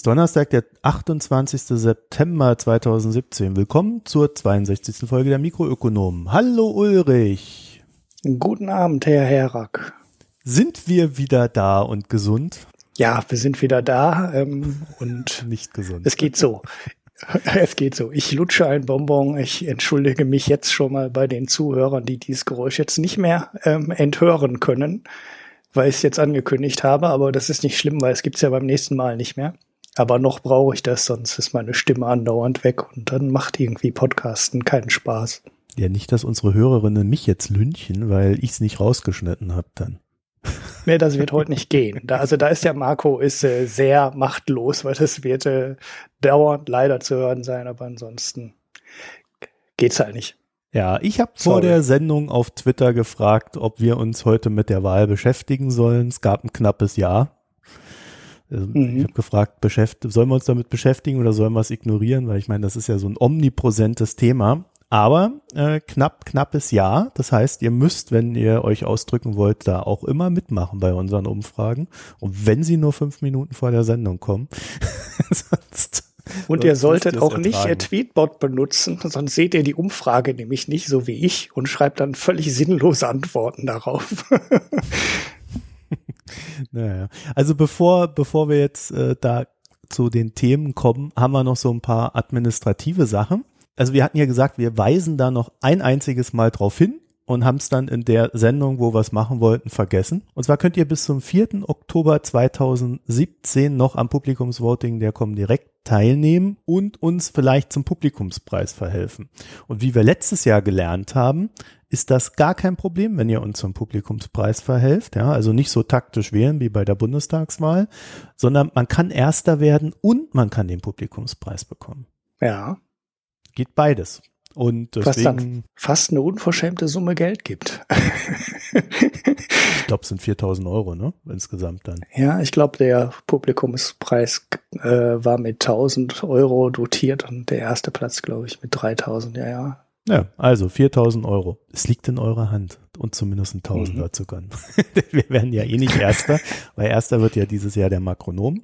Ist Donnerstag, der 28. September 2017. Willkommen zur 62. Folge der Mikroökonomen. Hallo Ulrich. Guten Abend, Herr Herak. Sind wir wieder da und gesund? Ja, wir sind wieder da ähm, und nicht gesund. Es geht so. Es geht so. Ich lutsche ein Bonbon. Ich entschuldige mich jetzt schon mal bei den Zuhörern, die dieses Geräusch jetzt nicht mehr ähm, enthören können, weil ich es jetzt angekündigt habe. Aber das ist nicht schlimm, weil es gibt's ja beim nächsten Mal nicht mehr. Aber noch brauche ich das, sonst ist meine Stimme andauernd weg und dann macht irgendwie Podcasten keinen Spaß. Ja, nicht, dass unsere Hörerinnen mich jetzt lünchen, weil ich es nicht rausgeschnitten habe dann. Nee, das wird heute nicht gehen. Da, also da ist der Marco ist äh, sehr machtlos, weil das wird äh, dauernd leider zu hören sein, aber ansonsten geht's halt nicht. Ja, ich habe vor der Sendung auf Twitter gefragt, ob wir uns heute mit der Wahl beschäftigen sollen. Es gab ein knappes Ja. Also mhm. Ich habe gefragt, sollen wir uns damit beschäftigen oder sollen wir es ignorieren? Weil ich meine, das ist ja so ein omnipräsentes Thema. Aber äh, knapp, knappes Ja. Das heißt, ihr müsst, wenn ihr euch ausdrücken wollt, da auch immer mitmachen bei unseren Umfragen. Und wenn sie nur fünf Minuten vor der Sendung kommen. sonst, und ihr solltet auch ertragen. nicht ihr Tweetbot benutzen, sonst seht ihr die Umfrage nämlich nicht so wie ich und schreibt dann völlig sinnlose Antworten darauf. Naja. Also bevor, bevor wir jetzt äh, da zu den Themen kommen, haben wir noch so ein paar administrative Sachen. Also wir hatten ja gesagt, wir weisen da noch ein einziges Mal drauf hin und haben es dann in der Sendung, wo wir es machen wollten, vergessen. Und zwar könnt ihr bis zum 4. Oktober 2017 noch am Publikumsvoting der Comdirect teilnehmen und uns vielleicht zum Publikumspreis verhelfen. Und wie wir letztes Jahr gelernt haben, ist das gar kein Problem, wenn ihr uns zum Publikumspreis verhelft. Ja, also nicht so taktisch wählen wie bei der Bundestagswahl, sondern man kann Erster werden und man kann den Publikumspreis bekommen. Ja. Geht beides. Und deswegen, Was dann fast eine unverschämte Summe Geld gibt. ich glaube, es sind 4000 Euro, ne? Insgesamt dann. Ja, ich glaube, der Publikumspreis äh, war mit 1000 Euro dotiert und der erste Platz, glaube ich, mit 3000, ja, ja. Ja, also 4000 Euro. Es liegt in eurer Hand und zumindest ein Tausender mhm. zu gönnen. Wir werden ja eh nicht Erster, weil Erster wird ja dieses Jahr der Makronom.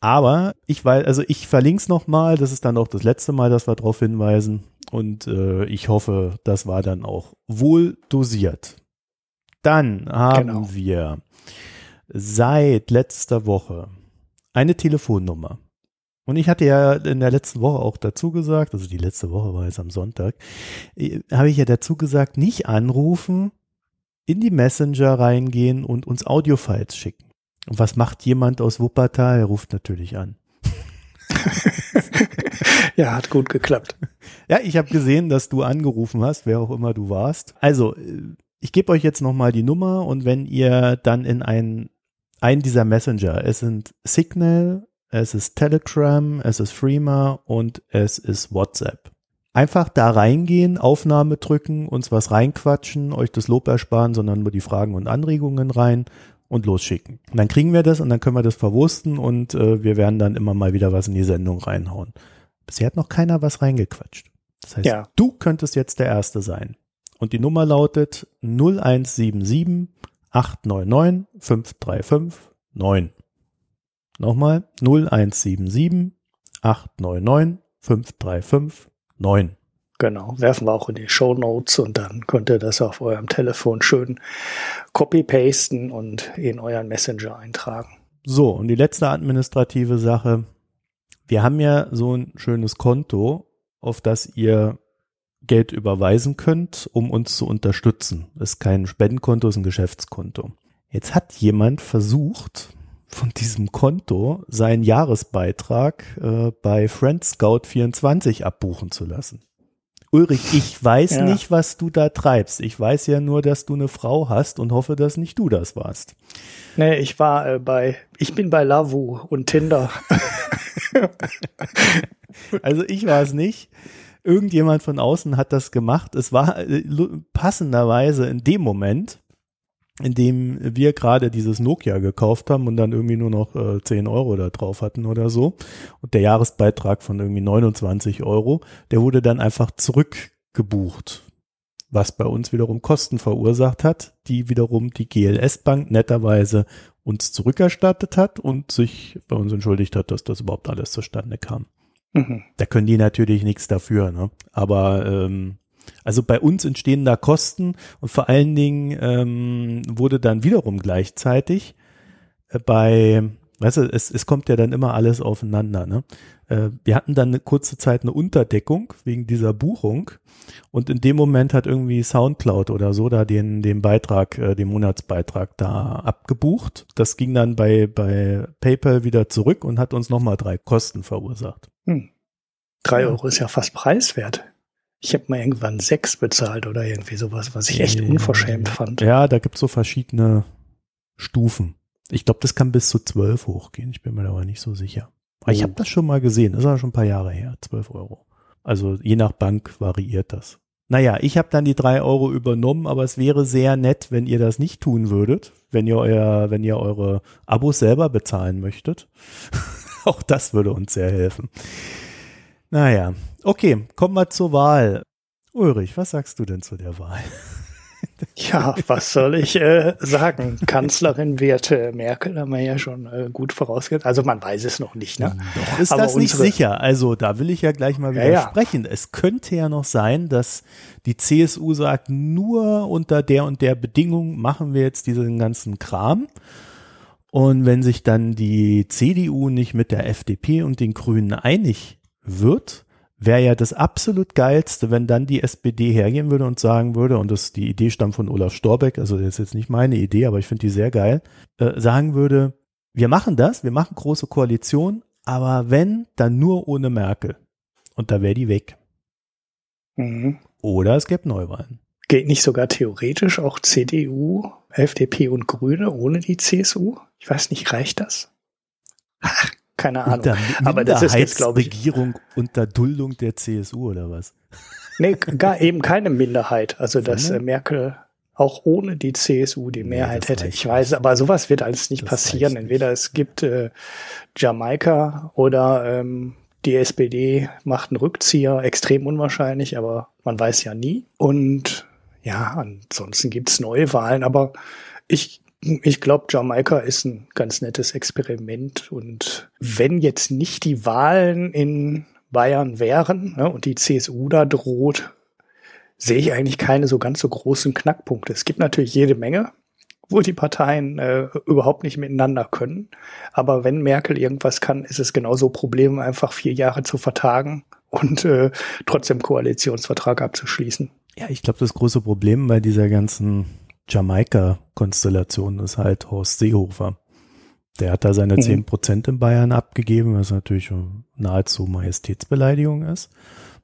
Aber ich weiß, also ich verlinke es nochmal, das ist dann auch das letzte Mal, dass wir darauf hinweisen. Und äh, ich hoffe, das war dann auch wohl dosiert. Dann haben genau. wir seit letzter Woche eine Telefonnummer. Und ich hatte ja in der letzten Woche auch dazu gesagt, also die letzte Woche war jetzt am Sonntag, äh, habe ich ja dazu gesagt, nicht anrufen, in die Messenger reingehen und uns Audiofiles schicken. Und was macht jemand aus Wuppertal? Er ruft natürlich an. ja, hat gut geklappt. Ja, ich habe gesehen, dass du angerufen hast, wer auch immer du warst. Also, äh, ich gebe euch jetzt nochmal die Nummer und wenn ihr dann in einen, einen dieser Messenger, es sind Signal, es ist Telegram, es ist Freema und es ist WhatsApp. Einfach da reingehen, Aufnahme drücken, uns was reinquatschen, euch das Lob ersparen, sondern nur die Fragen und Anregungen rein und losschicken. Und dann kriegen wir das und dann können wir das verwursten und äh, wir werden dann immer mal wieder was in die Sendung reinhauen. Bisher hat noch keiner was reingequatscht. Das heißt, ja. du könntest jetzt der Erste sein. Und die Nummer lautet 0177 899 535 9. Nochmal 0177 899 535 9. Genau, werfen wir auch in die Show Notes und dann könnt ihr das auf eurem Telefon schön copy-pasten und in euren Messenger eintragen. So, und die letzte administrative Sache. Wir haben ja so ein schönes Konto, auf das ihr Geld überweisen könnt, um uns zu unterstützen. Das ist kein Spendenkonto, ist ein Geschäftskonto. Jetzt hat jemand versucht, von diesem Konto seinen Jahresbeitrag äh, bei Friend Scout 24 abbuchen zu lassen. Ulrich, ich weiß ja. nicht, was du da treibst. Ich weiß ja nur, dass du eine Frau hast und hoffe, dass nicht du das warst. Nee, ich war äh, bei, ich bin bei Lavu und Tinder. also ich war es nicht. Irgendjemand von außen hat das gemacht. Es war äh, passenderweise in dem Moment, in dem wir gerade dieses Nokia gekauft haben und dann irgendwie nur noch äh, 10 Euro da drauf hatten oder so. Und der Jahresbeitrag von irgendwie 29 Euro, der wurde dann einfach zurückgebucht. Was bei uns wiederum Kosten verursacht hat, die wiederum die GLS Bank netterweise uns zurückerstattet hat und sich bei uns entschuldigt hat, dass das überhaupt alles zustande kam. Mhm. Da können die natürlich nichts dafür, ne? Aber ähm, also bei uns entstehen da Kosten und vor allen Dingen ähm, wurde dann wiederum gleichzeitig äh, bei, weißt du, es, es kommt ja dann immer alles aufeinander. Ne? Äh, wir hatten dann eine kurze Zeit eine Unterdeckung wegen dieser Buchung und in dem Moment hat irgendwie Soundcloud oder so da den, den Beitrag, äh, den Monatsbeitrag da abgebucht. Das ging dann bei, bei PayPal wieder zurück und hat uns nochmal drei Kosten verursacht. Hm. Drei Euro ist ja fast preiswert. Ich habe mal irgendwann sechs bezahlt oder irgendwie sowas, was ich echt unverschämt fand. Ja, da gibt's so verschiedene Stufen. Ich glaube, das kann bis zu zwölf hochgehen. Ich bin mir aber nicht so sicher. Aber oh. ich habe das schon mal gesehen. Das ist aber schon ein paar Jahre her. Zwölf Euro. Also je nach Bank variiert das. Naja, ich habe dann die drei Euro übernommen, aber es wäre sehr nett, wenn ihr das nicht tun würdet, wenn ihr euer, wenn ihr eure Abos selber bezahlen möchtet. Auch das würde uns sehr helfen. Naja, okay, kommen wir zur Wahl. Ulrich, was sagst du denn zu der Wahl? Ja, was soll ich äh, sagen? Kanzlerin wird äh, Merkel, haben wir ja schon äh, gut vorausgesetzt. Also man weiß es noch nicht, ne? Doch ist Aber das nicht sicher. Also da will ich ja gleich mal widersprechen. Ja, ja. Es könnte ja noch sein, dass die CSU sagt, nur unter der und der Bedingung machen wir jetzt diesen ganzen Kram. Und wenn sich dann die CDU nicht mit der FDP und den Grünen einig wird, wäre ja das absolut geilste, wenn dann die SPD hergehen würde und sagen würde, und das die Idee stammt von Olaf Storbeck, also das ist jetzt nicht meine Idee, aber ich finde die sehr geil, äh, sagen würde, wir machen das, wir machen große Koalition, aber wenn, dann nur ohne Merkel. Und da wäre die weg. Mhm. Oder es gäbe Neuwahlen. Geht nicht sogar theoretisch auch CDU, FDP und Grüne ohne die CSU? Ich weiß nicht, reicht das? Ach, keine Ahnung. Unter Aber das ist jetzt, glaube ich. Regierung unter Duldung der CSU oder was? Nee, gar eben keine Minderheit. Also, dass äh, Merkel auch ohne die CSU die Mehrheit nee, hätte. Ich weiß, aber sowas wird alles nicht das passieren. Entweder es gibt äh, Jamaika oder ähm, die SPD macht einen Rückzieher. Extrem unwahrscheinlich, aber man weiß ja nie. Und ja, ansonsten gibt's neue Wahlen. Aber ich ich glaube, Jamaika ist ein ganz nettes Experiment. Und wenn jetzt nicht die Wahlen in Bayern wären ne, und die CSU da droht, sehe ich eigentlich keine so ganz so großen Knackpunkte. Es gibt natürlich jede Menge, wo die Parteien äh, überhaupt nicht miteinander können. Aber wenn Merkel irgendwas kann, ist es genauso Problem, einfach vier Jahre zu vertagen und äh, trotzdem Koalitionsvertrag abzuschließen. Ja, ich glaube, das große Problem bei dieser ganzen Jamaika-Konstellation ist halt Horst Seehofer. Der hat da seine mhm. zehn Prozent in Bayern abgegeben, was natürlich nahezu Majestätsbeleidigung ist.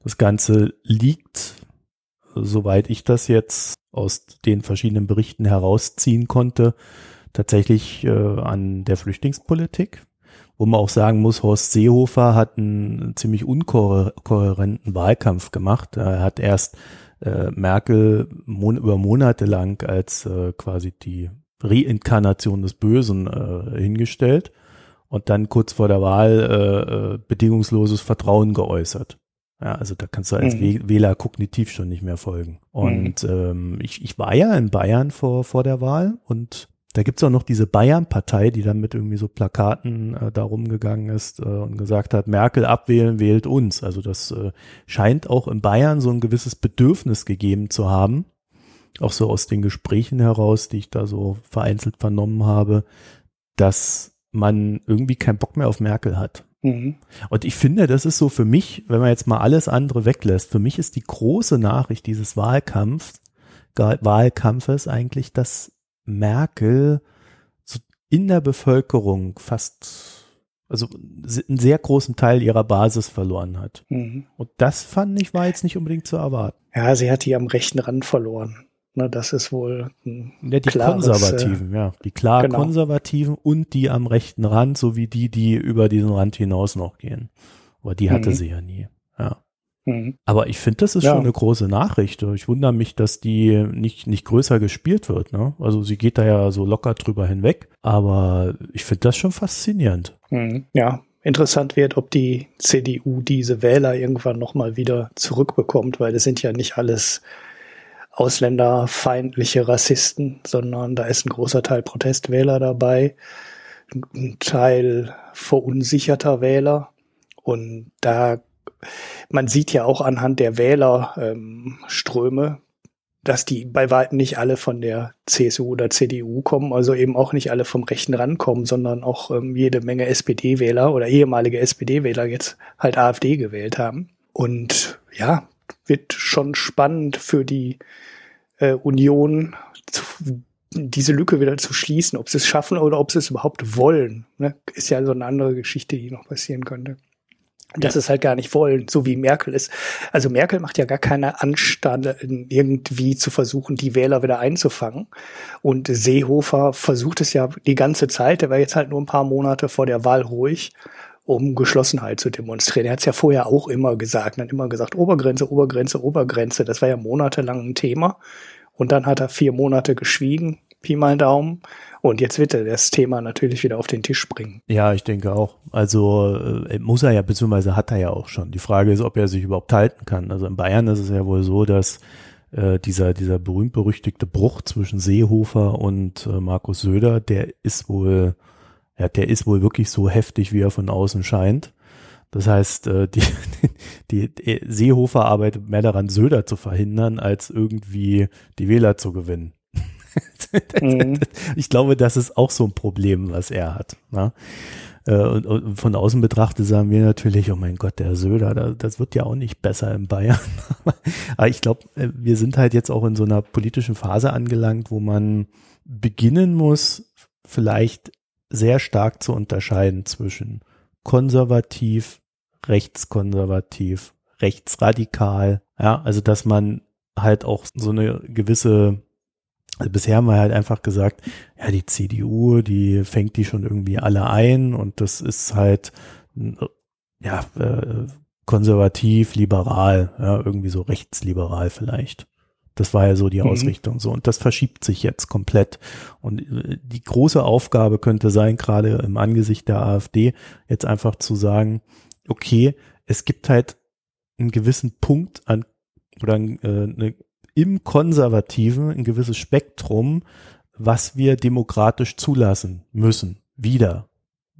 Das Ganze liegt, soweit ich das jetzt aus den verschiedenen Berichten herausziehen konnte, tatsächlich äh, an der Flüchtlingspolitik, wo man auch sagen muss, Horst Seehofer hat einen ziemlich unkohärenten Wahlkampf gemacht. Er hat erst äh, Merkel mon über Monate lang als äh, quasi die Reinkarnation des Bösen äh, hingestellt und dann kurz vor der Wahl äh, äh, bedingungsloses Vertrauen geäußert. Ja, also da kannst du als mhm. Wähler kognitiv schon nicht mehr folgen. Und mhm. ähm, ich, ich war ja in Bayern vor, vor der Wahl und da gibt's auch noch diese Bayern-Partei, die dann mit irgendwie so Plakaten äh, da rumgegangen ist äh, und gesagt hat, Merkel abwählen, wählt uns. Also das äh, scheint auch in Bayern so ein gewisses Bedürfnis gegeben zu haben. Auch so aus den Gesprächen heraus, die ich da so vereinzelt vernommen habe, dass man irgendwie keinen Bock mehr auf Merkel hat. Mhm. Und ich finde, das ist so für mich, wenn man jetzt mal alles andere weglässt, für mich ist die große Nachricht dieses Wahlkampfs, Wahlkampfes eigentlich, dass Merkel so in der Bevölkerung fast, also einen sehr großen Teil ihrer Basis verloren hat. Mhm. Und das fand ich war jetzt nicht unbedingt zu erwarten. Ja, sie hat die am rechten Rand verloren. Ne, das ist wohl ein ja, die klares, Konservativen, äh, ja. Die klar genau. Konservativen und die am rechten Rand, sowie die, die über diesen Rand hinaus noch gehen. Aber die hatte mhm. sie ja nie. Ja. Mhm. Aber ich finde, das ist ja. schon eine große Nachricht. Ich wundere mich, dass die nicht, nicht größer gespielt wird. Ne? Also sie geht da ja so locker drüber hinweg. Aber ich finde das schon faszinierend. Mhm. Ja, interessant wird, ob die CDU diese Wähler irgendwann nochmal wieder zurückbekommt, weil das sind ja nicht alles ausländerfeindliche Rassisten, sondern da ist ein großer Teil Protestwähler dabei, ein Teil verunsicherter Wähler. Und da, man sieht ja auch anhand der Wählerströme, ähm, dass die bei weitem nicht alle von der CSU oder CDU kommen, also eben auch nicht alle vom rechten Rand kommen, sondern auch ähm, jede Menge SPD-Wähler oder ehemalige SPD-Wähler jetzt halt AfD gewählt haben. Und ja, wird schon spannend für die äh, Union, zu, diese Lücke wieder zu schließen, ob sie es schaffen oder ob sie es überhaupt wollen. Ne? Ist ja so eine andere Geschichte, die noch passieren könnte dass ja. es halt gar nicht wollen, so wie Merkel ist. Also Merkel macht ja gar keine Anstand, irgendwie zu versuchen, die Wähler wieder einzufangen. Und Seehofer versucht es ja die ganze Zeit, er war jetzt halt nur ein paar Monate vor der Wahl ruhig, um Geschlossenheit zu demonstrieren. Er hat es ja vorher auch immer gesagt, dann immer gesagt, Obergrenze, Obergrenze, Obergrenze. Das war ja monatelang ein Thema. Und dann hat er vier Monate geschwiegen, Pi mal Daumen. Und jetzt wird er das Thema natürlich wieder auf den Tisch bringen. Ja, ich denke auch. Also äh, muss er ja, beziehungsweise hat er ja auch schon. Die Frage ist, ob er sich überhaupt halten kann. Also in Bayern ist es ja wohl so, dass äh, dieser, dieser berühmt-berüchtigte Bruch zwischen Seehofer und äh, Markus Söder, der ist wohl, ja, der ist wohl wirklich so heftig, wie er von außen scheint. Das heißt, äh, die, die, die Seehofer arbeitet mehr daran, Söder zu verhindern, als irgendwie die Wähler zu gewinnen. Mhm. Ich glaube, das ist auch so ein Problem, was er hat. Ne? Äh, und, von außen betrachtet sagen wir natürlich, oh mein Gott, der Söder, das wird ja auch nicht besser in Bayern. Aber ich glaube, äh, wir sind halt jetzt auch in so einer politischen Phase angelangt, wo man beginnen muss, vielleicht sehr stark zu unterscheiden zwischen konservativ, rechtskonservativ, rechtsradikal. Ja, also dass man halt auch so eine gewisse also bisher haben wir halt einfach gesagt, ja, die CDU, die fängt die schon irgendwie alle ein und das ist halt, ja, äh, konservativ, liberal, ja, irgendwie so rechtsliberal vielleicht. Das war ja so die mhm. Ausrichtung so. Und das verschiebt sich jetzt komplett. Und äh, die große Aufgabe könnte sein, gerade im Angesicht der AfD, jetzt einfach zu sagen, okay, es gibt halt einen gewissen Punkt an oder äh, eine im Konservativen ein gewisses Spektrum, was wir demokratisch zulassen müssen. Wieder.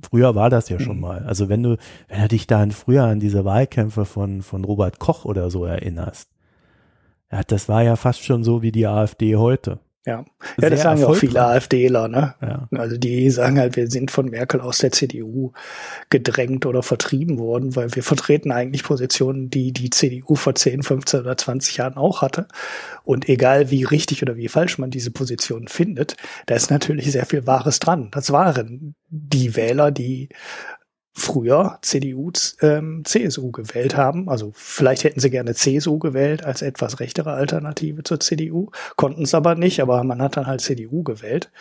Früher war das ja schon mhm. mal. Also wenn du, wenn du dich dann früher an diese Wahlkämpfe von, von Robert Koch oder so erinnerst, ja, das war ja fast schon so wie die AfD heute. Ja, ja das sagen ja auch viele AfDler. Ne? Ja. Also die sagen halt, wir sind von Merkel aus der CDU gedrängt oder vertrieben worden, weil wir vertreten eigentlich Positionen, die die CDU vor 10, 15 oder 20 Jahren auch hatte. Und egal wie richtig oder wie falsch man diese Positionen findet, da ist natürlich sehr viel Wahres dran. Das waren die Wähler, die früher CDU, ähm, CSU gewählt haben. Also vielleicht hätten sie gerne CSU gewählt als etwas rechtere Alternative zur CDU, konnten es aber nicht, aber man hat dann halt CDU gewählt.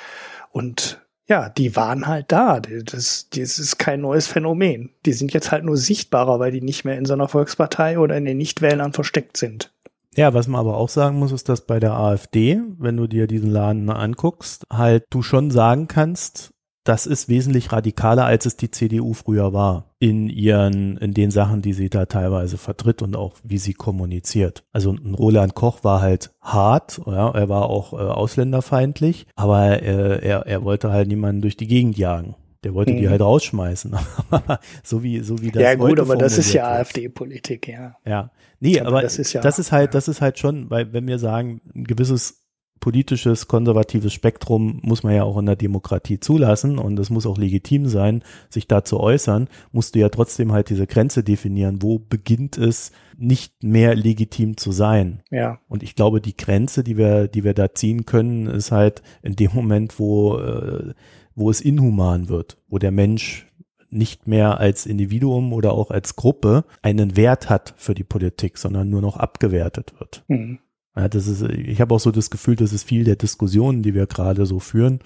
Und ja, die waren halt da. Das, das ist kein neues Phänomen. Die sind jetzt halt nur sichtbarer, weil die nicht mehr in so einer Volkspartei oder in den Nichtwählern versteckt sind. Ja, was man aber auch sagen muss, ist, dass bei der AfD, wenn du dir diesen Laden anguckst, halt du schon sagen kannst, das ist wesentlich radikaler, als es die CDU früher war in ihren, in den Sachen, die sie da teilweise vertritt und auch wie sie kommuniziert. Also ein Roland Koch war halt hart, ja, er war auch äh, ausländerfeindlich, aber äh, er, er wollte halt niemanden durch die Gegend jagen. Der wollte mhm. die halt rausschmeißen. so wie, so wie das Ja, gut, aber das ist ja AfD-Politik, ja. Ja. Nee, aber, aber das ist ja, das ist halt, das ist halt schon, weil wenn wir sagen, ein gewisses politisches, konservatives Spektrum muss man ja auch in der Demokratie zulassen und es muss auch legitim sein, sich da zu äußern, musst du ja trotzdem halt diese Grenze definieren, wo beginnt es nicht mehr legitim zu sein. Ja. Und ich glaube, die Grenze, die wir, die wir da ziehen können, ist halt in dem Moment, wo, äh, wo es inhuman wird, wo der Mensch nicht mehr als Individuum oder auch als Gruppe einen Wert hat für die Politik, sondern nur noch abgewertet wird. Mhm. Ja, das ist, ich habe auch so das Gefühl, das ist viel der Diskussionen, die wir gerade so führen,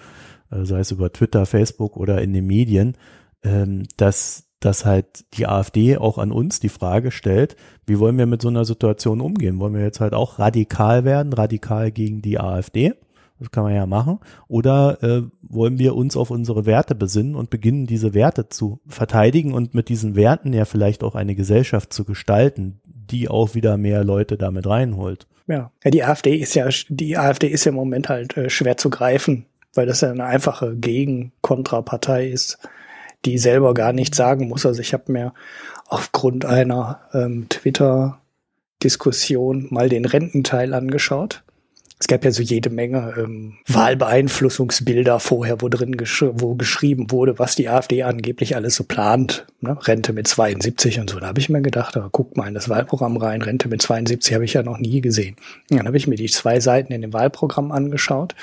äh, sei es über Twitter, Facebook oder in den Medien, ähm, dass, dass halt die AfD auch an uns die Frage stellt, wie wollen wir mit so einer Situation umgehen? Wollen wir jetzt halt auch radikal werden, radikal gegen die AfD? Das kann man ja machen. Oder äh, wollen wir uns auf unsere Werte besinnen und beginnen, diese Werte zu verteidigen und mit diesen Werten ja vielleicht auch eine Gesellschaft zu gestalten, die auch wieder mehr Leute damit reinholt. Ja. ja, die AfD ist ja, die AfD ist ja im Moment halt äh, schwer zu greifen, weil das ja eine einfache Gegen-Kontrapartei ist, die selber gar nichts sagen muss. Also ich habe mir aufgrund einer ähm, Twitter-Diskussion mal den Rententeil angeschaut es gab ja so jede Menge ähm, Wahlbeeinflussungsbilder vorher, wo drin gesch wo geschrieben wurde, was die AfD angeblich alles so plant. Ne? Rente mit 72 und so. Da habe ich mir gedacht, aber guck mal in das Wahlprogramm rein. Rente mit 72 habe ich ja noch nie gesehen. Und dann habe ich mir die zwei Seiten in dem Wahlprogramm angeschaut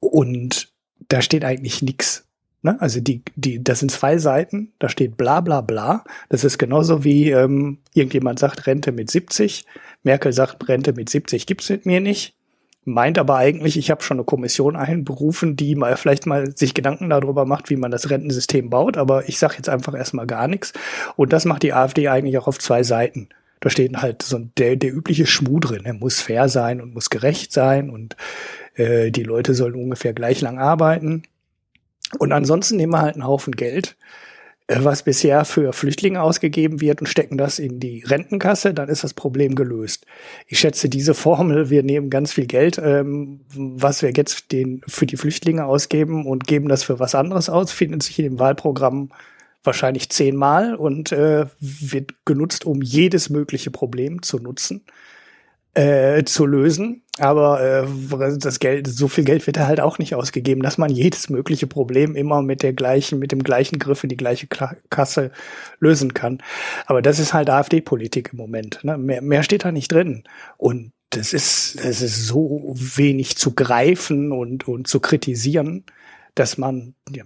und da steht eigentlich nichts. Ne? Also die, die, das sind zwei Seiten, da steht bla bla bla. Das ist genauso wie ähm, irgendjemand sagt Rente mit 70. Merkel sagt, Rente mit 70 gibt's mit mir nicht meint aber eigentlich, ich habe schon eine Kommission einberufen, die mal vielleicht mal sich Gedanken darüber macht, wie man das Rentensystem baut, aber ich sage jetzt einfach erstmal gar nichts. Und das macht die AfD eigentlich auch auf zwei Seiten. Da steht halt so der, der übliche Schmuh drin. Er muss fair sein und muss gerecht sein und äh, die Leute sollen ungefähr gleich lang arbeiten. Und ansonsten nehmen wir halt einen Haufen Geld was bisher für Flüchtlinge ausgegeben wird und stecken das in die Rentenkasse, dann ist das Problem gelöst. Ich schätze diese Formel, wir nehmen ganz viel Geld, ähm, was wir jetzt den, für die Flüchtlinge ausgeben und geben das für was anderes aus, findet sich in dem Wahlprogramm wahrscheinlich zehnmal und äh, wird genutzt, um jedes mögliche Problem zu nutzen äh, zu lösen. Aber äh, das Geld, so viel Geld wird da halt auch nicht ausgegeben, dass man jedes mögliche Problem immer mit der gleichen, mit dem gleichen Griff in die gleiche Kasse lösen kann. Aber das ist halt AfD-Politik im Moment. Ne? Mehr, mehr steht da nicht drin. Und das ist, das ist so wenig zu greifen und, und zu kritisieren, dass man ja,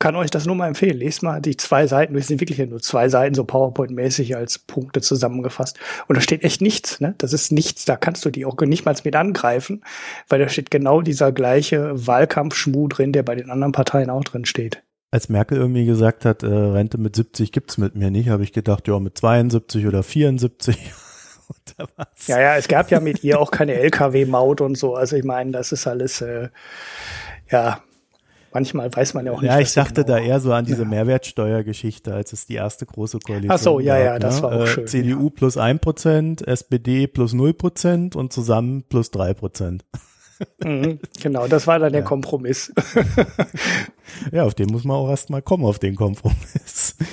kann euch das nur mal empfehlen. Lest mal die zwei Seiten, das sind wirklich nur zwei Seiten, so PowerPoint-mäßig als Punkte zusammengefasst. Und da steht echt nichts, ne? Das ist nichts, da kannst du die auch nicht mal mit angreifen, weil da steht genau dieser gleiche Wahlkampfschmuh drin, der bei den anderen Parteien auch drin steht. Als Merkel irgendwie gesagt hat, äh, Rente mit 70 gibt's mit mir nicht, habe ich gedacht, ja, mit 72 oder 74. ja, ja, es gab ja mit ihr auch keine LKW-Maut und so. Also ich meine, das ist alles, äh, ja, manchmal weiß man ja auch nicht. Ja, ich dachte genau da eher so an diese ja. Mehrwertsteuergeschichte, als es die erste große Koalition Ach so, ja, gab, ja, das ne? war auch äh, schön. CDU ja. plus ein Prozent, SPD plus null Prozent und zusammen plus drei Prozent. Mhm, genau, das war dann der ja. Kompromiss. ja, auf den muss man auch erstmal kommen, auf den Kompromiss.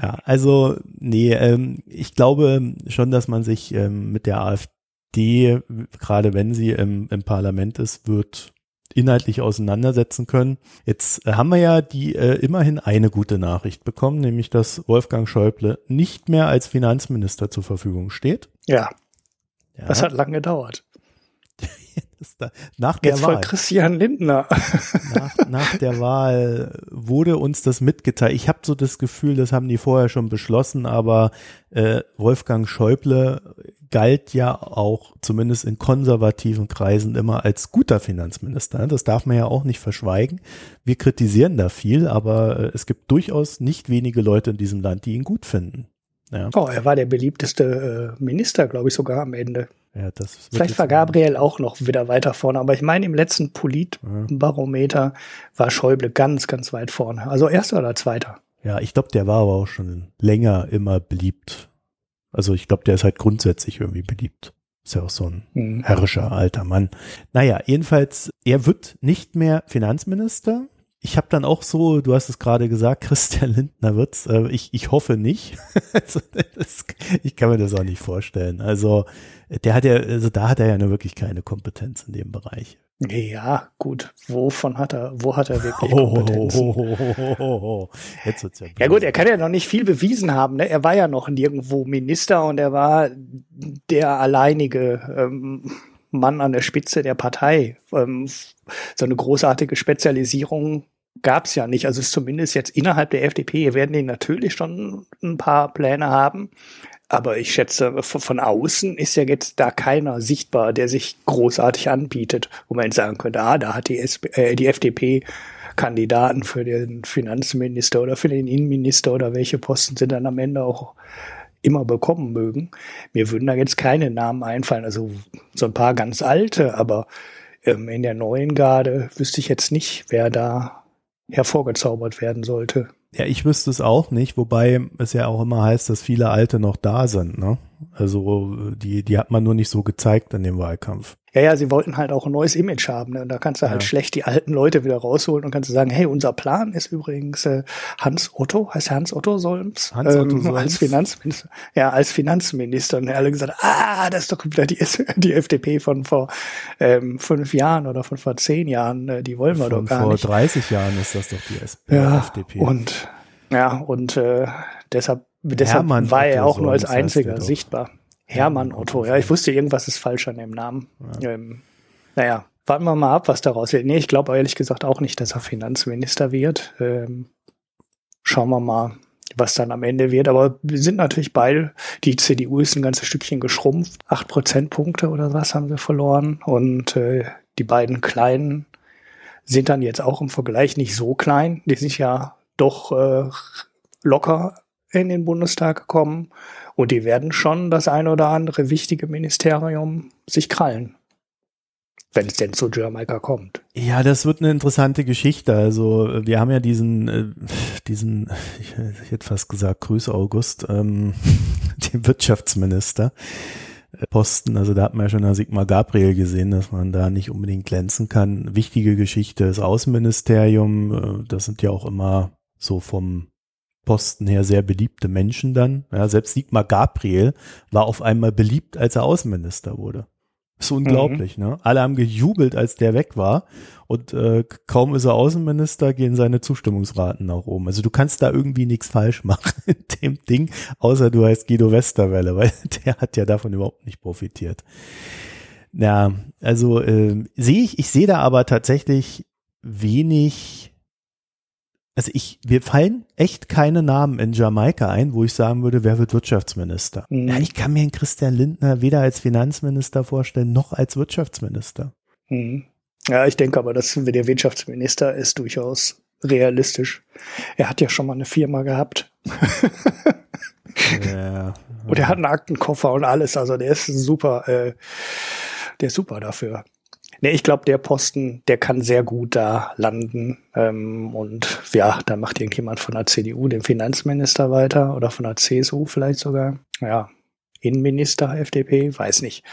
Ja, also, nee, ähm, ich glaube schon, dass man sich ähm, mit der AfD, gerade wenn sie im, im Parlament ist, wird inhaltlich auseinandersetzen können. Jetzt äh, haben wir ja die äh, immerhin eine gute Nachricht bekommen, nämlich dass Wolfgang Schäuble nicht mehr als Finanzminister zur Verfügung steht. Ja. ja. Das hat lange gedauert. da, nach der Jetzt Wahl. Christian Lindner. nach, nach der Wahl wurde uns das mitgeteilt. Ich habe so das Gefühl, das haben die vorher schon beschlossen, aber äh, Wolfgang Schäuble galt ja auch zumindest in konservativen Kreisen immer als guter Finanzminister. Das darf man ja auch nicht verschweigen. Wir kritisieren da viel, aber äh, es gibt durchaus nicht wenige Leute in diesem Land, die ihn gut finden. Ja. Oh, er war der beliebteste äh, Minister, glaube ich, sogar am Ende. Ja, Vielleicht war Gabriel auch noch wieder weiter vorne, aber ich meine, im letzten Politbarometer war Schäuble ganz, ganz weit vorne. Also erster oder zweiter. Ja, ich glaube, der war aber auch schon länger immer beliebt. Also ich glaube, der ist halt grundsätzlich irgendwie beliebt. Ist ja auch so ein mhm. herrischer alter Mann. Naja, jedenfalls, er wird nicht mehr Finanzminister. Ich habe dann auch so, du hast es gerade gesagt, Christian Lindner wird's. Äh, ich, ich hoffe nicht. also das, ich kann mir das auch nicht vorstellen. Also der hat ja, also da hat er ja nur wirklich keine Kompetenz in dem Bereich. Ja, gut. Wovon hat er, wo hat er wirklich Kompetenzen? Oh, oh, oh, Jetzt wird's ja, ja gut, er kann ja noch nicht viel bewiesen haben. Ne? Er war ja noch nirgendwo Minister und er war der alleinige ähm, Mann an der Spitze der Partei. Ähm, so eine großartige Spezialisierung gab's ja nicht. Also zumindest jetzt innerhalb der FDP werden die natürlich schon ein paar Pläne haben. Aber ich schätze, von außen ist ja jetzt da keiner sichtbar, der sich großartig anbietet, wo man sagen könnte, ah, da hat die, SP, äh, die FDP Kandidaten für den Finanzminister oder für den Innenminister oder welche Posten sie dann am Ende auch immer bekommen mögen. Mir würden da jetzt keine Namen einfallen, also so ein paar ganz alte, aber ähm, in der neuen Garde wüsste ich jetzt nicht, wer da hervorgezaubert werden sollte. Ja, ich wüsste es auch nicht, wobei es ja auch immer heißt, dass viele Alte noch da sind. Ne? Also die, die hat man nur nicht so gezeigt in dem Wahlkampf. Ja, ja, sie wollten halt auch ein neues Image haben. Ne? Und da kannst du halt schlecht die alten Leute wieder rausholen und kannst du sagen, hey, unser Plan ist übrigens äh, Hans Otto, heißt Hans Otto Solms, Hans Otto ähm, Solms. als Finanzminister. Ja, als Finanzminister. Und alle gesagt, ah, das ist doch wieder die, die FDP von vor ähm, fünf Jahren oder von vor zehn Jahren. Äh, die wollen wir von doch gar vor nicht. Vor 30 Jahren ist das doch die SP, ja, FDP. Und ja, und äh, deshalb, deshalb Hermann war er auch nur als einziger sichtbar. Hermann Otto, ja, ich wusste, irgendwas ist falsch an dem Namen. Ja. Ähm, naja, warten wir mal ab, was daraus wird. Nee, ich glaube ehrlich gesagt auch nicht, dass er Finanzminister wird. Ähm, schauen wir mal, was dann am Ende wird. Aber wir sind natürlich beide, die CDU ist ein ganzes Stückchen geschrumpft. Acht Prozentpunkte oder was haben sie verloren. Und äh, die beiden Kleinen sind dann jetzt auch im Vergleich nicht so klein. Die sind ja doch äh, locker in den Bundestag gekommen. Und die werden schon das eine oder andere wichtige Ministerium sich krallen. Wenn es denn zu Jamaika kommt. Ja, das wird eine interessante Geschichte. Also wir haben ja diesen, äh, diesen, ich, hätte fast gesagt, Grüße August, ähm, den Wirtschaftsminister. äh, Posten, also da hat man ja schon an Sigmar Gabriel gesehen, dass man da nicht unbedingt glänzen kann. Wichtige Geschichte ist Außenministerium, äh, das sind ja auch immer so vom Posten her sehr beliebte Menschen dann. Ja, selbst Sigmar Gabriel war auf einmal beliebt, als er Außenminister wurde. Ist unglaublich, ne? Alle haben gejubelt, als der weg war. Und äh, kaum ist er Außenminister, gehen seine Zustimmungsraten nach oben. Also du kannst da irgendwie nichts falsch machen in dem Ding, außer du heißt Guido Westerwelle, weil der hat ja davon überhaupt nicht profitiert. Ja, also äh, sehe ich, ich sehe da aber tatsächlich wenig also ich, wir fallen echt keine Namen in Jamaika ein, wo ich sagen würde, wer wird Wirtschaftsminister. Mhm. Ja, ich kann mir einen Christian Lindner weder als Finanzminister vorstellen, noch als Wirtschaftsminister. Mhm. Ja, ich denke aber, dass der Wirtschaftsminister ist durchaus realistisch. Er hat ja schon mal eine Firma gehabt. Ja. Und er hat einen Aktenkoffer und alles. Also der ist super, äh, der ist super dafür. Nee, ich glaube, der Posten, der kann sehr gut da landen. Ähm, und ja, da macht irgendjemand von der CDU den Finanzminister weiter oder von der CSU vielleicht sogar. Ja, Innenminister, FDP, weiß nicht.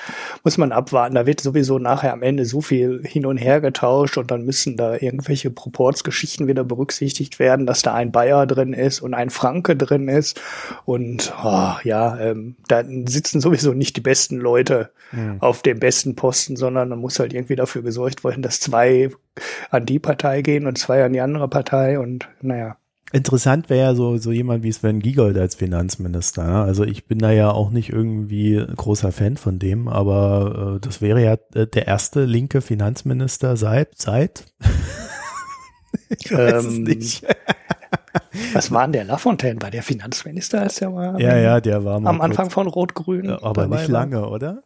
Muss man abwarten. Da wird sowieso nachher am Ende so viel hin und her getauscht und dann müssen da irgendwelche Proportsgeschichten wieder berücksichtigt werden, dass da ein Bayer drin ist und ein Franke drin ist. Und oh, ja, ähm, da sitzen sowieso nicht die besten Leute Mhm. auf dem besten Posten, sondern dann muss halt irgendwie dafür gesorgt werden, dass zwei an die Partei gehen und zwei an die andere Partei und naja. Interessant wäre ja so, so jemand wie Sven Giegold als Finanzminister. Ne? Also ich bin da ja auch nicht irgendwie großer Fan von dem, aber äh, das wäre ja äh, der erste linke Finanzminister seit, seit? ich weiß es Ähm, nicht. Was war denn der Lafontaine? War der Finanzminister, als der mal Ja, ja, der war mal am kurz- Anfang von Rot-Grün? Ja, aber dabei nicht war? lange, oder?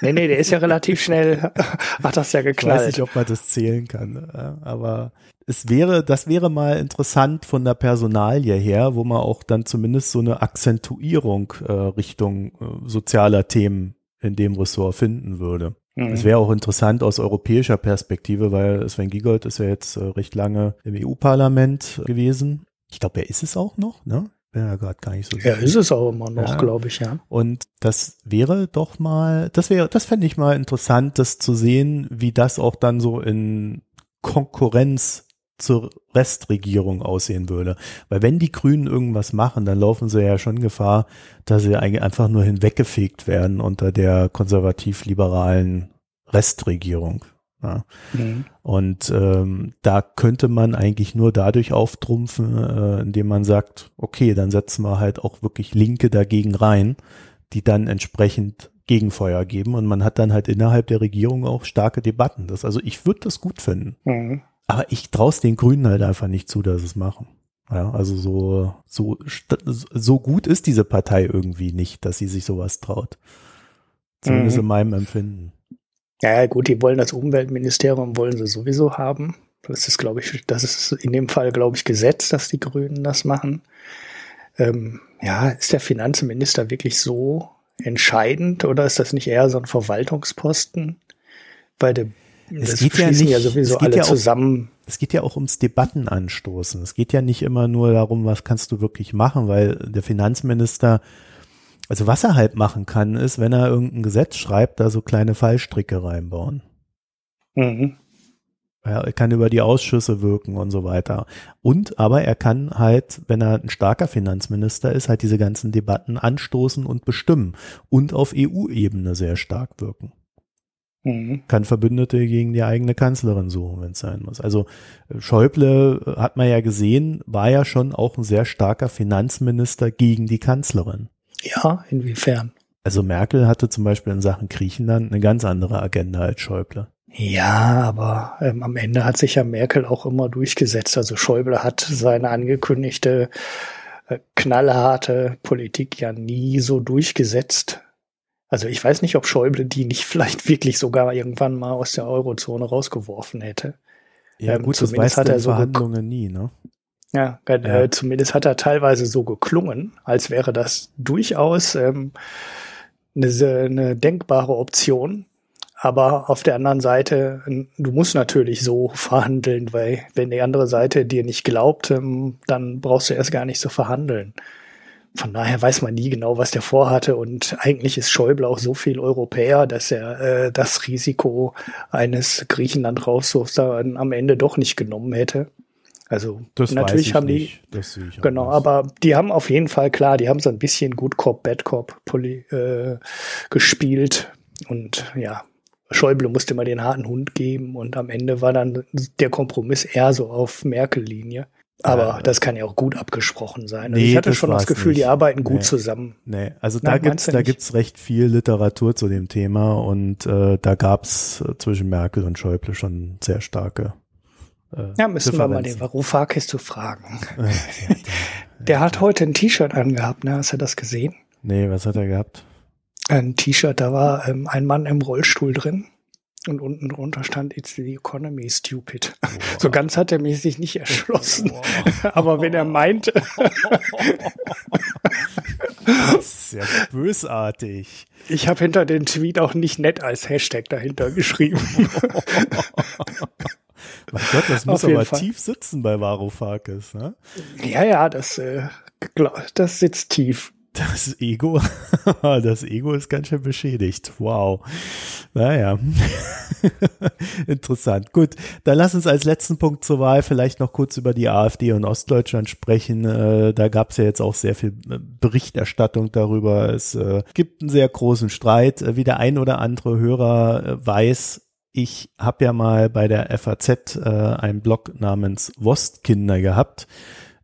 Nee, nee, der ist ja relativ schnell, hat das ja Ich weiß geknallt. nicht, ob man das zählen kann, ja, aber es wäre, das wäre mal interessant von der Personalie her, wo man auch dann zumindest so eine Akzentuierung äh, Richtung äh, sozialer Themen in dem Ressort finden würde. Mhm. Es wäre auch interessant aus europäischer Perspektive, weil Sven Giegold ist ja jetzt äh, recht lange im EU-Parlament gewesen. Ich glaube, er ist es auch noch, ne? Bin ja gerade gar nicht so ja, ist es auch immer noch, Ja. glaube ich, ja. und das wäre doch mal, das wäre, das fände ich mal interessant, das zu sehen, wie das auch dann so in Konkurrenz zur Restregierung aussehen würde. Weil wenn die Grünen irgendwas machen, dann laufen sie ja schon Gefahr, dass sie eigentlich einfach nur hinweggefegt werden unter der konservativ-liberalen Restregierung. Ja. Mhm. Und ähm, da könnte man eigentlich nur dadurch auftrumpfen, äh, indem man sagt, okay, dann setzen wir halt auch wirklich Linke dagegen rein, die dann entsprechend Gegenfeuer geben und man hat dann halt innerhalb der Regierung auch starke Debatten. Das, also ich würde das gut finden, Mhm. aber ich traue es den Grünen halt einfach nicht zu, dass sie es machen. Ja, also so, so, so gut ist diese Partei irgendwie nicht, dass sie sich sowas traut. Zumindest Mhm. in meinem Empfinden. Ja, ja, gut, die wollen das Umweltministerium wollen sie sowieso haben. Das ist, glaube ich, das ist in dem Fall, glaube ich, Gesetz, dass die Grünen das machen. Ähm, ja, ist der Finanzminister wirklich so entscheidend oder ist das nicht eher so ein Verwaltungsposten? Weil der Es das geht ja schließen nicht- ja sowieso alle ja auch- zusammen. es geht ja auch ums Debatten anstoßen. Es geht ja nicht immer nur darum, was kannst du wirklich machen, weil der Finanzminister, also was er halt machen kann, ist, wenn er irgendein Gesetz schreibt, da so kleine Fallstricke reinbauen. Mhm. Ja, er kann über die Ausschüsse wirken und so weiter. Und aber er kann halt, wenn er ein starker Finanzminister ist, halt diese ganzen Debatten anstoßen und bestimmen und auf EU-Ebene sehr stark wirken. Mhm. Kann Verbündete gegen die eigene Kanzlerin suchen, wenn es sein muss. Also Schäuble äh, hat man ja gesehen, war ja schon auch ein sehr starker Finanzminister gegen die Kanzlerin. Ja, inwiefern? Also Merkel hatte zum Beispiel in Sachen Griechenland eine ganz andere Agenda als Schäuble. Ja, aber ähm, am Ende hat sich ja Merkel auch immer durchgesetzt. Also Schäuble hat seine angekündigte äh, knallharte Politik ja nie so durchgesetzt. Also ich weiß nicht, ob Schäuble die nicht vielleicht wirklich sogar irgendwann mal aus der Eurozone rausgeworfen hätte. Ja Ähm, gut, das zumindest weiß hat er so Verhandlungen nie, ne? Ja, äh, Ja. zumindest hat er teilweise so geklungen, als wäre das durchaus ähm, eine, eine denkbare Option. Aber auf der anderen Seite, du musst natürlich so verhandeln, weil wenn die andere Seite dir nicht glaubt, ähm, dann brauchst du erst gar nicht so verhandeln. Von daher weiß man nie genau, was der vorhatte. Und eigentlich ist Schäuble auch so viel Europäer, dass er äh, das Risiko eines Griechenland-Rauswurfs am Ende doch nicht genommen hätte. Also Das natürlich haben die, Genau, aber die haben auf jeden Fall klar, die haben so ein bisschen Good Cop, Bad Cop Poli, äh, gespielt und ja, Schäuble musste mal den harten Hund geben und am Ende war dann der Kompromiss eher so auf Merkel-Linie. Aber Äh, das kann ja auch gut abgesprochen sein. Also nee, ich hatte das schon das Gefühl, die nicht. arbeiten gut Nee. zusammen. Nee, also Na, da gibt's, da nicht? gibt's recht viel Literatur zu dem Thema und äh, da gab's zwischen Merkel und Schäuble schon sehr starke äh, Ja, müssen wir mal den. Varoufakis zu fragen. Ja, der- Der hat heute ein T-Shirt angehabt, ne? Hast du das gesehen? nee, was hat er gehabt? ein T-Shirt, da war ähm, ein Mann im Rollstuhl drin und unten drunter stand It's the economy stupid. So ganz hat er mich sich nicht erschlossen. Aber wenn er meinte, Das ist ja bösartig. ich habe hinter den Tweet auch nicht nett als Hashtag dahinter geschrieben. Mein Gott, das muss aber Fall. tief sitzen bei Varoufakis, ne? ja, ja, das, äh, das sitzt tief. Das Ego, das Ego ist ganz schön beschädigt. Wow. Naja. Interessant. Gut, dann lass uns als letzten Punkt zur Wahl vielleicht noch kurz über die AfD und Ostdeutschland sprechen. Äh, da gab es ja jetzt auch sehr viel äh, Berichterstattung darüber. Es äh, gibt einen sehr großen Streit. Wie der ein oder andere Hörer weiß, ich habe ja mal bei der FAZ äh, einen Blog namens Wostkinder gehabt.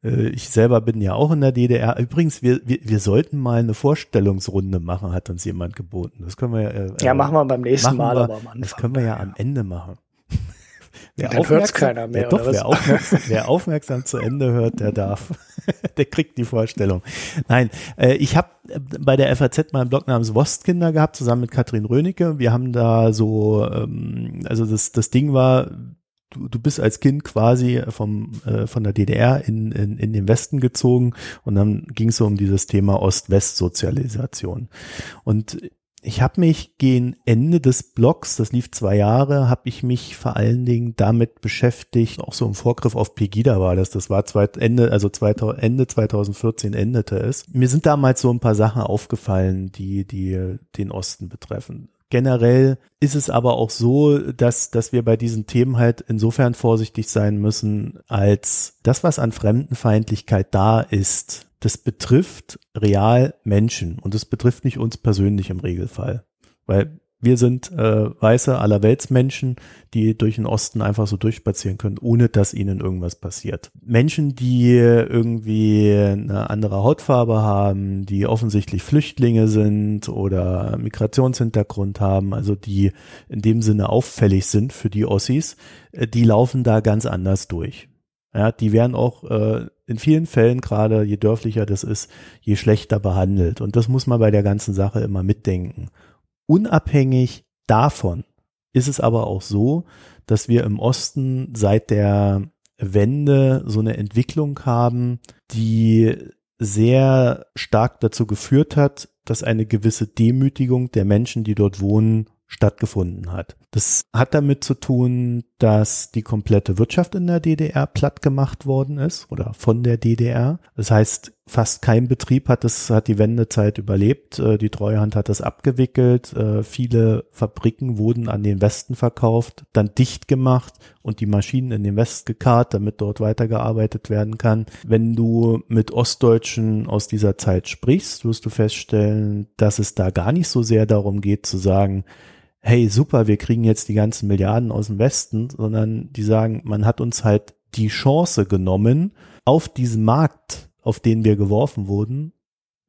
Äh, Ich selber bin ja auch in der DDR. Übrigens, wir, wir, wir sollten mal eine Vorstellungsrunde machen, hat uns jemand geboten. Das können wir äh, Ja, machen wir beim nächsten machen Mal, wir, aber am Anfang. Das können wir ja am Ende machen. Wer Dann aufmerksam- keiner mehr, Wer, doch, wer aufmerksam, wer aufmerksam zu Ende hört, der darf. der kriegt die Vorstellung. Nein, äh, ich habe bei der FAZ mal einen Blog namens Wostkinder gehabt, zusammen mit Katrin Rönecke. Wir haben da so, ähm, also das, das Ding war, du, du bist als Kind quasi vom, äh, von der DDR in, in, in den Westen gezogen und dann ging es so um dieses Thema Ost-West-Sozialisation. Und ich habe mich gegen Ende des Blogs, das lief zwei Jahre, habe ich mich vor allen Dingen damit beschäftigt, auch so im Vorgriff auf Pegida war das, das war zweit, Ende, also 2000, Ende 2014 endete es. Mir sind damals so ein paar Sachen aufgefallen, die, die den Osten betreffen. Generell ist es aber auch so, dass, dass wir bei diesen Themen halt insofern vorsichtig sein müssen, als das, was an Fremdenfeindlichkeit da ist, das betrifft real Menschen und das betrifft nicht uns persönlich im Regelfall. Weil wir sind äh, weiße Allerweltsmenschen, die durch den Osten einfach so durchspazieren können, ohne dass ihnen irgendwas passiert. Menschen, die irgendwie eine andere Hautfarbe haben, die offensichtlich Flüchtlinge sind oder Migrationshintergrund haben, also die in dem Sinne auffällig sind für die Ossis, äh, die laufen da ganz anders durch. Ja, die werden auch äh, in vielen Fällen, gerade je dörflicher das ist, je schlechter behandelt. Und das muss man bei der ganzen Sache immer mitdenken. Unabhängig davon ist es aber auch so, dass wir im Osten seit der Wende so eine Entwicklung haben, die sehr stark dazu geführt hat, dass eine gewisse Demütigung der Menschen, die dort wohnen, stattgefunden hat. Das hat damit zu tun, dass die komplette Wirtschaft in der DDR platt gemacht worden ist oder von der DDR. Das heißt, fast kein Betrieb hat es, hat die Wendezeit überlebt. Äh, die Treuhand hat das abgewickelt. Äh, viele Fabriken wurden an den Westen verkauft, dann dicht gemacht und die Maschinen in den West gekarrt, damit dort weitergearbeitet werden kann. Wenn du mit Ostdeutschen aus dieser Zeit sprichst, wirst du feststellen, dass es da gar nicht so sehr darum geht zu sagen, hey, super, wir kriegen jetzt die ganzen Milliarden aus dem Westen, sondern die sagen, man hat uns halt die Chance genommen, auf diesem Markt, auf den wir geworfen wurden,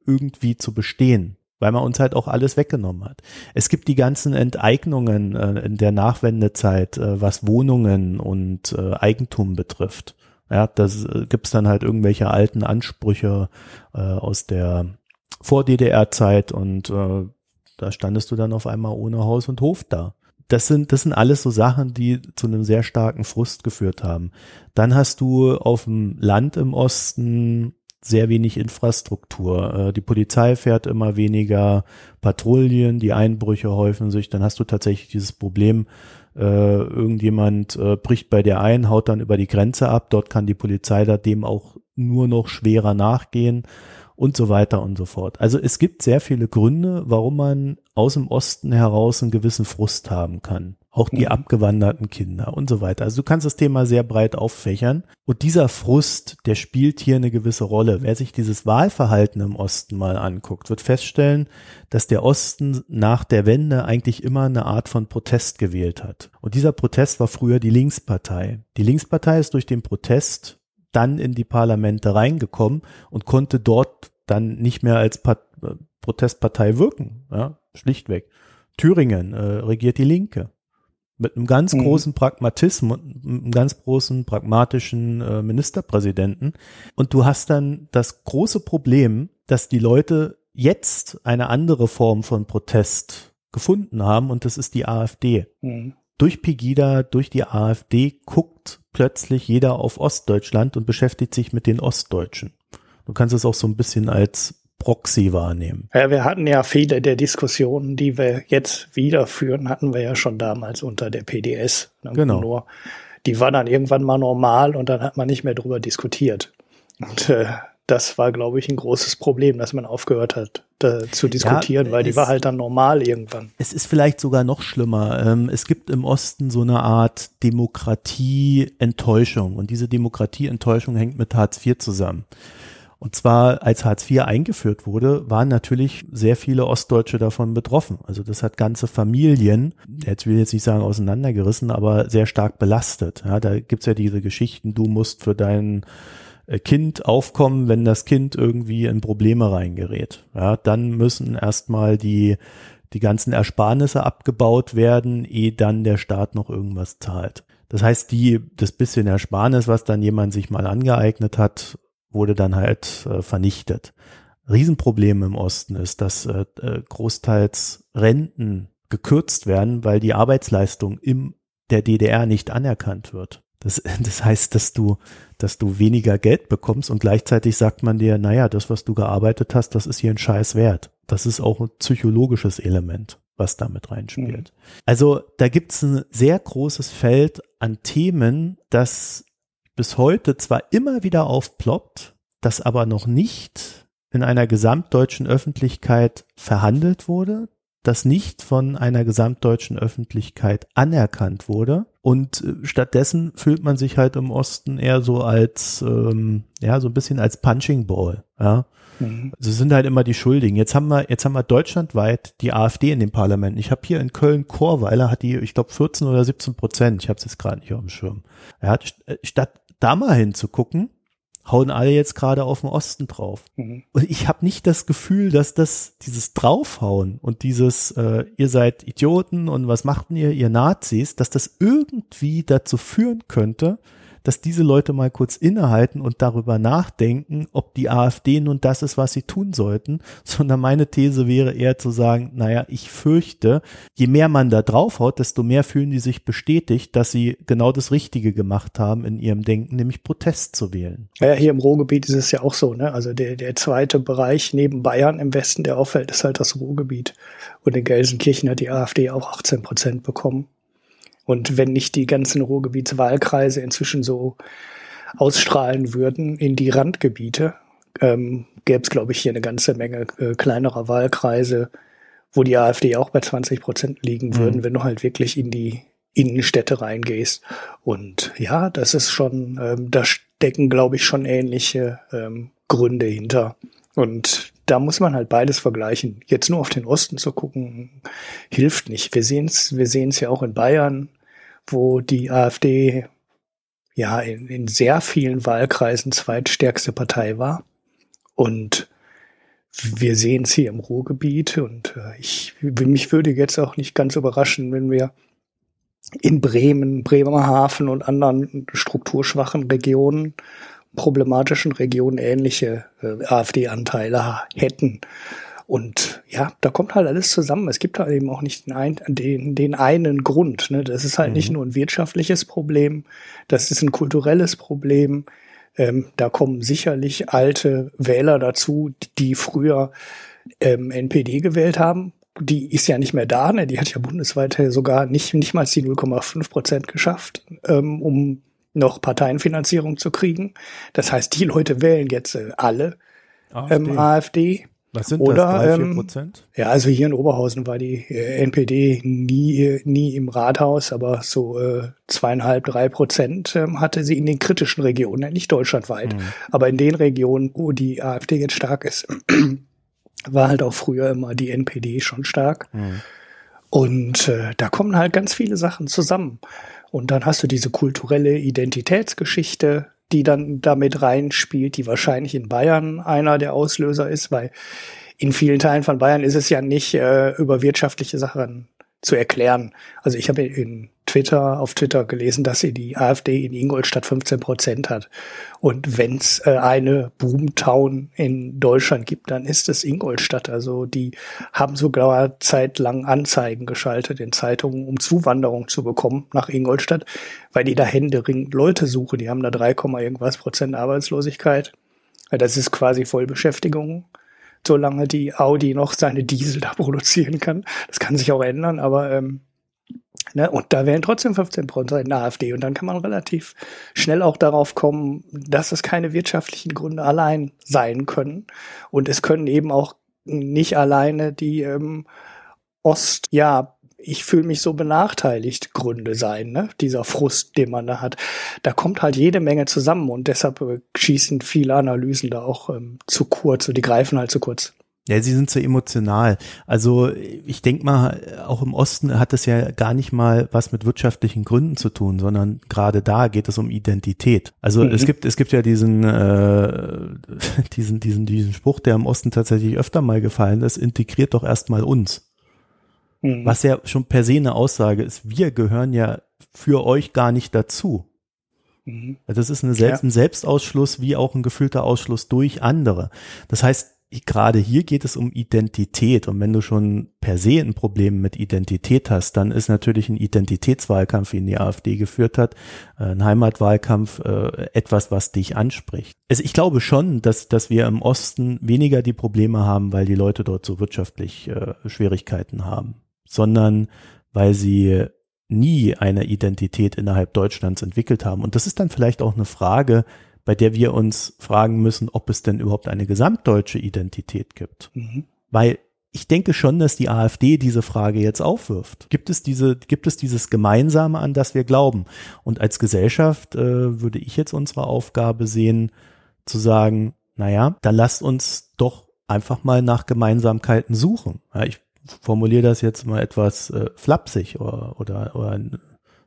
irgendwie zu bestehen, weil man uns halt auch alles weggenommen hat. Es gibt die ganzen Enteignungen äh, in der Nachwendezeit, äh, was Wohnungen und äh, Eigentum betrifft. Ja, das äh, gibt's dann halt irgendwelche alten Ansprüche äh, aus der Vor-DDR-Zeit und äh, da standest du dann auf einmal ohne Haus und Hof da. Das sind, das sind alles so Sachen, die zu einem sehr starken Frust geführt haben. Dann hast du auf dem Land im Osten sehr wenig Infrastruktur. Äh, die Polizei fährt immer weniger Patrouillen, die Einbrüche häufen sich. Dann hast du tatsächlich dieses Problem, äh, irgendjemand äh, bricht bei dir ein, haut dann über die Grenze ab. Dort kann die Polizei da dem auch nur noch schwerer nachgehen und so weiter und so fort. Also es gibt sehr viele Gründe, warum man aus dem Osten heraus einen gewissen Frust haben kann. Auch die mhm. abgewanderten Kinder und so weiter. Also du kannst das Thema sehr breit auffächern. Und dieser Frust, der spielt hier eine gewisse Rolle. Wer sich dieses Wahlverhalten im Osten mal anguckt, wird feststellen, dass der Osten nach der Wende eigentlich immer eine Art von Protest gewählt hat. Und dieser Protest war früher die Linkspartei. Die Linkspartei ist durch den Protest dann in die Parlamente reingekommen und konnte dort dann nicht mehr als Part Protestpartei wirken, ja, schlichtweg. Thüringen äh, regiert die Linke mit einem ganz mhm. großen Pragmatismus, einem ganz großen pragmatischen äh, Ministerpräsidenten. Und du hast dann das große Problem, dass die Leute jetzt eine andere Form von Protest gefunden haben und das ist die AfD. Mhm durch Pegida, durch die AfD guckt plötzlich jeder auf Ostdeutschland und beschäftigt sich mit den Ostdeutschen. Du kannst es auch so ein bisschen als Proxy wahrnehmen. Ja, wir hatten ja viele der Diskussionen, die wir jetzt wieder führen, hatten wir ja schon damals unter der PDS. Ne? Genau. Nur, die war dann irgendwann mal normal und dann hat man nicht mehr drüber diskutiert. Und äh, das war, glaube ich, ein großes Problem, dass man aufgehört hat da, zu diskutieren, ja, weil die war halt dann normal irgendwann. Es ist vielleicht sogar noch schlimmer. Ähm, es gibt im Osten so eine Art Demokratie-Enttäuschung und diese Demokratie-Enttäuschung hängt mit Hartz IV zusammen. Und zwar, als Hartz IV eingeführt wurde, waren natürlich sehr viele Ostdeutsche davon betroffen. Also das hat ganze Familien, jetzt will ich jetzt nicht sagen auseinandergerissen, aber sehr stark belastet. Ja, da gibt's ja diese Geschichten, du musst für deinen äh, kind aufkommen, wenn das Kind irgendwie in Probleme reingerät. Ja, dann müssen erstmal die, die ganzen Ersparnisse abgebaut werden, ehe dann der Staat noch irgendwas zahlt. Das heißt, die, das bisschen Ersparnis, was dann jemand sich mal angeeignet hat, wurde dann halt äh, vernichtet. Riesenproblem im Osten ist, dass äh, äh großteils Renten gekürzt werden, weil die Arbeitsleistung im der DDR nicht anerkannt wird. Das, das heißt, dass du, dass du weniger Geld bekommst und gleichzeitig sagt man dir, naja, das, was du gearbeitet hast, das ist hier ein Scheiß wert. Das ist auch ein psychologisches Element, was damit reinspielt. Mhm. Also da gibt es ein sehr großes Feld an Themen, das bis heute zwar immer wieder aufploppt, das aber noch nicht in einer gesamtdeutschen Öffentlichkeit verhandelt wurde, das nicht von einer gesamtdeutschen Öffentlichkeit anerkannt wurde. Und äh, stattdessen fühlt man sich halt im Osten eher so als, ähm, ja, so ein bisschen als Punching Ball. Ja. Mhm. Also sind halt immer die Schuldigen. Jetzt haben wir, jetzt haben wir deutschlandweit die AfD in dem Parlament. Ich habe hier in Köln Chorweiler hat die, ich glaube 14 oder 17 Prozent. Ich habe es jetzt gerade nicht auf dem Schirm. Ja, äh, statt da mal hinzugucken, hauen alle jetzt gerade auf den Osten drauf. Mhm. Und ich habe nicht das Gefühl, dass das dieses draufhauen und dieses äh, ihr seid Idioten und was machten ihr, ihr Nazis, dass das irgendwie dazu führen könnte, dass diese Leute mal kurz innehalten und darüber nachdenken, ob die AfD nun das ist, was sie tun sollten, sondern meine These wäre eher zu sagen, naja, ich fürchte, je mehr man da draufhaut, desto mehr fühlen die sich bestätigt, dass sie genau das Richtige gemacht haben in ihrem Denken, nämlich Protest zu wählen. Ja, hier im Ruhrgebiet ist es ja auch so, ne? Also der, der zweite Bereich neben Bayern im Westen, der auffällt, ist halt das Ruhrgebiet. Und in Gelsenkirchen hat die AfD auch 18 Prozent bekommen. Und wenn nicht die ganzen Ruhrgebietswahlkreise inzwischen so ausstrahlen würden in die Randgebiete, ähm, gäbe es, glaube ich, hier eine ganze Menge äh, kleinerer Wahlkreise, wo die AfD auch bei 20 Prozent liegen mhm. würden, wenn du halt wirklich in die Innenstädte reingehst. Und ja, das ist schon, ähm, da stecken, glaube ich, schon ähnliche ähm, Gründe hinter. Und da muss man halt beides vergleichen. Jetzt nur auf den Osten zu gucken, hilft nicht. Wir sehen es wir sehen's ja auch in Bayern, wo die AfD ja in, in sehr vielen Wahlkreisen zweitstärkste Partei war. Und wir sehen es hier im Ruhrgebiet und äh, ich, mich würde jetzt auch nicht ganz überraschen, wenn wir in Bremen, Bremerhaven und anderen strukturschwachen Regionen, problematischen Regionen ähnliche äh, AfD-Anteile hätten. Und ja, da kommt halt alles zusammen. Es gibt halt eben auch nicht den, den, den einen Grund. Ne? Das ist halt mhm. nicht nur ein wirtschaftliches Problem, das ist ein kulturelles Problem. Ähm, da kommen sicherlich alte Wähler dazu, die früher ähm, NPD gewählt haben. Die ist ja nicht mehr da, ne? die hat ja bundesweit sogar nicht, nicht mal die 0,5 Prozent geschafft, ähm, um noch Parteienfinanzierung zu kriegen. Das heißt, die Leute wählen jetzt äh, alle AfD. Ähm, AfD. Was sind Oder, das, drei, vier Prozent? Ähm, ja, also hier in Oberhausen war die äh, NPD nie, nie im Rathaus, aber so äh, zweieinhalb, drei Prozent ähm, hatte sie in den kritischen Regionen, nicht deutschlandweit, mhm. aber in den Regionen, wo die AfD jetzt stark ist, war halt auch früher immer die NPD schon stark. Mhm. Und äh, da kommen halt ganz viele Sachen zusammen. Und dann hast du diese kulturelle Identitätsgeschichte, die dann damit reinspielt, die wahrscheinlich in Bayern einer der Auslöser ist, weil in vielen Teilen von Bayern ist es ja nicht äh, über wirtschaftliche Sachen zu erklären. Also ich habe in Twitter, auf Twitter gelesen, dass sie die AfD in Ingolstadt 15 Prozent hat. Und wenn es äh, eine Boomtown in Deutschland gibt, dann ist es Ingolstadt. Also die haben sogar zeitlang Anzeigen geschaltet in Zeitungen, um Zuwanderung zu bekommen nach Ingolstadt, weil die da händeringend Leute suchen. Die haben da 3, irgendwas Prozent Arbeitslosigkeit. Das ist quasi Vollbeschäftigung solange die Audi noch seine Diesel da produzieren kann. Das kann sich auch ändern, aber ähm, ne, und da wären trotzdem 15 Prozent AfD und dann kann man relativ schnell auch darauf kommen, dass es keine wirtschaftlichen Gründe allein sein können und es können eben auch nicht alleine die ähm, Ost, ja, ich fühle mich so benachteiligt Gründe sein, ne? dieser Frust, den man da hat. Da kommt halt jede Menge zusammen und deshalb äh, schießen viele Analysen da auch ähm, zu kurz und die greifen halt zu kurz. Ja, sie sind zu emotional. Also ich denke mal, auch im Osten hat es ja gar nicht mal was mit wirtschaftlichen Gründen zu tun, sondern gerade da geht es um Identität. Also mhm. es gibt es gibt ja diesen äh, diesen diesen diesen Spruch, der im Osten tatsächlich öfter mal gefallen ist: Integriert doch erstmal uns. Mhm. Was ja schon per se eine Aussage ist, wir gehören ja für euch gar nicht dazu. Mhm. Das ist eine Selbst, ja. ein Selbstausschluss wie auch ein gefühlter Ausschluss durch andere. Das heißt, gerade hier geht es um Identität. Und wenn du schon per se ein Problem mit Identität hast, dann ist natürlich ein Identitätswahlkampf, wie die AfD geführt hat, äh, ein Heimatwahlkampf, äh, etwas, was dich anspricht. Also ich glaube schon, dass, dass wir im Osten weniger die Probleme haben, weil die Leute dort so wirtschaftlich äh, Schwierigkeiten haben sondern weil sie nie eine Identität innerhalb Deutschlands entwickelt haben. Und das ist dann vielleicht auch eine Frage, bei der wir uns fragen müssen, ob es denn überhaupt eine gesamtdeutsche Identität gibt. Mhm. Weil ich denke schon, dass die AfD diese Frage jetzt aufwirft. Gibt es diese, gibt es dieses Gemeinsame, an das wir glauben? Und als Gesellschaft äh, würde ich jetzt unsere Aufgabe sehen, zu sagen, naja, dann lasst uns doch einfach mal nach Gemeinsamkeiten suchen. Ja, ich formuliere das jetzt mal etwas äh, flapsig oder, oder, oder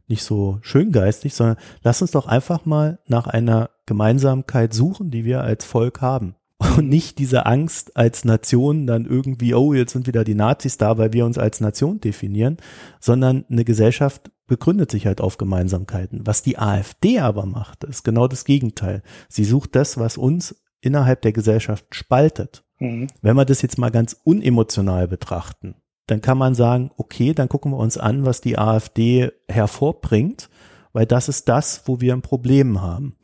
nicht so schöngeistig, sondern lass uns doch einfach mal nach einer Gemeinsamkeit suchen, die wir als Volk haben. Und nicht diese Angst als Nation dann irgendwie, oh, jetzt sind wieder die Nazis da, weil wir uns als Nation definieren, sondern eine Gesellschaft begründet sich halt auf Gemeinsamkeiten. Was die AfD aber macht, ist genau das Gegenteil. Sie sucht das, was uns innerhalb der Gesellschaft spaltet. Mhm. Wenn wir das jetzt mal ganz unemotional betrachten, dann kann man sagen, okay, dann gucken wir uns an, was die AfD hervorbringt, weil das ist das, wo wir ein Problem haben.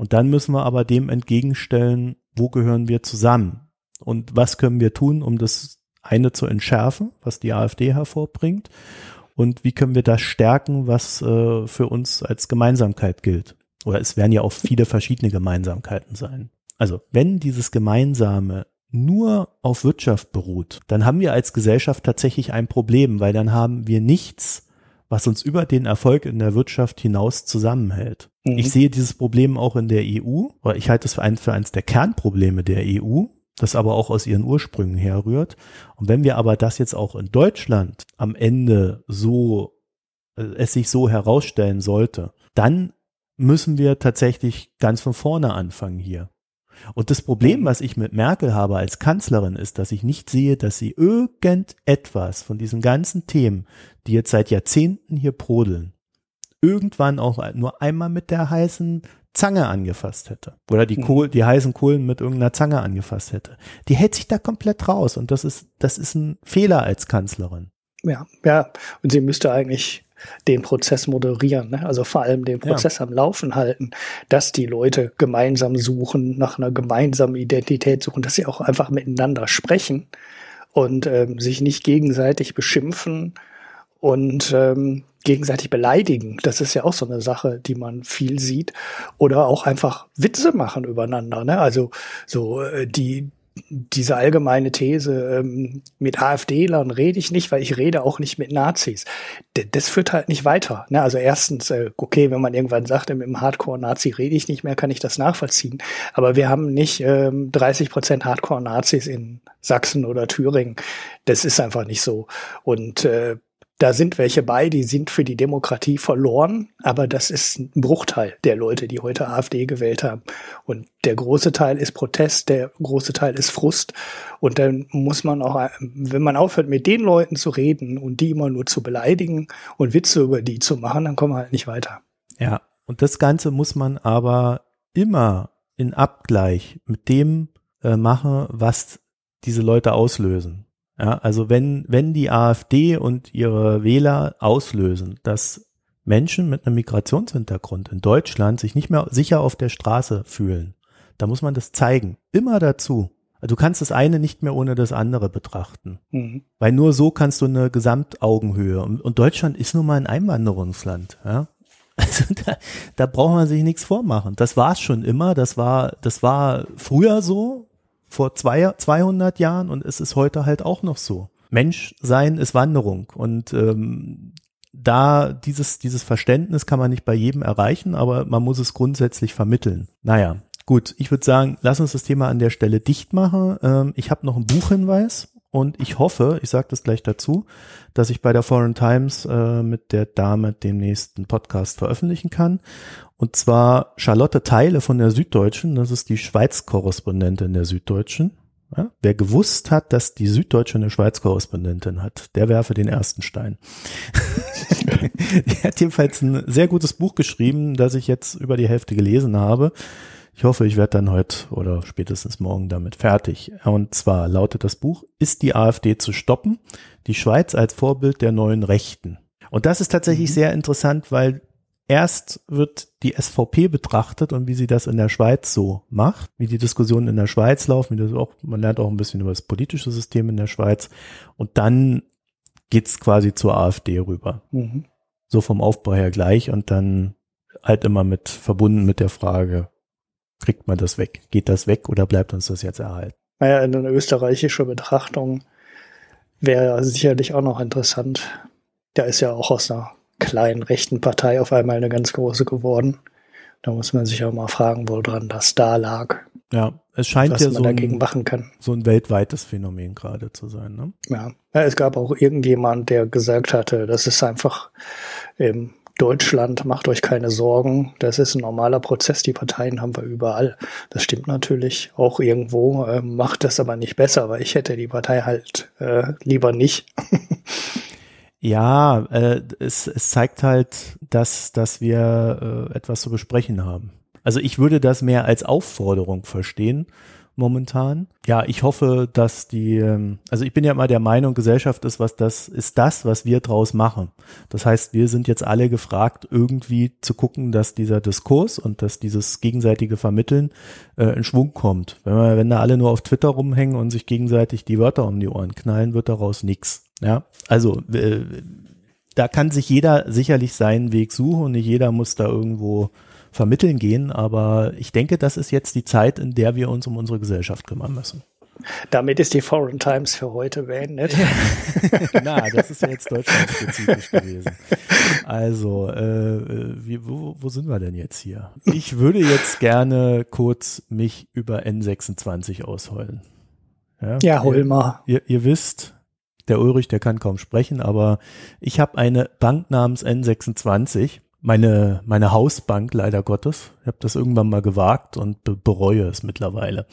Und dann müssen wir aber dem entgegenstellen, wo gehören wir zusammen? Und was können wir tun, um das eine zu entschärfen, was die AfD hervorbringt? Und wie können wir das stärken, was äh, für uns als Gemeinsamkeit gilt? Oder es werden ja auch viele verschiedene Gemeinsamkeiten sein. Also wenn dieses Gemeinsame nur auf Wirtschaft beruht, dann haben wir als Gesellschaft tatsächlich ein Problem, weil dann haben wir nichts, was uns über den Erfolg in der Wirtschaft hinaus zusammenhält. Mhm. Ich sehe dieses Problem auch in der EU, oder ich halte es für, ein, für eines der Kernprobleme der EU, das aber auch aus ihren Ursprüngen herrührt. Und wenn wir aber das jetzt auch in Deutschland am Ende so, äh, es sich so herausstellen sollte, dann müssen wir tatsächlich ganz von vorne anfangen hier. Und das Problem, was ich mit Merkel habe als Kanzlerin, ist, dass ich nicht sehe, dass sie irgendetwas von diesen ganzen Themen, die jetzt seit Jahrzehnten hier brodeln, irgendwann auch nur einmal mit der heißen Zange angefasst hätte. Oder die, Kohl, die heißen Kohlen mit irgendeiner Zange angefasst hätte. Die hält sich da komplett raus. Und das ist, das ist ein Fehler als Kanzlerin. Ja, ja. Und sie müsste eigentlich den Prozess moderieren, ne? also vor allem den Prozess ja. am Laufen halten, dass die Leute gemeinsam suchen, nach einer gemeinsamen Identität suchen, dass sie auch einfach miteinander sprechen und ähm, sich nicht gegenseitig beschimpfen und ähm, gegenseitig beleidigen. Das ist ja auch so eine Sache, die man viel sieht. Oder auch einfach Witze machen übereinander. Ne? Also so äh, die diese allgemeine These, ähm, mit AfD-Lern rede ich nicht, weil ich rede auch nicht mit Nazis. D das führt halt nicht weiter. Ne? Also erstens, äh, okay, wenn man irgendwann sagt, mit dem Hardcore-Nazi rede ich nicht mehr, kann ich das nachvollziehen. Aber wir haben nicht ähm, 30 Prozent Hardcore-Nazis in Sachsen oder Thüringen. Das ist einfach nicht so. Und äh, da sind welche bei, die sind für die Demokratie verloren, aber das ist ein Bruchteil der Leute, die heute AfD gewählt haben. Und der große Teil ist Protest, der große Teil ist Frust. Und dann muss man auch, wenn man aufhört, mit den Leuten zu reden und die immer nur zu beleidigen und Witze über die zu machen, dann kommen wir halt nicht weiter. Ja, und das Ganze muss man aber immer in Abgleich mit dem äh, machen, was diese Leute auslösen. Ja, also wenn, wenn die AfD und ihre Wähler auslösen, dass Menschen mit einem Migrationshintergrund in Deutschland sich nicht mehr sicher auf der Straße fühlen, da muss man das zeigen. Immer dazu. Du kannst das eine nicht mehr ohne das andere betrachten. Mhm. Weil nur so kannst du eine Gesamtaugenhöhe. Und, Deutschland ist nun mal ein Einwanderungsland. Ja? Also da, da braucht man sich nichts vormachen. Das war es schon immer. Das war, das war früher so vor zwei, 200 Jahren und es ist heute halt auch noch so. Menschsein ist Wanderung und ähm, da dieses, dieses Verständnis kann man nicht bei jedem erreichen, aber man muss es grundsätzlich vermitteln. Naja, gut, ich würde sagen, lass uns das Thema an der Stelle dicht machen. Ähm, ich habe noch einen Buchhinweis und ich hoffe, ich sage das gleich dazu, dass ich bei der Foreign Times äh, mit der Dame den nächsten Podcast veröffentlichen kann. Und zwar Charlotte Teile von der Süddeutschen, das ist die Schweiz-Korrespondentin der Süddeutschen. Ja, wer gewusst hat, dass die Süddeutsche eine Schweiz-Korrespondentin hat, der werfe den ersten Stein. die hat jedenfalls ein sehr gutes Buch geschrieben, das ich jetzt über die Hälfte gelesen habe. Ich hoffe, ich werde dann heute oder spätestens morgen damit fertig. Und zwar lautet das Buch, ist die AfD zu stoppen? Die Schweiz als Vorbild der neuen Rechten. Und das ist tatsächlich mhm. sehr interessant, weil erst wird die SVP betrachtet und wie sie das in der Schweiz so macht, wie die Diskussionen in der Schweiz laufen, wie das auch, man lernt auch ein bisschen über das politische System in der Schweiz und dann geht's quasi zur AfD rüber. Mhm. So vom Aufbau her gleich und dann halt immer mit verbunden mit der Frage, kriegt man das weg? Geht das weg oder bleibt uns das jetzt erhalten? Naja, eine österreichische Betrachtung wäre sicherlich auch noch interessant. Der ist ja auch aus einer kleinen rechten Partei auf einmal eine ganz große geworden. Da muss man sich auch mal fragen, woran das da lag. Ja, es scheint was ja man so dagegen ein, machen kann. so ein weltweites Phänomen gerade zu sein. Ne? Ja. ja, es gab auch irgendjemand, der gesagt hatte, das ist einfach im Deutschland, macht euch keine Sorgen, das ist ein normaler Prozess, die Parteien haben wir überall. Das stimmt natürlich auch irgendwo, äh, macht das aber nicht besser, weil ich hätte die Partei halt äh, lieber nicht. Ja, äh, es, es zeigt halt, dass, dass wir äh, etwas zu besprechen haben. Also ich würde das mehr als Aufforderung verstehen momentan. Ja, ich hoffe, dass die, ähm, also ich bin ja immer der Meinung, Gesellschaft ist was das, ist das, was wir draus machen. Das heißt, wir sind jetzt alle gefragt, irgendwie zu gucken, dass dieser Diskurs und dass dieses gegenseitige Vermitteln äh, in Schwung kommt. Wenn wir, wenn da alle nur auf Twitter rumhängen und sich gegenseitig die Wörter um die Ohren knallen, wird daraus nichts. Ja, also äh, da kann sich jeder sicherlich seinen Weg suchen und nicht jeder muss da irgendwo vermitteln gehen. Aber ich denke, das ist jetzt die Zeit, in der wir uns um unsere Gesellschaft kümmern müssen. Damit ist die Foreign Times für heute beendet. Na, das ist ja jetzt deutschlandspezifisch gewesen. Also, äh, äh, wie, wo, wo sind wir denn jetzt hier? Ich würde jetzt gerne kurz mich über N26 ausheulen. Ja, ja hol mal. Ihr, ihr wisst, der Ulrich, der kann kaum sprechen, aber ich habe eine Bank namens N26 meine, meine Hausbank, leider Gottes. Ich habe das irgendwann mal gewagt und be bereue es mittlerweile.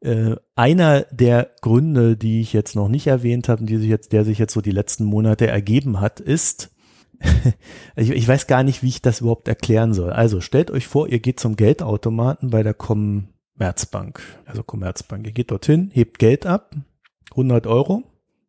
Äh, einer der Gründe, die ich jetzt noch nicht erwähnt habe, die sich jetzt, der sich jetzt so die letzten Monate ergeben hat, ist, ich, ich weiß gar nicht, wie ich das überhaupt erklären soll. Also stellt euch vor, ihr geht zum Geldautomaten bei der Commerzbank, also Commerzbank. Ihr geht dorthin, hebt Geld ab, 100 Euro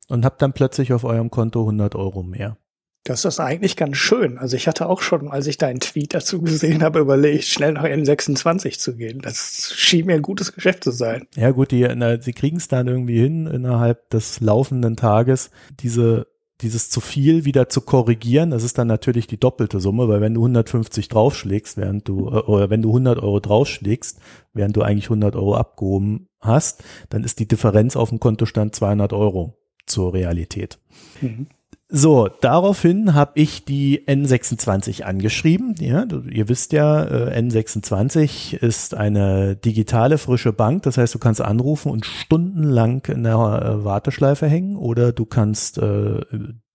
und habt dann plötzlich auf eurem Konto 100 Euro mehr. Das ist eigentlich ganz schön. Also ich hatte auch schon, als ich deinen Tweet dazu gesehen habe, überlegt, schnell nach N26 zu gehen. Das schien mir ein gutes Geschäft zu sein. Ja gut, die, na, sie kriegen es dann irgendwie hin, innerhalb des laufenden Tages diese dieses zu viel wieder zu korrigieren, das ist dann natürlich die doppelte Summe, weil wenn du 150 draufschlägst, während du, äh, oder wenn du 100 Euro draufschlägst, während du eigentlich 100 Euro abgehoben hast, dann ist die Differenz auf dem Kontostand 200 Euro zur Realität. Mhm. So, daraufhin habe ich die N26 angeschrieben. Ja, ihr wisst ja, äh, N26 ist eine digitale frische Bank. Das heißt, du kannst anrufen und stundenlang in der äh, Warteschleife hängen oder du kannst äh,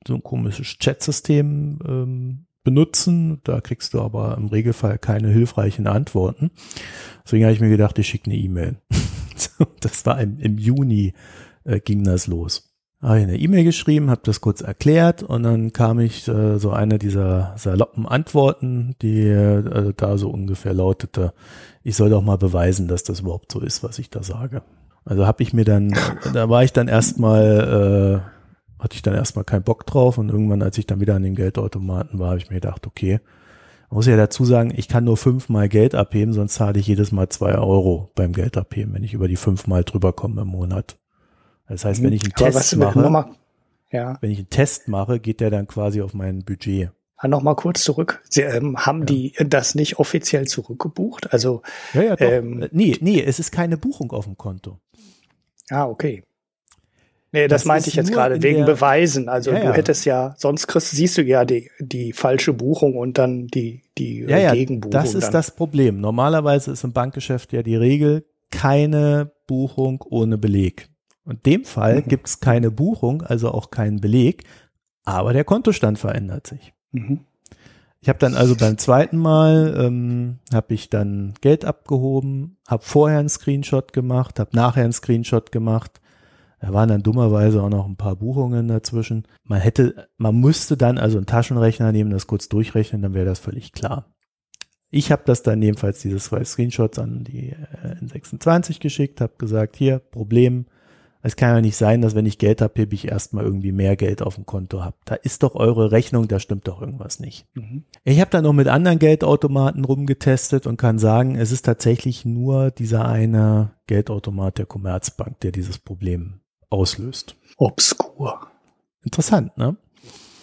so ein komisches Chatsystem ähm, benutzen. Da kriegst du aber im Regelfall keine hilfreichen Antworten. Deswegen habe ich mir gedacht, ich schicke eine E-Mail. das war im, im Juni äh, ging das los habe ich eine E-Mail geschrieben, habe das kurz erklärt und dann kam ich äh, so eine dieser saloppen Antworten, die äh, da so ungefähr lautete, ich soll doch mal beweisen, dass das überhaupt so ist, was ich da sage. Also habe ich mir dann, da war ich dann erstmal, äh, hatte ich dann erstmal keinen Bock drauf und irgendwann, als ich dann wieder an den Geldautomaten war, habe ich mir gedacht, okay, muss ja dazu sagen, ich kann nur fünfmal Geld abheben, sonst zahle ich jedes Mal zwei Euro beim Geld abheben, wenn ich über die fünfmal drüber komme im Monat. Das heißt, wenn ich einen Aber Test mache, mal, ja. wenn ich einen Test mache, geht der dann quasi auf mein Budget. Ah, noch mal kurz zurück. Sie, ähm, haben ja. die das nicht offiziell zurückgebucht? Also ja, ja. Ähm, nee, nee, es ist keine Buchung auf dem Konto. Ah, okay. Nee, das, das meinte ich jetzt gerade wegen Beweisen. Also du hättest ja, sonst kriegst, siehst du ja die, die falsche Buchung und dann die, die ja, ja, Gegenbuchung. Das ist dann. das Problem. Normalerweise ist im Bankgeschäft ja die Regel keine Buchung ohne Beleg. In dem Fall mhm. gibt es keine Buchung, also auch keinen Beleg, aber der Kontostand verändert sich. Mhm. Ich habe dann also beim zweiten Mal ähm, habe ich dann Geld abgehoben, habe vorher einen Screenshot gemacht, habe nachher einen Screenshot gemacht. Da waren dann dummerweise auch noch ein paar Buchungen dazwischen. Man hätte, man müsste dann also einen Taschenrechner nehmen, das kurz durchrechnen, dann wäre das völlig klar. Ich habe das dann jedenfalls diese zwei Screenshots an die äh, N26 geschickt, habe gesagt, hier Problem, es kann ja nicht sein, dass wenn ich Geld habe, heb ich erstmal irgendwie mehr Geld auf dem Konto habe. Da ist doch eure Rechnung, da stimmt doch irgendwas nicht. Mhm. Ich habe da noch mit anderen Geldautomaten rumgetestet und kann sagen, es ist tatsächlich nur dieser eine Geldautomat der Commerzbank, der dieses Problem auslöst. Obskur. Interessant, ne?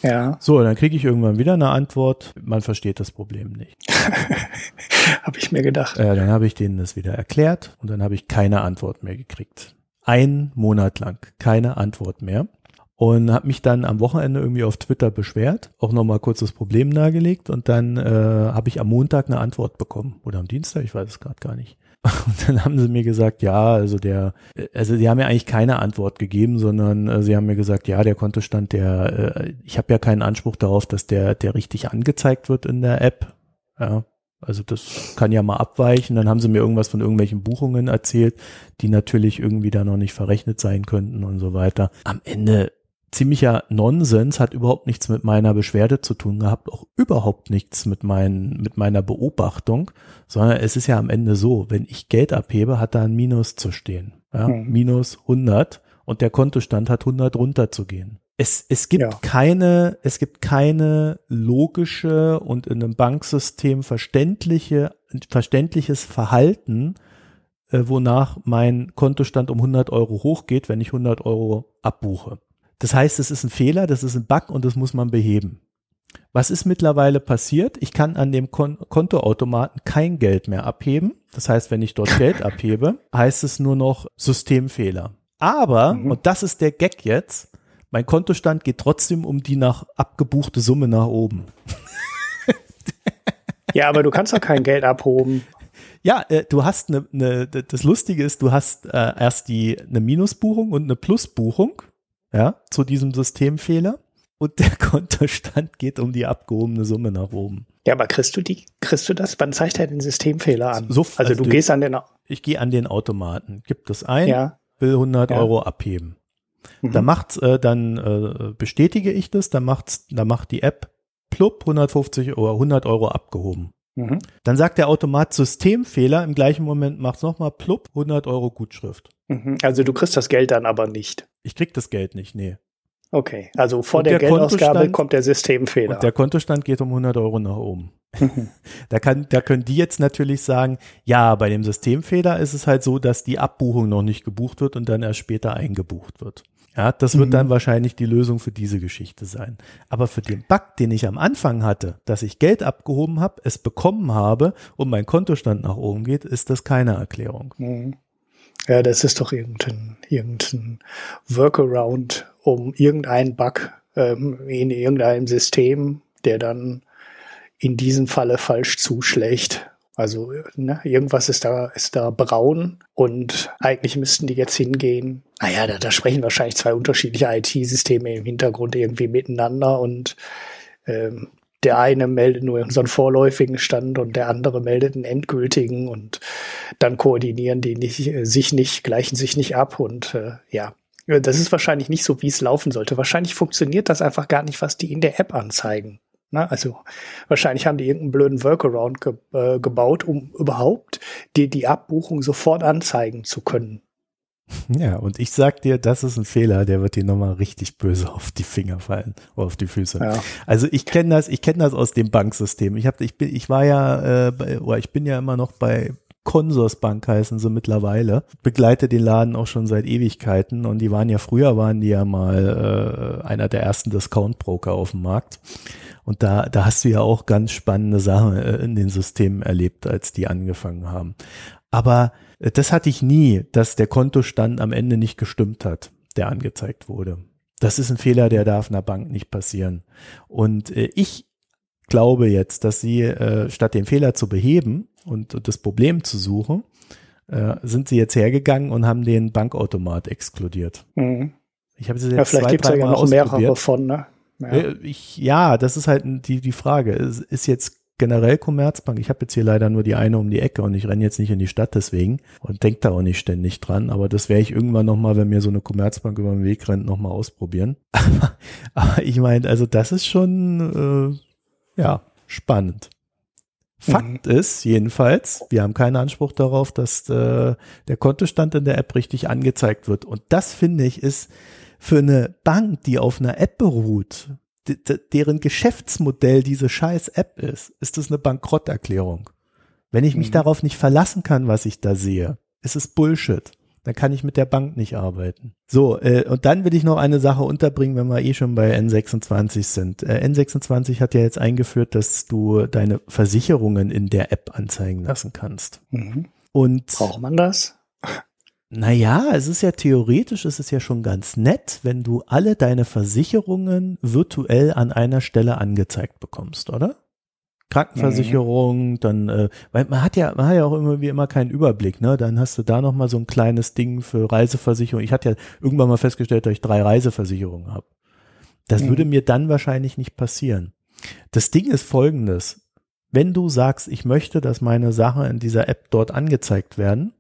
Ja. So, dann kriege ich irgendwann wieder eine Antwort. Man versteht das Problem nicht. habe ich mir gedacht. Äh, dann habe ich denen das wieder erklärt und dann habe ich keine Antwort mehr gekriegt ein Monat lang keine Antwort mehr und habe mich dann am Wochenende irgendwie auf Twitter beschwert, auch nochmal kurz das Problem nahegelegt und dann äh, habe ich am Montag eine Antwort bekommen oder am Dienstag, ich weiß es gerade gar nicht. Und dann haben sie mir gesagt, ja, also der, also die haben mir eigentlich keine Antwort gegeben, sondern äh, sie haben mir gesagt, ja, der Kontostand, der, äh, ich habe ja keinen Anspruch darauf, dass der, der richtig angezeigt wird in der App. Ja, also das kann ja mal abweichen. Dann haben sie mir irgendwas von irgendwelchen Buchungen erzählt, die natürlich irgendwie da noch nicht verrechnet sein könnten und so weiter. Am Ende ziemlicher Nonsens, hat überhaupt nichts mit meiner Beschwerde zu tun gehabt, auch überhaupt nichts mit, mein, mit meiner Beobachtung, sondern es ist ja am Ende so, wenn ich Geld abhebe, hat da ein Minus zu stehen. Ja? Hm. Minus 100 und der Kontostand hat 100 runterzugehen. Es, es gibt ja. keine, es gibt keine logische und in einem Banksystem verständliche, verständliches Verhalten, äh, wonach mein Kontostand um 100 Euro hochgeht, wenn ich 100 Euro abbuche. Das heißt, es ist ein Fehler, das ist ein Bug und das muss man beheben. Was ist mittlerweile passiert? Ich kann an dem Kon Kontoautomaten kein Geld mehr abheben. Das heißt, wenn ich dort Geld abhebe, heißt es nur noch Systemfehler. Aber, mhm. und das ist der Gag jetzt, mein Kontostand geht trotzdem um die nach abgebuchte Summe nach oben. ja, aber du kannst doch kein Geld abhoben. Ja, äh, du hast eine, ne, das Lustige ist, du hast äh, erst die eine Minusbuchung und eine Plusbuchung ja, zu diesem Systemfehler und der Kontostand geht um die abgehobene Summe nach oben. Ja, aber kriegst du die, kriegst du das? Wann zeigt er den Systemfehler an? So, also, also du, du, gehst an den. Ich gehe an den Automaten, gib das ein, ja. will 100 ja. Euro abheben. Mhm. Da macht's, äh, dann äh, bestätige ich das, dann macht's, dann macht die App plupp 150 oder 100 Euro abgehoben. Mhm. Dann sagt der Automat Systemfehler, im gleichen Moment macht's nochmal plupp 100 Euro Gutschrift. Mhm. Also du kriegst das Geld dann aber nicht. Ich krieg das Geld nicht, nee. Okay, also vor der, der, Geldausgabe kommt der Systemfehler. Und der Kontostand geht um 100 Euro nach oben. Mhm. da, kann, da können die jetzt natürlich sagen, ja, bei dem Systemfehler ist es halt so, dass die Abbuchung noch nicht gebucht wird und dann erst später eingebucht wird. Ja, das wird mhm. dann wahrscheinlich die Lösung für diese Geschichte sein. Aber für den Bug, den ich am Anfang hatte, dass ich Geld abgehoben habe, es bekommen habe und mein Kontostand nach oben geht, ist das keine Erklärung. Mhm. Ja, das ist doch irgendein, irgendein Workaround, um irgendeinen Bug ähm, in irgendeinem System, der dann in diesem Falle falsch zuschlägt. Also ne, irgendwas ist da, ist da braun und eigentlich müssten die jetzt hingehen. Naja, da, da sprechen wahrscheinlich zwei unterschiedliche IT-Systeme im Hintergrund irgendwie miteinander und ähm, der eine meldet nur einen vorläufigen Stand und der andere meldet einen endgültigen und dann koordinieren die nicht, äh, sich nicht, gleichen sich nicht ab und äh, ja. Das ist wahrscheinlich nicht so, wie es laufen sollte. Wahrscheinlich funktioniert das einfach gar nicht, was die in der App anzeigen. Na, also wahrscheinlich haben die irgendeinen blöden Workaround ge äh, gebaut, um überhaupt dir die Abbuchung sofort anzeigen zu können. Ja, und ich sag dir, das ist ein Fehler, der wird dir nochmal richtig böse auf die Finger fallen oder auf die Füße. Ja. Also ich kenne das, ich kenne das aus dem Banksystem. Ich habe, ich bin, ich war ja, äh, bei, oder ich bin ja immer noch bei Consorsbank heißen sie mittlerweile. Begleite den Laden auch schon seit Ewigkeiten und die waren ja früher waren die ja mal äh, einer der ersten Discount Broker auf dem Markt. Und da, da hast du ja auch ganz spannende Sachen äh, in den Systemen erlebt, als die angefangen haben. Aber das hatte ich nie, dass der Kontostand am Ende nicht gestimmt hat, der angezeigt wurde. Das ist ein Fehler, der darf einer Bank nicht passieren. Und äh, ich glaube jetzt, dass sie äh, statt den Fehler zu beheben und, und das Problem zu suchen, äh, sind sie jetzt hergegangen und haben den Bankautomat exkludiert. Mhm. Ich habe sie jetzt ja, vielleicht gibt es ja noch mehrere von, ne? Ja. Äh, ich, ja, das ist halt die, die Frage. Ist, ist jetzt generell Commerzbank. Ich habe jetzt hier leider nur die eine um die Ecke und ich renne jetzt nicht in die Stadt deswegen und denke da auch nicht ständig dran. Aber das werde ich irgendwann nochmal, wenn mir so eine Commerzbank über den Weg rennt, nochmal ausprobieren. Aber, ich meine, also das ist schon äh, ja spannend. Fakt mhm. ist jedenfalls, wir haben keinen Anspruch darauf, dass äh, der Kontostand in der App richtig angezeigt wird. Und das finde ich ist für eine Bank, die auf einer App beruht, deren Geschäftsmodell diese scheiß App ist, ist das eine Bankrotterklärung. Wenn ich mich mhm. darauf nicht verlassen kann, was ich da sehe, ist es Bullshit. Dann kann ich mit der Bank nicht arbeiten. So, äh, und dann will ich noch eine Sache unterbringen, wenn wir eh schon bei N26 sind. Äh, N26 hat ja jetzt eingeführt, dass du deine Versicherungen in der App anzeigen lassen kannst. Mhm. Und braucht man das? Naja, es ist ja theoretisch, es ist ja schon ganz nett, wenn du alle deine Versicherungen virtuell an einer Stelle angezeigt bekommst, oder? Krankenversicherung, mhm. dann, äh, weil man hat ja, man hat ja auch immer wie immer keinen Überblick, ne? Dann hast du da noch mal so ein kleines Ding für Reiseversicherung. Ich hatte ja irgendwann mal festgestellt, dass ich drei Reiseversicherungen habe. Das mhm. würde mir dann wahrscheinlich nicht passieren. Das Ding ist folgendes. Wenn du sagst, ich möchte, dass meine Sachen in dieser App dort angezeigt werden,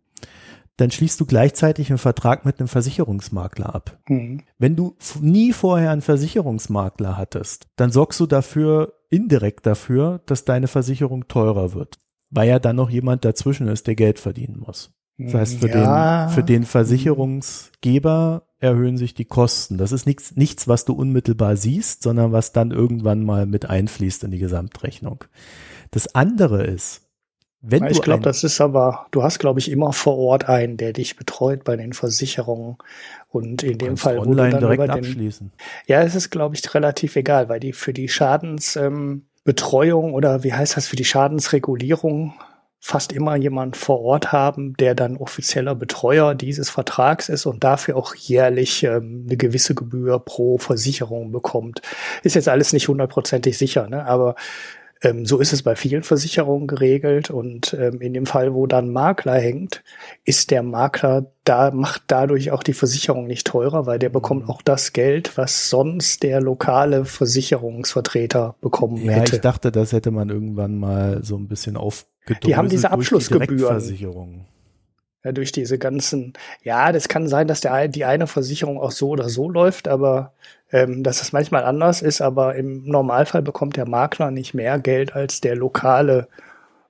dann schließt du gleichzeitig einen Vertrag mit einem Versicherungsmakler ab. Mhm. Wenn du nie vorher einen Versicherungsmakler hattest, dann sorgst du dafür, indirekt dafür, dass deine Versicherung teurer wird, weil ja dann noch jemand dazwischen ist, der Geld verdienen muss. Das heißt, für, ja. den, für den Versicherungsgeber erhöhen sich die Kosten. Das ist nichts, nichts, was du unmittelbar siehst, sondern was dann irgendwann mal mit einfließt in die Gesamtrechnung. Das andere ist, wenn ich glaube, das ist aber, du hast, glaube ich, immer vor Ort einen, der dich betreut bei den Versicherungen. Und in dem Fall, du dann direkt den, abschließen. Ja, es ist, glaube ich, relativ egal, weil die für die Schadensbetreuung ähm, oder wie heißt das, für die Schadensregulierung fast immer jemand vor Ort haben, der dann offizieller Betreuer dieses Vertrags ist und dafür auch jährlich ähm, eine gewisse Gebühr pro Versicherung bekommt. Ist jetzt alles nicht hundertprozentig sicher, ne? aber ähm, so ist es bei vielen Versicherungen geregelt und ähm, in dem Fall, wo dann Makler hängt, ist der Makler da, macht dadurch auch die Versicherung nicht teurer, weil der bekommt mhm. auch das Geld, was sonst der lokale Versicherungsvertreter bekommen ja, hätte. Ich dachte, das hätte man irgendwann mal so ein bisschen aufgedröselt. Die haben diese Abschlussgebühren. Die ja, durch diese ganzen, ja, das kann sein, dass der, die eine Versicherung auch so oder so läuft, aber ähm, dass es manchmal anders ist, aber im Normalfall bekommt der Makler nicht mehr Geld als der Lokale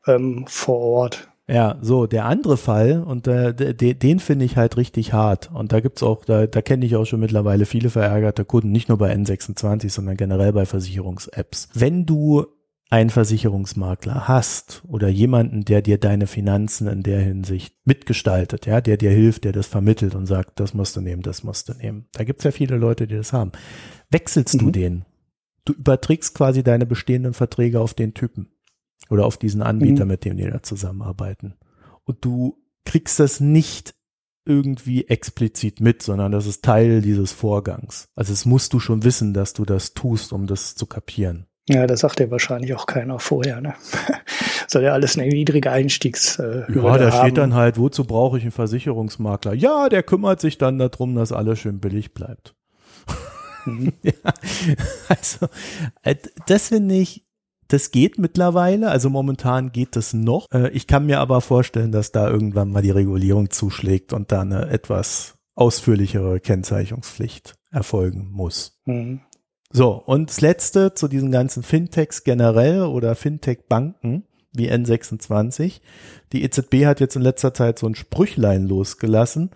ähm, vor Ort. Ja, so, der andere Fall, und äh, de, den finde ich halt richtig hart. Und da gibt's auch, da, da kenne ich auch schon mittlerweile viele verärgerte Kunden, nicht nur bei N26, sondern generell bei Versicherungs-Apps. Wenn du einen Versicherungsmakler hast oder jemanden, der dir deine Finanzen in der Hinsicht mitgestaltet, ja, der dir hilft, der das vermittelt und sagt, das musst du nehmen, das musst du nehmen. Da gibt's ja viele Leute, die das haben. Wechselst mhm. du den? Du überträgst quasi deine bestehenden Verträge auf den Typen oder auf diesen Anbieter, mhm. mit dem die da zusammenarbeiten. Und du kriegst das nicht irgendwie explizit mit, sondern das ist Teil dieses Vorgangs. Also es musst du schon wissen, dass du das tust, um das zu kapieren. Ja, das sagt ja wahrscheinlich auch keiner vorher. Ne? Soll ja alles eine niedrige Einstiegs. Äh, ja, da steht dann halt, wozu brauche ich einen Versicherungsmakler? Ja, der kümmert sich dann darum, dass alles schön billig bleibt. Mhm. ja, also, äh, das finde ich, das geht mittlerweile, also momentan geht das noch. Äh, ich kann mir aber vorstellen, dass da irgendwann mal die Regulierung zuschlägt und da eine etwas ausführlichere Kennzeichnungspflicht erfolgen muss. Mhm. So, und das letzte zu diesen ganzen Fintechs generell oder Fintech-Banken wie N26. Die EZB hat jetzt in letzter Zeit so ein Sprüchlein losgelassen,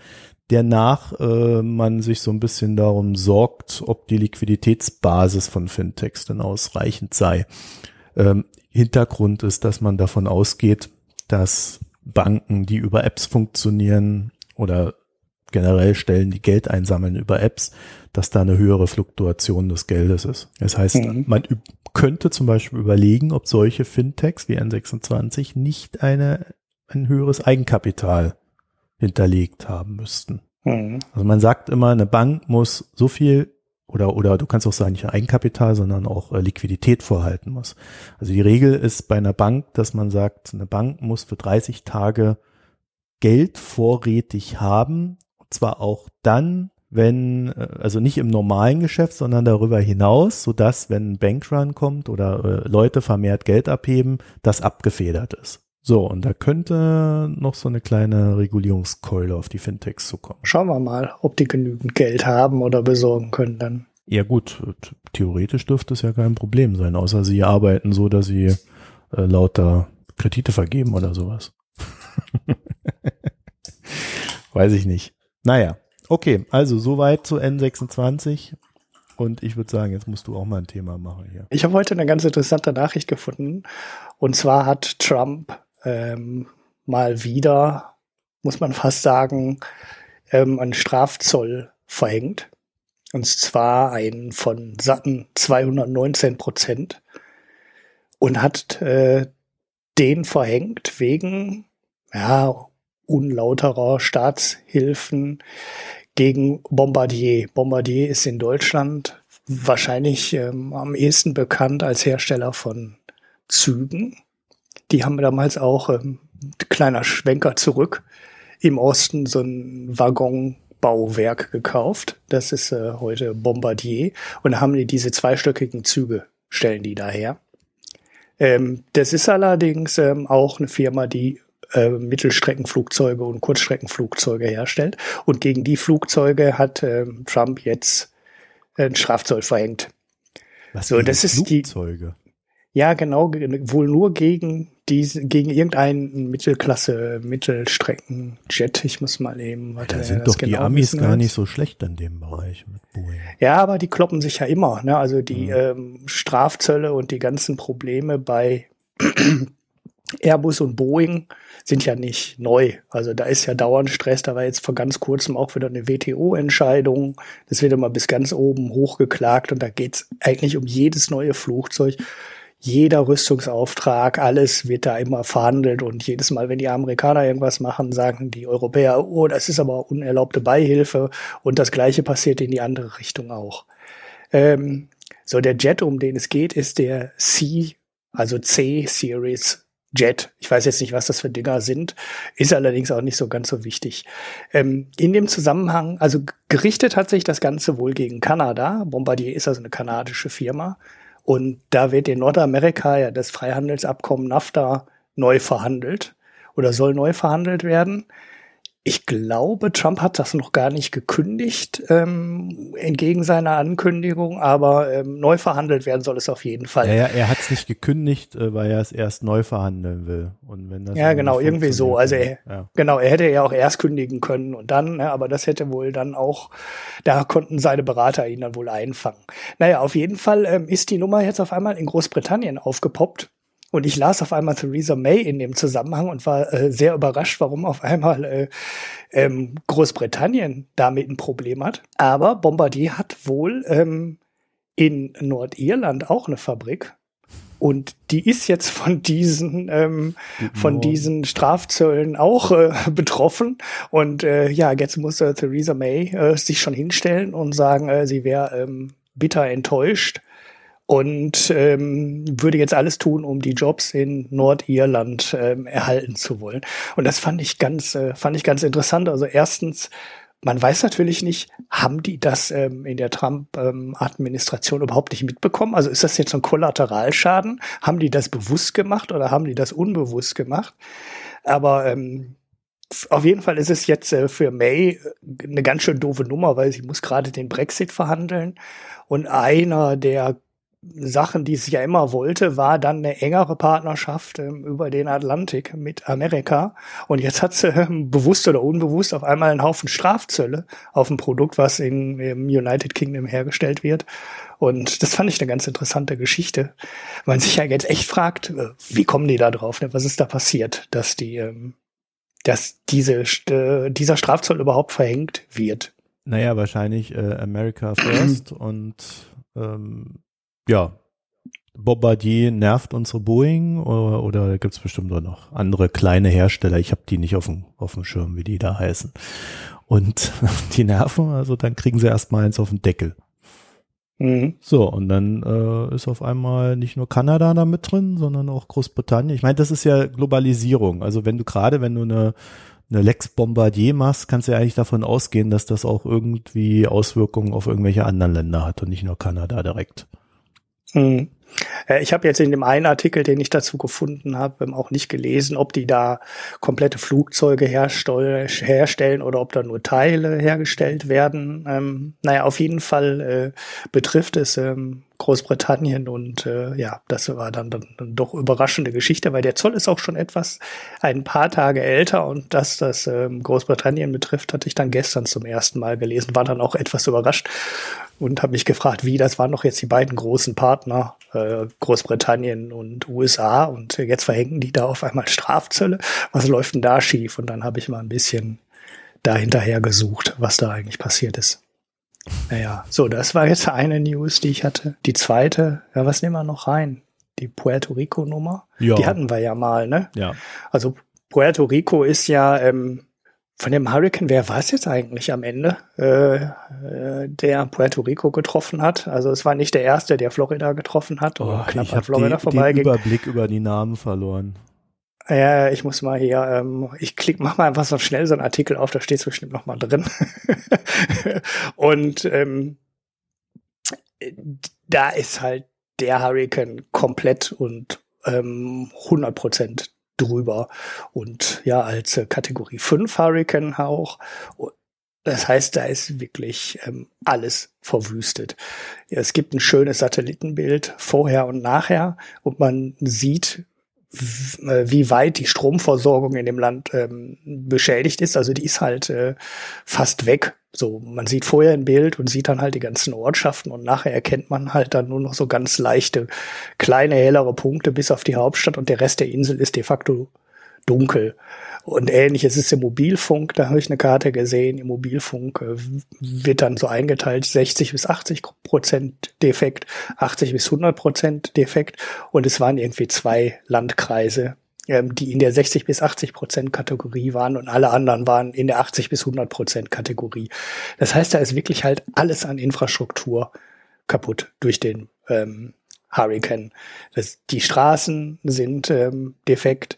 der nach äh, man sich so ein bisschen darum sorgt, ob die Liquiditätsbasis von Fintechs denn ausreichend sei. Ähm, Hintergrund ist, dass man davon ausgeht, dass Banken, die über Apps funktionieren oder generell Stellen, die Geld einsammeln über Apps, dass da eine höhere Fluktuation des Geldes ist. Das heißt, mhm. man könnte zum Beispiel überlegen, ob solche Fintechs wie N26 nicht eine, ein höheres Eigenkapital hinterlegt haben müssten. Mhm. Also man sagt immer, eine Bank muss so viel oder, oder du kannst auch sagen, nicht Eigenkapital, sondern auch äh, Liquidität vorhalten muss. Also die Regel ist bei einer Bank, dass man sagt, eine Bank muss für 30 Tage Geld vorrätig haben, zwar auch dann, wenn, äh, also nicht im normalen Geschäft, sondern darüber hinaus, so dass, wenn ein Bankrun kommt oder äh, Leute vermehrt Geld abheben, das abgefedert ist. So, und da könnte noch so eine kleine Regulierungskeule auf die Fintechs zukommen. Schauen wir mal, ob die genügend Geld haben oder besorgen können dann. Ja gut, theoretisch dürfte es ja kein Problem sein, außer sie arbeiten so, dass sie äh, lauter Kredite vergeben oder sowas. Weiß ich nicht. Naja, okay, also soweit zu N26. Und ich würde sagen, jetzt musst du auch mal ein Thema machen hier. Ich habe heute eine ganz interessante Nachricht gefunden. Und zwar hat Trump ähm, mal wieder, muss man fast sagen, ähm, einen Strafzoll verhängt. Und zwar einen von satten 219 Prozent. Und hat äh, den verhängt wegen ja, unlauterer Staatshilfen gegen Bombardier. Bombardier ist in Deutschland wahrscheinlich ähm, am ehesten bekannt als Hersteller von Zügen. Die haben damals auch, ähm, kleiner Schwenker zurück, im Osten so ein Waggonbauwerk gekauft. Das ist äh, heute Bombardier. Und haben die diese zweistöckigen Züge, stellen die daher. Ähm, das ist allerdings ähm, auch eine Firma, die äh, Mittelstreckenflugzeuge und Kurzstreckenflugzeuge herstellt. Und gegen die Flugzeuge hat äh, Trump jetzt einen Strafzoll verhängt. Was so, das ist Flugzeuge? die. Ja, genau, wohl nur gegen diese, gegen irgendeinen Mittelklasse, Mittelstrecken-Jet. Ich muss mal eben, warte, Da sind doch genau die Amis gar nicht so schlecht in dem Bereich mit Boeing. Ja, aber die kloppen sich ja immer, ne? Also die mhm. ähm, Strafzölle und die ganzen Probleme bei Airbus und Boeing sind ja nicht neu. Also da ist ja dauernd Stress. Da war jetzt vor ganz kurzem auch wieder eine WTO-Entscheidung. Das wird immer bis ganz oben hochgeklagt und da geht's eigentlich um jedes neue Flugzeug. Jeder Rüstungsauftrag, alles wird da immer verhandelt und jedes Mal, wenn die Amerikaner irgendwas machen, sagen die Europäer, oh, das ist aber unerlaubte Beihilfe und das gleiche passiert in die andere Richtung auch. Ähm, so, der Jet, um den es geht, ist der C, also C-Series Jet. Ich weiß jetzt nicht, was das für Dinger sind, ist allerdings auch nicht so ganz so wichtig. Ähm, in dem Zusammenhang, also gerichtet hat sich das Ganze wohl gegen Kanada. Bombardier ist also eine kanadische Firma. Und da wird in Nordamerika ja das Freihandelsabkommen NAFTA neu verhandelt oder soll neu verhandelt werden. Ich glaube, Trump hat das noch gar nicht gekündigt, ähm, entgegen seiner Ankündigung, aber ähm, neu verhandelt werden soll es auf jeden Fall. Ja, ja er hat es nicht gekündigt, äh, weil er es erst neu verhandeln will. Und wenn das ja, genau, irgendwie so. Also er, ja. genau, er hätte ja auch erst kündigen können und dann, ne, aber das hätte wohl dann auch, da konnten seine Berater ihn dann wohl einfangen. Naja, auf jeden Fall ähm, ist die Nummer jetzt auf einmal in Großbritannien aufgepoppt und ich las auf einmal Theresa May in dem Zusammenhang und war äh, sehr überrascht, warum auf einmal äh, ähm, Großbritannien damit ein Problem hat. Aber Bombardier hat wohl ähm, in Nordirland auch eine Fabrik. Und die ist jetzt von diesen ähm, von diesen Strafzöllen auch äh, betroffen. Und äh, ja, jetzt muss äh, Theresa May äh, sich schon hinstellen und sagen, äh, sie wäre ähm, bitter enttäuscht und ähm, würde jetzt alles tun, um die Jobs in Nordirland ähm, erhalten zu wollen. Und das fand ich ganz, äh, fand ich ganz interessant. Also erstens, man weiß natürlich nicht, haben die das ähm, in der Trump-Administration ähm, überhaupt nicht mitbekommen? Also ist das jetzt ein Kollateralschaden? Haben die das bewusst gemacht oder haben die das unbewusst gemacht? Aber ähm, auf jeden Fall ist es jetzt äh, für May äh, eine ganz schön doofe Nummer, weil sie muss gerade den Brexit verhandeln. Und einer der Sachen, die es ja immer wollte, war dann eine engere Partnerschaft ähm, über den Atlantik mit Amerika. Und jetzt hat sie ähm, bewusst oder unbewusst auf einmal einen Haufen Strafzölle auf ein Produkt, was in, im United Kingdom hergestellt wird. Und das fand ich eine ganz interessante Geschichte. Man sich ja jetzt echt fragt, äh, wie kommen die da drauf? Ne? Was ist da passiert, dass die, ähm, dass diese, äh, dieser Strafzoll überhaupt verhängt wird? Naja, wahrscheinlich äh, America First und ähm, ja, Bombardier nervt unsere Boeing oder, oder gibt es bestimmt auch noch andere kleine Hersteller. Ich habe die nicht auf dem, auf dem Schirm, wie die da heißen. Und die nerven, also dann kriegen sie erstmal eins auf den Deckel. Mhm. So, und dann äh, ist auf einmal nicht nur Kanada da mit drin, sondern auch Großbritannien. Ich meine, das ist ja Globalisierung. Also wenn du gerade, wenn du eine, eine Lex Bombardier machst, kannst du ja eigentlich davon ausgehen, dass das auch irgendwie Auswirkungen auf irgendwelche anderen Länder hat und nicht nur Kanada direkt. Hm. Äh, ich habe jetzt in dem einen Artikel, den ich dazu gefunden habe, ähm, auch nicht gelesen, ob die da komplette Flugzeuge herstellen oder ob da nur Teile hergestellt werden. Ähm, naja, auf jeden Fall äh, betrifft es ähm, Großbritannien und äh, ja, das war dann, dann, dann doch überraschende Geschichte, weil der Zoll ist auch schon etwas ein paar Tage älter und dass das ähm, Großbritannien betrifft, hatte ich dann gestern zum ersten Mal gelesen, war dann auch etwas überrascht und habe mich gefragt, wie, das waren doch jetzt die beiden großen Partner, äh, Großbritannien und USA und jetzt verhängen die da auf einmal Strafzölle. Was läuft denn da schief? Und dann habe ich mal ein bisschen dahinterher gesucht, was da eigentlich passiert ist. Naja, so, das war jetzt eine News, die ich hatte. Die zweite, ja, was nehmen wir noch rein? Die Puerto Rico-Nummer? Ja. Die hatten wir ja mal, ne? Ja. Also Puerto Rico ist ja ähm, von dem Hurricane, wer war es jetzt eigentlich am Ende, äh, äh, der Puerto Rico getroffen hat? Also es war nicht der erste, der Florida getroffen hat oder oh, knapp ich an Florida die, den Überblick über die Namen verloren. Ja, ich muss mal hier, ähm, ich klick, mach mal einfach so schnell so einen Artikel auf, da steht es bestimmt noch mal drin. Und ähm, da ist halt der Hurricane komplett und ähm, 100 Prozent drüber. Und ja, als äh, Kategorie 5 Hurricane auch. Das heißt, da ist wirklich ähm, alles verwüstet. Es gibt ein schönes Satellitenbild vorher und nachher und man sieht, wie weit die Stromversorgung in dem Land ähm, beschädigt ist. Also die ist halt äh, fast weg. So, man sieht vorher ein Bild und sieht dann halt die ganzen Ortschaften und nachher erkennt man halt dann nur noch so ganz leichte, kleine, hellere Punkte bis auf die Hauptstadt und der Rest der Insel ist de facto dunkel. Und ähnliches ist im Mobilfunk, da habe ich eine Karte gesehen, im Mobilfunk äh, wird dann so eingeteilt, 60 bis 80 Prozent defekt, 80 bis 100 Prozent defekt und es waren irgendwie zwei Landkreise, ähm, die in der 60 bis 80 Prozent Kategorie waren und alle anderen waren in der 80 bis 100 Prozent Kategorie. Das heißt, da ist wirklich halt alles an Infrastruktur kaputt durch den ähm, Hurricane. Das, die Straßen sind ähm, defekt,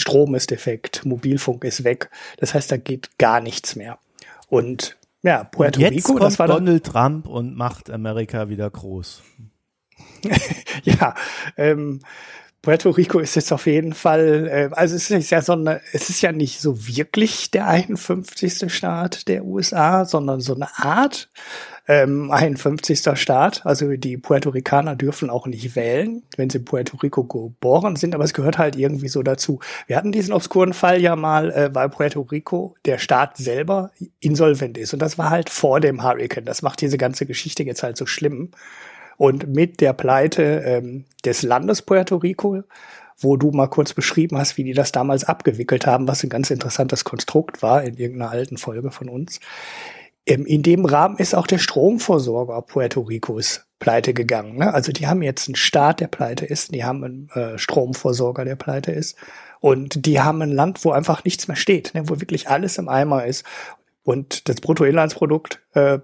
Strom ist defekt, Mobilfunk ist weg. Das heißt, da geht gar nichts mehr. Und ja, Puerto und jetzt Rico, kommt das war Donald Trump und macht Amerika wieder groß. ja, ähm, Puerto Rico ist jetzt auf jeden Fall, äh, also es ist ja so eine, es ist ja nicht so wirklich der 51. Staat der USA, sondern so eine Art ähm, 51. Staat. Also die Puerto Ricaner dürfen auch nicht wählen, wenn sie in Puerto Rico geboren sind, aber es gehört halt irgendwie so dazu. Wir hatten diesen obskuren Fall ja mal, äh, weil Puerto Rico der Staat selber insolvent ist und das war halt vor dem Hurricane. Das macht diese ganze Geschichte jetzt halt so schlimm. Und mit der Pleite ähm, des Landes Puerto Rico, wo du mal kurz beschrieben hast, wie die das damals abgewickelt haben, was ein ganz interessantes Konstrukt war in irgendeiner alten Folge von uns. Ähm, in dem Rahmen ist auch der Stromversorger Puerto Ricos pleite gegangen. Ne? Also die haben jetzt einen Staat, der pleite ist, die haben einen äh, Stromversorger, der pleite ist. Und die haben ein Land, wo einfach nichts mehr steht, ne? wo wirklich alles im Eimer ist. Und das Bruttoinlandsprodukt äh,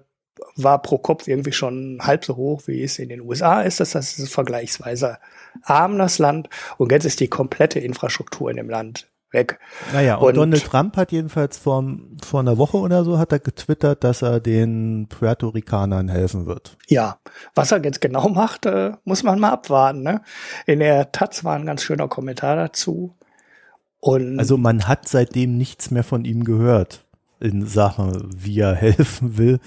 war pro Kopf irgendwie schon halb so hoch, wie es in den USA ist. Das heißt, es ist vergleichsweise arm, das Land. Und jetzt ist die komplette Infrastruktur in dem Land weg. Naja, und, und Donald Trump hat jedenfalls vor, vor einer Woche oder so hat er getwittert, dass er den Puerto Ricanern helfen wird. Ja, was er jetzt genau macht, äh, muss man mal abwarten. Ne? In der Taz war ein ganz schöner Kommentar dazu. Und also man hat seitdem nichts mehr von ihm gehört in Sachen, wie er helfen will,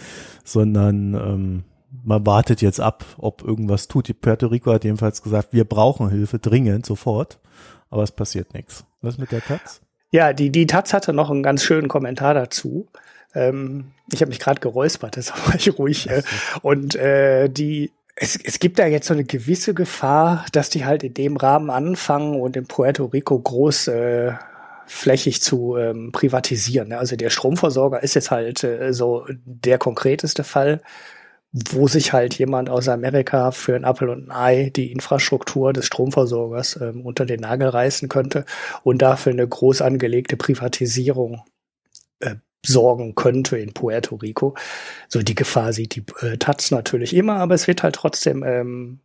sondern ähm, man wartet jetzt ab, ob irgendwas tut. Die Puerto Rico hat jedenfalls gesagt, wir brauchen Hilfe dringend, sofort, aber es passiert nichts. Was mit der Taz? Ja, die, die Taz hatte noch einen ganz schönen Kommentar dazu. Ähm, ich habe mich gerade geräuspert, deshalb war ich ruhig. Äh, und äh, die es, es gibt da jetzt so eine gewisse Gefahr, dass die halt in dem Rahmen anfangen und in Puerto Rico groß äh, flächig zu ähm, privatisieren. Ne? Also der Stromversorger ist jetzt halt äh, so der konkreteste Fall, wo sich halt jemand aus Amerika für ein Apple und ein Ei die Infrastruktur des Stromversorgers ähm, unter den Nagel reißen könnte und dafür eine groß angelegte Privatisierung äh, sorgen könnte in Puerto Rico. So die Gefahr sieht die äh, Taz natürlich immer, aber es wird halt trotzdem ähm,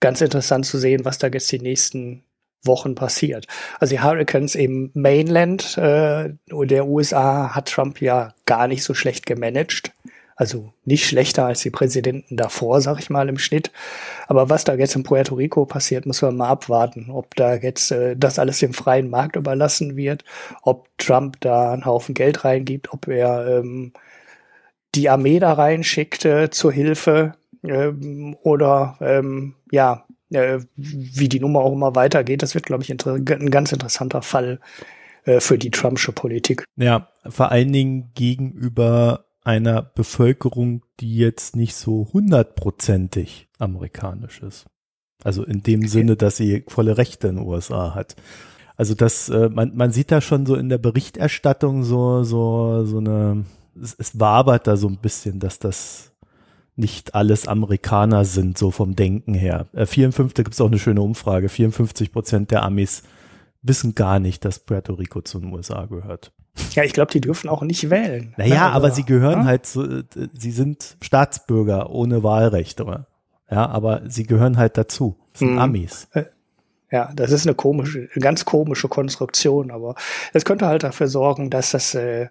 ganz interessant zu sehen, was da jetzt die nächsten Wochen passiert. Also die Hurricanes im Mainland äh, der USA hat Trump ja gar nicht so schlecht gemanagt. Also nicht schlechter als die Präsidenten davor, sag ich mal im Schnitt. Aber was da jetzt in Puerto Rico passiert, muss man mal abwarten. Ob da jetzt äh, das alles dem freien Markt überlassen wird, ob Trump da einen Haufen Geld reingibt, ob er ähm, die Armee da reinschickt äh, zur Hilfe ähm, oder ähm, ja äh, wie die Nummer auch immer weitergeht, das wird, glaube ich, ein ganz interessanter Fall äh, für die Trumpsche Politik. Ja, vor allen Dingen gegenüber einer Bevölkerung, die jetzt nicht so hundertprozentig amerikanisch ist. Also in dem okay. Sinne, dass sie volle Rechte in den USA hat. Also das, äh, man, man sieht da schon so in der Berichterstattung so, so, so eine, es, es wabert da so ein bisschen, dass das nicht alles Amerikaner sind, so vom Denken her. Äh, 54, da gibt es auch eine schöne Umfrage, 54 Prozent der Amis wissen gar nicht, dass Puerto Rico zu den USA gehört. Ja, ich glaube, die dürfen auch nicht wählen. Naja, ja, aber, aber, sie gehören ja? halt so, äh, sie sind Staatsbürger ohne Wahlrechte. Ja, aber sie gehören halt dazu. Das sind mhm. Amis. Äh, ja, das ist eine komische, eine ganz komische Konstruktion, aber es könnte halt dafür sorgen, dass das äh,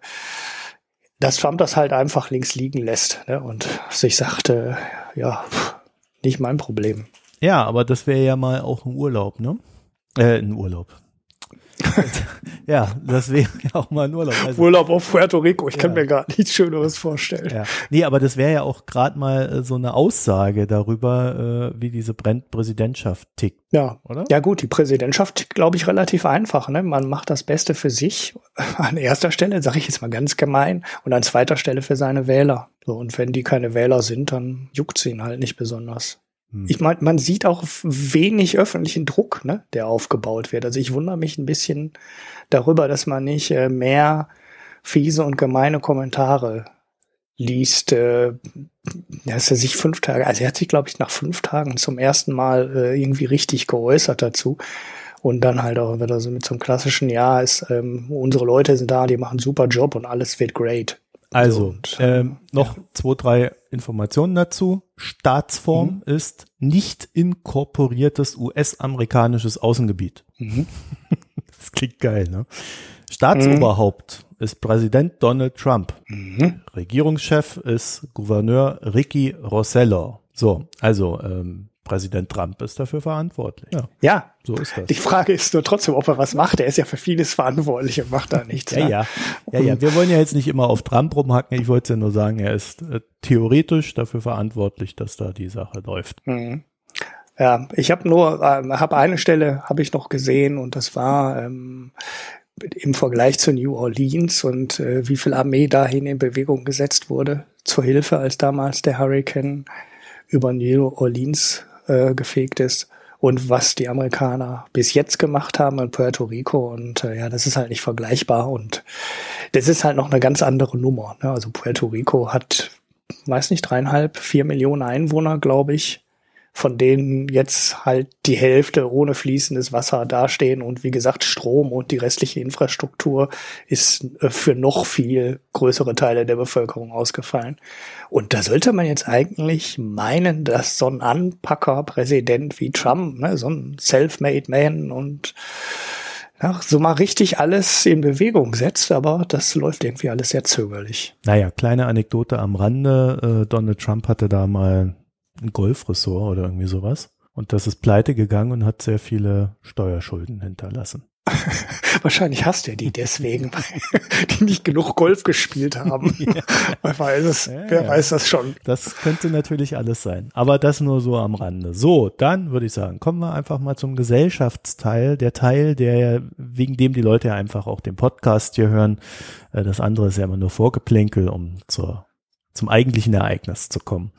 dass Trump das halt einfach links liegen lässt ne? und sich sagte, ja, nicht mein Problem. Ja, aber das wäre ja mal auch ein Urlaub, ne? Äh, ein Urlaub. ja, das wäre ja auch mal ein Urlaub. Also, Urlaub auf Puerto Rico, ich ja. kann mir gar nichts Schöneres vorstellen. Ja. Nee, aber das wäre ja auch gerade mal äh, so eine Aussage darüber, äh, wie diese Präsidentschaft tickt. Ja, oder? Ja gut, die Präsidentschaft, glaube ich, relativ einfach. Ne? Man macht das Beste für sich an erster Stelle, sage ich jetzt mal ganz gemein, und an zweiter Stelle für seine Wähler. So, und wenn die keine Wähler sind, dann juckt sie ihn halt nicht besonders. Hm. Ich meine, man sieht auch wenig öffentlichen Druck, ne, der aufgebaut wird. Also ich wundere mich ein bisschen darüber, dass man nicht äh, mehr fiese und gemeine Kommentare liest, äh, dass er sich fünf Tage, also er hat sich, glaube ich, nach fünf Tagen zum ersten Mal äh, irgendwie richtig geäußert dazu. Und dann halt auch wieder so mit so einem klassischen, ja, ist, ähm, unsere Leute sind da, die machen super Job und alles wird great. Also, ähm, noch ja. zwei, drei Informationen dazu. Staatsform mhm. ist nicht inkorporiertes US-amerikanisches Außengebiet. Mhm. das klingt geil, ne? Staatsoberhaupt mhm. ist Präsident Donald Trump. Mhm. Regierungschef ist Gouverneur Ricky Rossello. So, also ähm, Präsident Trump ist dafür verantwortlich. Ja, ja, so ist das. Die Frage ist nur trotzdem, ob er was macht. Er ist ja für vieles verantwortlich und macht da nichts. ja, ne? ja, ja, ja. Wir wollen ja jetzt nicht immer auf Trump rumhacken. Ich wollte ja nur sagen, er ist äh, theoretisch dafür verantwortlich, dass da die Sache läuft. Mhm. Ja, ich habe nur, äh, habe eine Stelle habe ich noch gesehen und das war ähm, im Vergleich zu New Orleans und äh, wie viel Armee dahin in Bewegung gesetzt wurde zur Hilfe, als damals der Hurricane über New Orleans äh, gefegt ist und was die Amerikaner bis jetzt gemacht haben in Puerto Rico. Und äh, ja, das ist halt nicht vergleichbar und das ist halt noch eine ganz andere Nummer. Ne? Also Puerto Rico hat, weiß nicht, dreieinhalb, vier Millionen Einwohner, glaube ich von denen jetzt halt die Hälfte ohne fließendes Wasser dastehen und wie gesagt Strom und die restliche Infrastruktur ist äh, für noch viel größere Teile der Bevölkerung ausgefallen. Und da sollte man jetzt eigentlich meinen, dass so ein Anpacker-Präsident wie Trump, ne, so ein Self-Made Man und ja, so mal richtig alles in Bewegung setzt, aber das läuft irgendwie alles sehr zögerlich. Naja, kleine Anekdote am Rande. Äh, Donald Trump hatte da mal ein Golfressort oder irgendwie sowas. Und das ist pleite gegangen und hat sehr viele Steuerschulden hinterlassen. Wahrscheinlich hasst er die deswegen, weil die nicht genug Golf gespielt haben. Ja. Wer, weiß es, ja, wer ja. weiß das schon. Das könnte natürlich alles sein. Aber das nur so am Rande. So, dann würde ich sagen, kommen wir einfach mal zum Gesellschaftsteil. Der Teil, der wegen dem die Leute ja einfach auch den Podcast hier hören. Äh, das andere ist ja immer nur Vorgeplänkel, um zur, zum eigentlichen Ereignis zu kommen.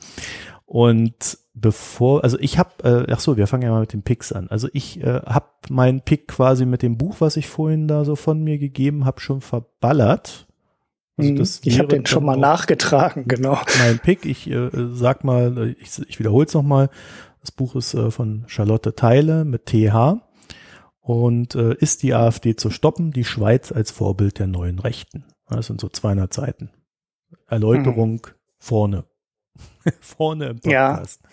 Und bevor, also ich habe, äh, ach so, wir fangen ja mal mit den Picks an. Also ich äh, habe meinen Pick quasi mit dem Buch, was ich vorhin da so von mir gegeben habe, schon verballert. Also mhm. ich habe den schon mal nachgetragen, genau. Mein Pick, ich äh, sag mal, ich, ich wiederhole es nochmal. Das Buch ist äh, von Charlotte Teile mit TH und äh, ist die AfD zu stoppen, die Schweiz als Vorbild der neuen Rechten. Das sind so 200 Seiten. Erläuterung mhm. vorne. Vorne im Podcast. Ja.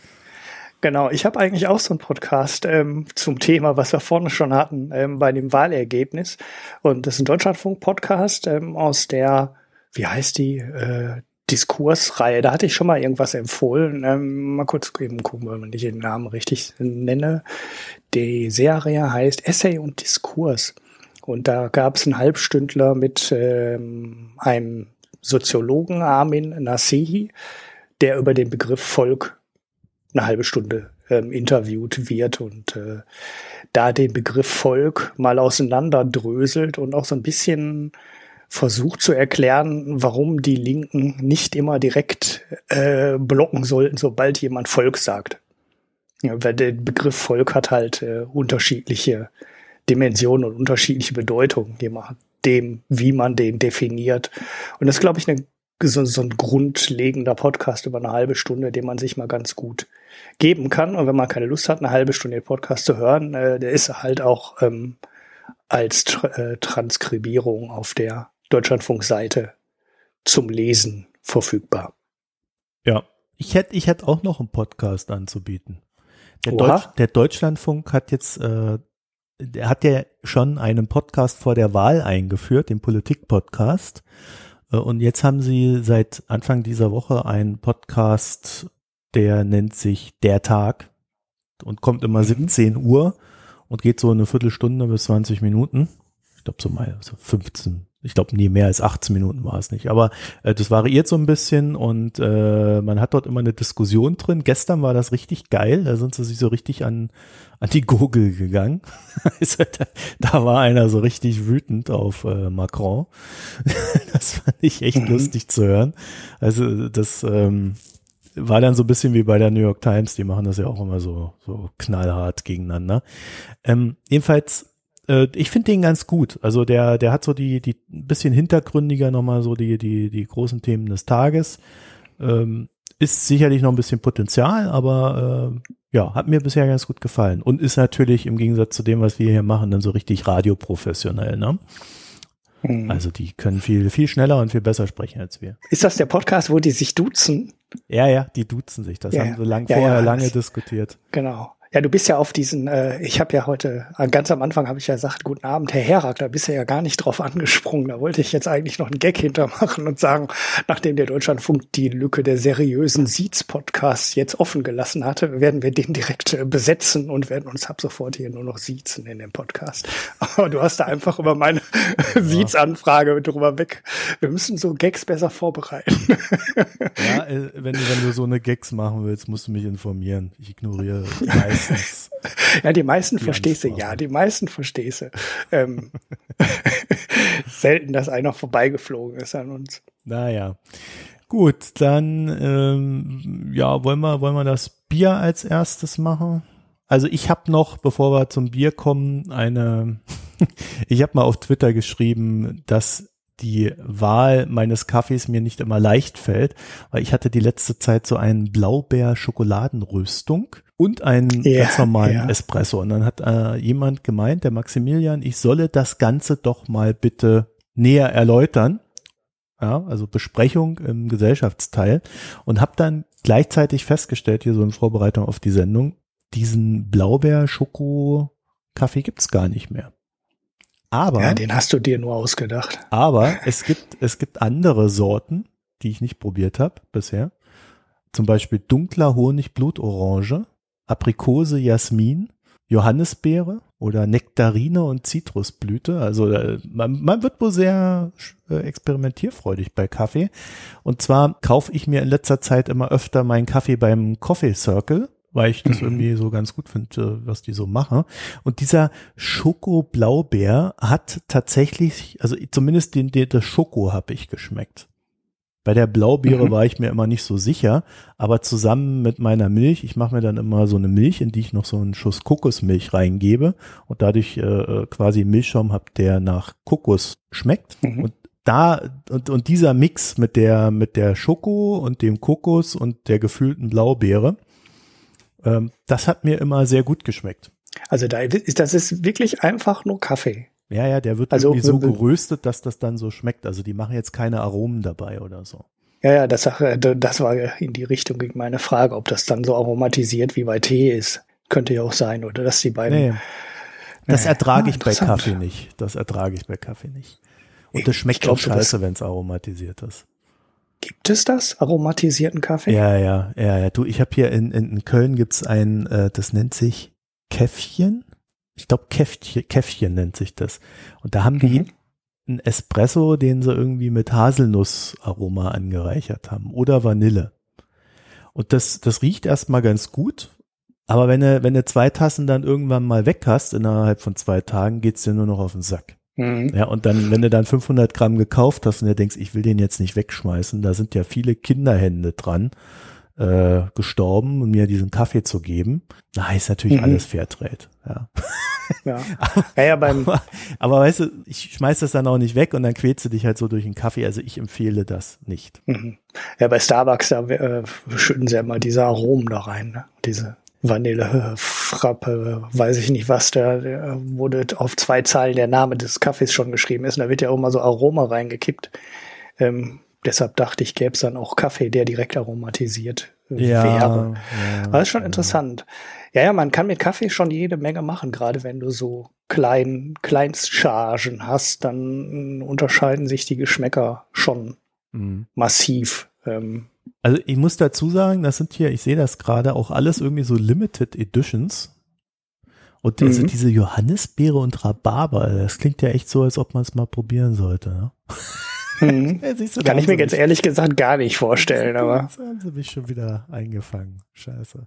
Genau, ich habe eigentlich auch so einen Podcast ähm, zum Thema, was wir vorne schon hatten, ähm, bei dem Wahlergebnis. Und das ist ein Deutschlandfunk-Podcast ähm, aus der, wie heißt die, äh, Diskursreihe. Da hatte ich schon mal irgendwas empfohlen. Ähm, mal kurz eben gucken, wenn man nicht den Namen richtig nenne. Die Serie heißt Essay und Diskurs. Und da gab es einen Halbstündler mit ähm, einem Soziologen, Armin Nasehi, der über den Begriff Volk eine halbe Stunde ähm, interviewt wird und äh, da den Begriff Volk mal auseinanderdröselt und auch so ein bisschen versucht zu erklären, warum die Linken nicht immer direkt äh, blocken sollten, sobald jemand Volk sagt. Ja, weil der Begriff Volk hat halt äh, unterschiedliche Dimensionen und unterschiedliche Bedeutungen, je wie man den definiert. Und das ist, glaube ich, eine so, so ein grundlegender Podcast über eine halbe Stunde, den man sich mal ganz gut geben kann. Und wenn man keine Lust hat, eine halbe Stunde den Podcast zu hören, äh, der ist halt auch ähm, als Tra äh, Transkribierung auf der Deutschlandfunk-Seite zum Lesen verfügbar. Ja, ich hätte ich hätte auch noch einen Podcast anzubieten. Der, Deutsch, der Deutschlandfunk hat jetzt, äh, der hat ja schon einen Podcast vor der Wahl eingeführt, den Politik-Podcast. Äh, und jetzt haben sie seit Anfang dieser Woche einen Podcast, der nennt sich Der Tag und kommt immer 17 mhm. Uhr und geht so eine Viertelstunde bis 20 Minuten. glaube so mal so 15, ich glaube nie mehr als 18 Minuten war es nicht. Aber äh, das variiert so ein bisschen und äh, man hat dort immer eine Diskussion drin. Gestern war das richtig geil, da sind sie sich so richtig an, an die Gurgel gegangen. also, da, da war einer so richtig wütend auf äh, Macron. das fand ich echt mhm. lustig zu hören. Also das ähm, war dann so ein bisschen wie bei der New York Times, die machen das ja auch immer so, so knallhart gegeneinander. Ähm, jedenfalls, äh, ich finde den ganz gut. Also der, der hat so die, die ein bisschen hintergründiger nochmal so die, die, die großen Themen des Tages. Ähm, ist sicherlich noch ein bisschen Potenzial, aber äh, ja, hat mir bisher ganz gut gefallen. Und ist natürlich im Gegensatz zu dem, was wir hier machen, dann so richtig radioprofessionell, ne? Hm. Also die können viel, viel schneller und viel besser sprechen als wir. Ist das der Podcast, wo die sich duzen? Ja, ja, die duzen sich. Das ja, haben wir lang, ja, vorher ja, lange diskutiert. Genau. Ja, du bist ja auf diesen, äh, ich habe ja heute, äh, ganz am Anfang habe ich ja gesagt, guten Abend, Herr Herak, da bist du ja gar nicht drauf angesprungen. Da wollte ich jetzt eigentlich noch einen Gag hintermachen und sagen, nachdem der Deutschlandfunk die Lücke der seriösen Siez-Podcasts jetzt offen gelassen hatte, werden wir den direkt äh, besetzen und werden uns ab sofort hier nur noch siezen in dem Podcast. Aber du hast da einfach über meine ja. Siez-Anfrage drüber weg. Wir müssen so Gags besser vorbereiten. ja, äh, wenn, wenn du so eine Gags machen willst, musst du mich informieren. Ich ignoriere meist meistens. ja, die meisten verstehst du, ja, die meisten verstehst du. Ähm, selten, dass einer vorbeigeflogen ist an uns. Naja. Gut, dann ähm, ja, wollen wir, wollen wir das Bier als erstes machen? Also ich habe noch, bevor wir zum Bier kommen, eine, ich habe mal auf Twitter geschrieben, dass die Wahl meines Kaffees mir nicht immer leicht fällt, weil ich hatte die letzte Zeit so einen Blaubeer-Schokoladenrüstung und einen ja, ganz normalen ja. Espresso. Und dann hat äh, jemand gemeint, der Maximilian, ich solle das Ganze doch mal bitte näher erläutern. Ja, also Besprechung im Gesellschaftsteil und habe dann gleichzeitig festgestellt, hier so in Vorbereitung auf die Sendung, diesen Blaubeer-Schoko-Kaffee gibt's gar nicht mehr. Aber. Ja, den hast du dir nur ausgedacht. Aber es gibt, es gibt andere Sorten, die ich nicht probiert habe bisher. Zum Beispiel dunkler Honig Blutorange, Aprikose Jasmin, Johannisbeere oder Nektarine und Zitrusblüte. Also äh, man, man wird wohl sehr äh, experimentierfreudig bei Kaffee. Und zwar kaufe ich mir in letzter Zeit immer öfter meinen Kaffee beim Coffee Circle weil ich das mhm. irgendwie so ganz gut finde, was die so machen. Und dieser Schoko-Blaubeer hat tatsächlich, also zumindest den, den das Schoko habe ich geschmeckt. Bei der Blaubeere mhm. war ich mir immer nicht so sicher, aber zusammen mit meiner Milch, ich mache mir dann immer so eine Milch, in die ich noch so einen Schuss Kokosmilch reingebe und dadurch äh, quasi Milchschaum habe, der nach Kokos schmeckt. Mhm. Und da und, und dieser Mix mit der mit der Schoko und dem Kokos und der gefühlten Blaubeere, ähm, das hat mir immer sehr gut geschmeckt. Also da ist, das ist wirklich einfach nur Kaffee. Ja, ja, der wird also, irgendwie so geröstet, dass das dann so schmeckt. Also die machen jetzt keine Aromen dabei oder so. Ja, ja, das, das war in die Richtung gegen meine Frage, ob das dann so aromatisiert wie bei Tee ist. Könnte ja auch sein, oder dass die beiden. Nee, das nee. ertrage ich ah, bei Kaffee nicht. Das ertrage ich bei Kaffee nicht. Und das schmeckt auch scheiße, wenn es aromatisiert ist. Gibt es das, aromatisierten Kaffee? Ja, ja, ja, ja. Du, ich habe hier in, in Köln gibt's ein, äh, das nennt sich Käffchen. Ich glaube, Käffchen, Käffchen nennt sich das. Und da haben die mhm. einen Espresso, den sie irgendwie mit Haselnussaroma angereichert haben oder Vanille. Und das, das riecht erstmal ganz gut. Aber wenn du, wenn du zwei Tassen dann irgendwann mal weg hast, innerhalb von zwei Tagen, geht's dir nur noch auf den Sack. Mhm. Ja, und dann, wenn du dann 500 Gramm gekauft hast und du denkst, ich will den jetzt nicht wegschmeißen, da sind ja viele Kinderhände dran äh, gestorben, um mir diesen Kaffee zu geben. Na, ist natürlich mhm. alles Fairtrade. Ja. Ja. aber, ja, beim aber, aber, weißt du, ich schmeiß das dann auch nicht weg und dann quälst du dich halt so durch den Kaffee. Also ich empfehle das nicht. Mhm. Ja, bei Starbucks, da äh, schütten sie ja immer diese Aromen da rein, ne? Diese Vanille, Frappe, weiß ich nicht was, da wurde auf zwei Zeilen der Name des Kaffees schon geschrieben ist. Und da wird ja auch mal so Aroma reingekippt. Ähm, deshalb dachte ich, gäbe es dann auch Kaffee, der direkt aromatisiert ja, wäre. Ja, das ist schon ja. interessant. Ja, ja, man kann mit Kaffee schon jede Menge machen, gerade wenn du so klein, Kleinstchargen hast, dann unterscheiden sich die Geschmäcker schon mhm. massiv. Ähm, also ich muss dazu sagen, das sind hier, ich sehe das gerade, auch alles irgendwie so Limited Editions. Und also mhm. diese Johannisbeere und Rhabarber, das klingt ja echt so, als ob man es mal probieren sollte. Ne? Du, Kann ich mir jetzt ehrlich gesagt gar nicht vorstellen, aber. Jetzt haben sie mich schon wieder eingefangen. Scheiße.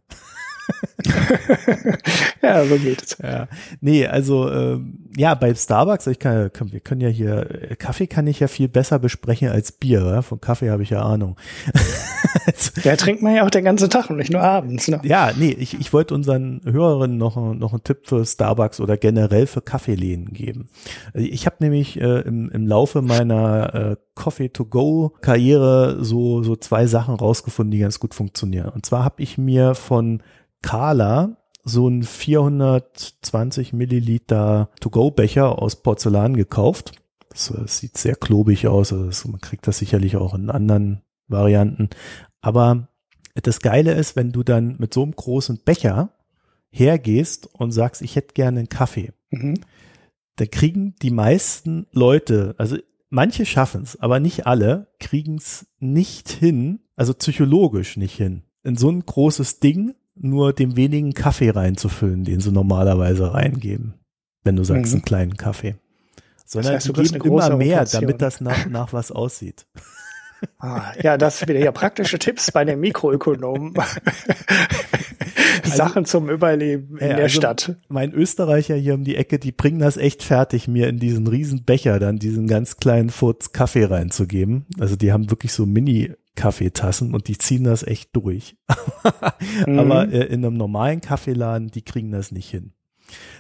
ja, so geht es. Ja. Nee, also ähm, ja, bei Starbucks, ich kann, kann, wir können ja hier, Kaffee kann ich ja viel besser besprechen als Bier, ja? von Kaffee habe ich ja Ahnung. ja, trinkt man ja auch den ganzen Tag und nicht nur abends. Ne? Ja, nee, ich, ich wollte unseren Hörerinnen noch, noch einen Tipp für Starbucks oder generell für Kaffeeläden geben. Also ich habe nämlich äh, im, im Laufe meiner äh, Coffee-to-Go-Karriere so, so zwei Sachen rausgefunden, die ganz gut funktionieren. Und zwar habe ich mir von Kala so ein 420 Milliliter To-Go-Becher aus Porzellan gekauft. Das, das, sieht sehr klobig aus. Also man kriegt das sicherlich auch in anderen Varianten. Aber das Geile ist, wenn du dann mit so einem großen Becher hergehst und sagst, ich hätte gerne einen Kaffee, mhm. dann kriegen die meisten Leute, also manche schaffen es, aber nicht alle, kriegen es nicht hin, also psychologisch nicht hin, in so ein großes Ding nur dem wenigen Kaffee reinzufüllen, den sie normalerweise reingeben, wenn du sagst, mhm. einen kleinen Kaffee. Sondern das heißt, du geben immer mehr, Rotation. damit das nach, nach was aussieht. Ah, ja, das wieder ja praktische Tipps bei den Mikroökonomen. Also, Sachen zum Überleben in ja, der also Stadt. Mein Österreicher hier um die Ecke, die bringen das echt fertig, mir in diesen riesen Becher dann diesen ganz kleinen Furz Kaffee reinzugeben. Also die haben wirklich so Mini Kaffeetassen und die ziehen das echt durch. mhm. Aber äh, in einem normalen Kaffeeladen, die kriegen das nicht hin.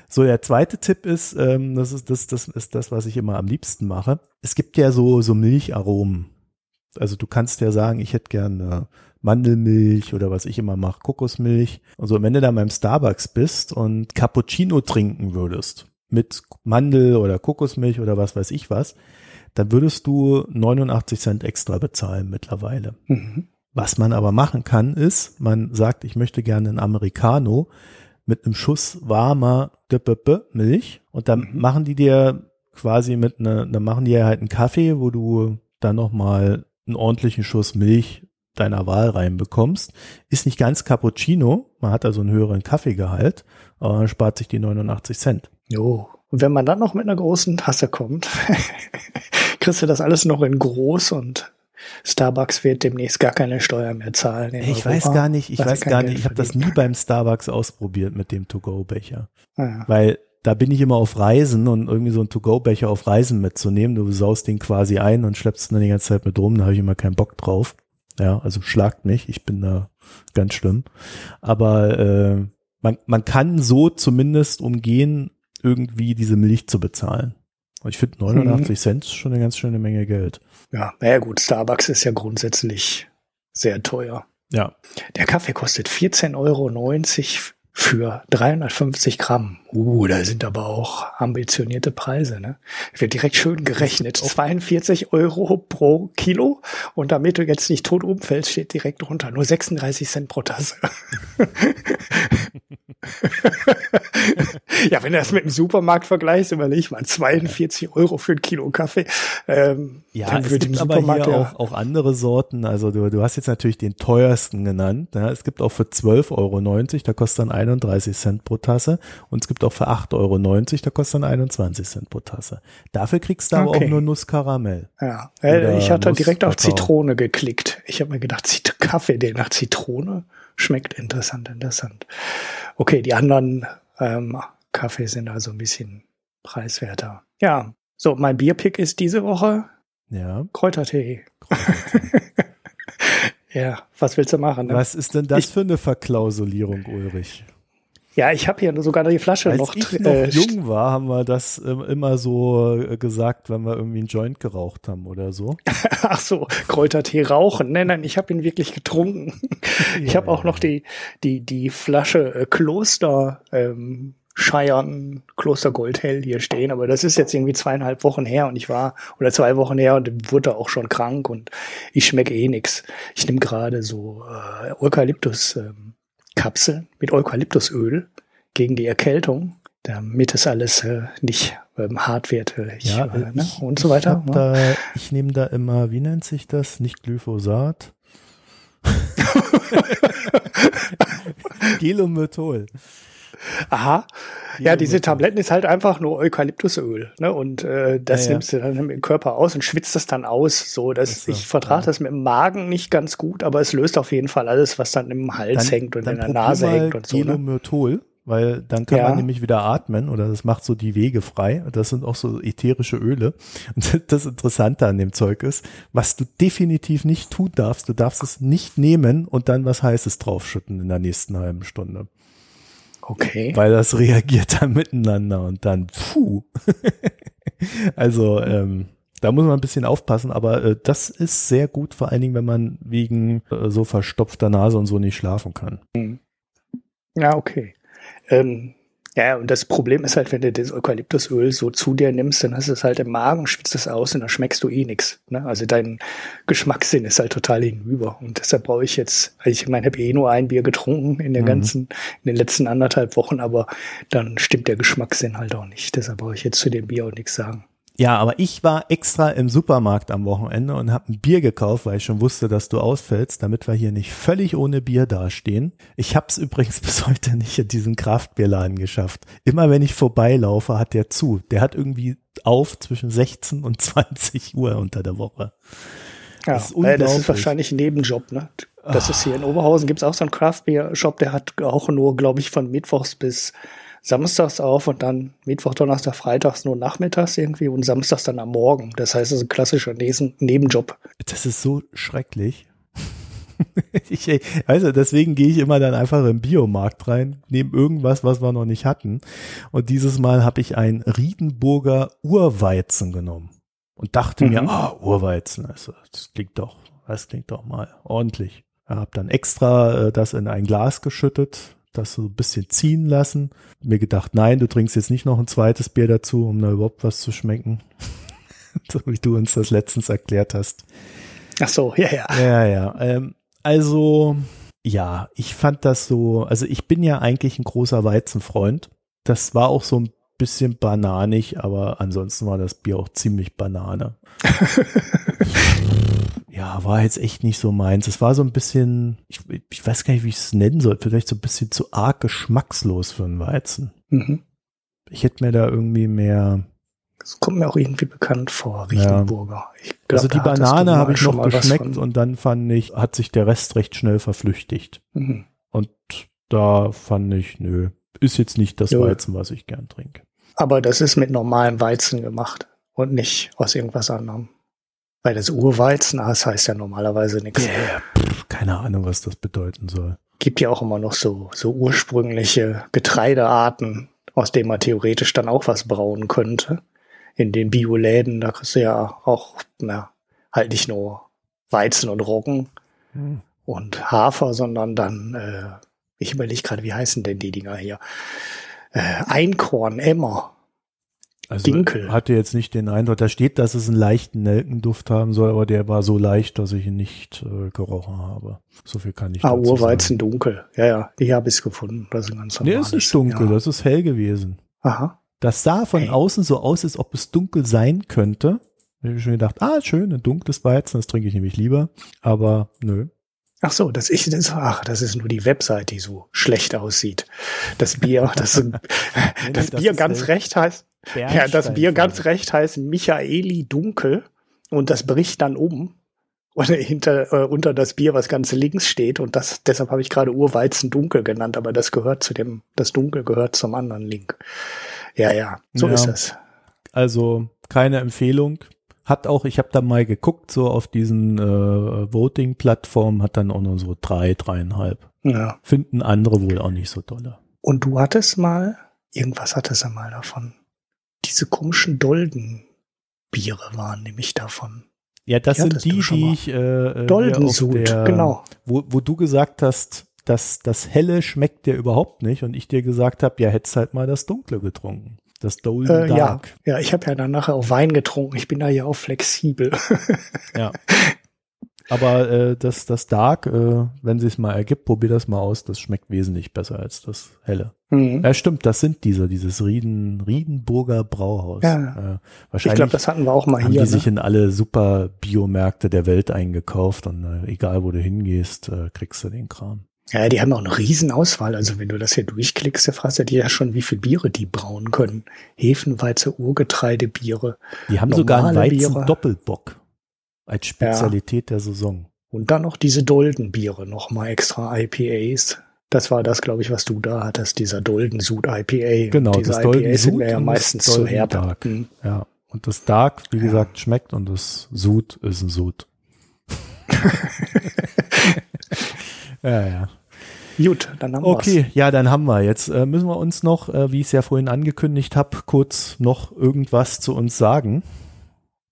So, der zweite Tipp ist, ähm, das ist das, das ist das, was ich immer am liebsten mache. Es gibt ja so, so Milcharomen. Also du kannst ja sagen, ich hätte gerne Mandelmilch oder was ich immer mache, Kokosmilch. Also wenn du da beim Starbucks bist und Cappuccino trinken würdest mit Mandel oder Kokosmilch oder was weiß ich was, dann würdest du 89 Cent extra bezahlen mittlerweile. Mhm. Was man aber machen kann, ist, man sagt, ich möchte gerne einen Americano mit einem Schuss warmer Milch und dann mhm. machen die dir quasi mit einer, dann machen die ja halt einen Kaffee, wo du dann nochmal einen ordentlichen Schuss Milch deiner Wahl reinbekommst. Ist nicht ganz Cappuccino, man hat also einen höheren Kaffeegehalt, aber man spart sich die 89 Cent. Jo, und wenn man dann noch mit einer großen Tasse kommt, kriegst du das alles noch in groß und Starbucks wird demnächst gar keine Steuer mehr zahlen. ich Europa, weiß gar nicht, ich weiß gar nicht, ich habe das nie beim Starbucks ausprobiert mit dem To-Go-Becher. Ah, ja. Weil da bin ich immer auf Reisen und irgendwie so ein To-Go-Becher auf Reisen mitzunehmen. Du saust den quasi ein und schleppst ihn dann die ganze Zeit mit rum, da habe ich immer keinen Bock drauf. Ja, also schlagt mich, ich bin da ganz schlimm. Aber äh, man, man kann so zumindest umgehen, irgendwie diese Milch zu bezahlen. Ich finde 89 mhm. Cent schon eine ganz schöne Menge Geld. Ja, naja gut, Starbucks ist ja grundsätzlich sehr teuer. Ja. Der Kaffee kostet 14,90 Euro für 350 Gramm. Uh, da sind aber auch ambitionierte Preise. Ne? Wird direkt schön gerechnet. 42 Euro pro Kilo. Und damit du jetzt nicht tot umfällst, steht direkt drunter. Nur 36 Cent pro Tasse. ja, wenn du das mit dem Supermarkt vergleichst, überleg mal, 42 Euro für ein Kilo Kaffee. Ähm, ja, dann es gibt aber hier ja auch, auch andere Sorten. Also du, du hast jetzt natürlich den teuersten genannt. Ja, es gibt auch für 12,90 Euro, da kostet dann 31 Cent pro Tasse. Und es gibt auch für 8,90 Euro, da kostet dann 21 Cent pro Tasse. Dafür kriegst du okay. aber auch nur Nusskaramell. Ja, äh, ich hatte direkt auf Zitrone geklickt. Ich habe mir gedacht, Kaffee, der nach Zitrone schmeckt interessant, interessant. Okay, die anderen ähm, Kaffee sind also ein bisschen preiswerter. Ja, so, mein Bierpick ist diese Woche ja. Kräutertee. Kräutertee. ja, was willst du machen? Ne? Was ist denn das ich, für eine Verklausulierung, Ulrich? Ja, ich habe hier sogar die Flasche Als noch. Als ich noch äh, jung war, haben wir das äh, immer so äh, gesagt, wenn wir irgendwie einen Joint geraucht haben oder so. Ach so, Kräutertee rauchen. Nein, nein, ich habe ihn wirklich getrunken. Ja, ich habe auch noch die die die Flasche äh, Kloster ähm, Scheiern Kloster Goldhell hier stehen, aber das ist jetzt irgendwie zweieinhalb Wochen her und ich war, oder zwei Wochen her und wurde auch schon krank und ich schmecke eh nix. Ich nehme gerade so äh, Eukalyptus ähm, Kapsel mit Eukalyptusöl gegen die Erkältung, damit es alles äh, nicht ähm, hart wird äh, ich, ja, äh, ne? und so weiter. Ich, ja. da, ich nehme da immer, wie nennt sich das? Nicht Glyphosat. Gelomethol. Aha. Ja, diese Tabletten ist halt einfach nur Eukalyptusöl, ne? Und äh, das ja, ja. nimmst du dann im Körper aus und schwitzt das dann aus. So, dass so, ich vertrage ja. das mit dem Magen nicht ganz gut, aber es löst auf jeden Fall alles, was dann im Hals dann, hängt und in der Nase hängt und so. Ne? weil dann kann man nämlich wieder atmen oder das macht so die Wege frei. Das sind auch so ätherische Öle. Und das Interessante an dem Zeug ist, was du definitiv nicht tun darfst, du darfst es nicht nehmen und dann was Heißes draufschütten in der nächsten halben Stunde. Okay. Weil das reagiert dann miteinander und dann, puh. also, ähm, da muss man ein bisschen aufpassen, aber äh, das ist sehr gut, vor allen Dingen, wenn man wegen äh, so verstopfter Nase und so nicht schlafen kann. Hm. Ja, okay. Ähm, ja, und das Problem ist halt, wenn du das Eukalyptusöl so zu dir nimmst, dann hast du es halt im Magen, schwitzt es aus und dann schmeckst du eh nix. Ne? Also dein Geschmackssinn ist halt total hinüber. Und deshalb brauche ich jetzt, also ich meine, ich habe eh nur ein Bier getrunken in der mhm. ganzen, in den letzten anderthalb Wochen, aber dann stimmt der Geschmackssinn halt auch nicht. Deshalb brauche ich jetzt zu dem Bier auch nichts sagen. Ja, aber ich war extra im Supermarkt am Wochenende und habe ein Bier gekauft, weil ich schon wusste, dass du ausfällst, damit wir hier nicht völlig ohne Bier dastehen. Ich habe es übrigens bis heute nicht in diesen Kraftbierladen geschafft. Immer wenn ich vorbeilaufe, hat der zu. Der hat irgendwie auf zwischen 16 und 20 Uhr unter der Woche. Ja, das ist, äh, das ist wahrscheinlich ein Nebenjob, ne? Das ist hier in Oberhausen gibt's auch so einen Craftbeer-Shop, der hat auch nur, glaube ich, von Mittwochs bis samstags auf und dann Mittwoch, Donnerstag, Freitags nur nachmittags irgendwie und samstags dann am Morgen. Das heißt, es ist ein klassischer Nebenjob. Das ist so schrecklich. ich, also deswegen gehe ich immer dann einfach im Biomarkt rein, nehme irgendwas, was wir noch nicht hatten. Und dieses Mal habe ich ein Riedenburger Urweizen genommen und dachte mhm. mir, ah, Urweizen, also das klingt doch, das klingt doch mal ordentlich. Ich habe dann extra äh, das in ein Glas geschüttet, das so ein bisschen ziehen lassen. Mir gedacht, nein, du trinkst jetzt nicht noch ein zweites Bier dazu, um da überhaupt was zu schmecken. so wie du uns das letztens erklärt hast. Ach so, ja, ja. Ja, ja. Ähm, also, ja, ich fand das so, also ich bin ja eigentlich ein großer Weizenfreund. Das war auch so ein bisschen bananig, aber ansonsten war das Bier auch ziemlich Banane. ja, war jetzt echt nicht so meins. Es war so ein bisschen, ich, ich weiß gar nicht, wie ich es nennen soll, vielleicht so ein bisschen zu arg geschmackslos für einen Weizen. Mhm. Ich hätte mir da irgendwie mehr. Das kommt mir auch irgendwie bekannt vor, Riechenburger. Ja. Glaub, also die Banane habe ich noch geschmeckt und dann fand ich, hat sich der Rest recht schnell verflüchtigt. Mhm. Und da fand ich, nö, ist jetzt nicht das jo. Weizen, was ich gern trinke. Aber das ist mit normalem Weizen gemacht und nicht aus irgendwas anderem. Weil das Urweizen, das heißt ja normalerweise nichts. Yeah, keine Ahnung, was das bedeuten soll. Gibt ja auch immer noch so, so ursprüngliche Getreidearten, aus denen man theoretisch dann auch was brauen könnte. In den Bioläden, da kriegst du ja auch, na, halt nicht nur Weizen und Roggen hm. und Hafer, sondern dann, äh, ich überlege gerade, wie heißen denn die Dinger hier? Äh, Einkorn, Emmer. Also Dinkel. hatte jetzt nicht den Eindruck, da steht, dass es einen leichten Nelkenduft haben soll, aber der war so leicht, dass ich ihn nicht äh, gerochen habe. So viel kann ich Ah, Urweizen sagen. dunkel. Ja, ja, ich habe es gefunden. Das ist ein ganz Nee, ist nicht dunkel, ja. das ist hell gewesen. Aha. Das sah von hey. außen so aus, als ob es dunkel sein könnte. Da habe ich schon gedacht, ah, schön, ein dunkles Weizen, das trinke ich nämlich lieber. Aber nö, Ach so, das ich das, ach, das ist nur die Website, die so schlecht aussieht. Das Bier, das, das, das Bier ganz recht heißt, ja, das Bier ganz recht heißt Michaeli Dunkel und das bricht dann um und hinter äh, unter das Bier, was ganz links steht und das deshalb habe ich gerade Urweizen Dunkel genannt, aber das gehört zu dem, das Dunkel gehört zum anderen Link. Ja, ja, so ja, ist es. Also keine Empfehlung hat auch, ich habe da mal geguckt, so auf diesen äh, Voting-Plattformen, hat dann auch nur so drei, dreieinhalb. Ja. Finden andere wohl auch nicht so dolle. Und du hattest mal, irgendwas hattest du mal davon. Diese komischen Dolden-Biere waren nämlich davon. Ja, das die sind die, die ich äh, äh Doldensud, genau. Wo, wo du gesagt hast, dass das Helle schmeckt dir überhaupt nicht und ich dir gesagt habe, ja, hättest halt mal das Dunkle getrunken. Das Golden äh, Dark. Ja, ja ich habe ja dann nachher auch Wein getrunken. Ich bin da ja auch flexibel. ja. Aber äh, das, das Dark, äh, wenn sie es mal ergibt, probier das mal aus. Das schmeckt wesentlich besser als das Helle. Mhm. Ja, stimmt, das sind diese, dieses Rieden, Riedenburger Brauhaus. Ja. Äh, wahrscheinlich ich glaube, das hatten wir auch mal haben hier. Die ne? sich in alle super Biomärkte der Welt eingekauft und äh, egal wo du hingehst, äh, kriegst du den Kram. Ja, die haben auch eine riesen Auswahl. Also wenn du das hier durchklickst, da fragst du dir ja schon, wie viel Biere die brauen können. Hefenweize, Urgetreidebiere. Die haben sogar einen normale Weizen Biere. Doppelbock als Spezialität der Saison. Und dann noch diese Doldenbiere, nochmal extra IPAs. Das war das, glaube ich, was du da hattest, dieser Dolden Sud IPA. Genau, diese das Dolden IPAs sind mir ja meistens zu herb. Dark. Hm. Ja. Und das Dark, wie gesagt, schmeckt und das Sud ist ein Sud. ja, ja. Gut, dann haben wir's. Okay, ja, dann haben wir. Jetzt äh, müssen wir uns noch, äh, wie ich es ja vorhin angekündigt habe, kurz noch irgendwas zu uns sagen.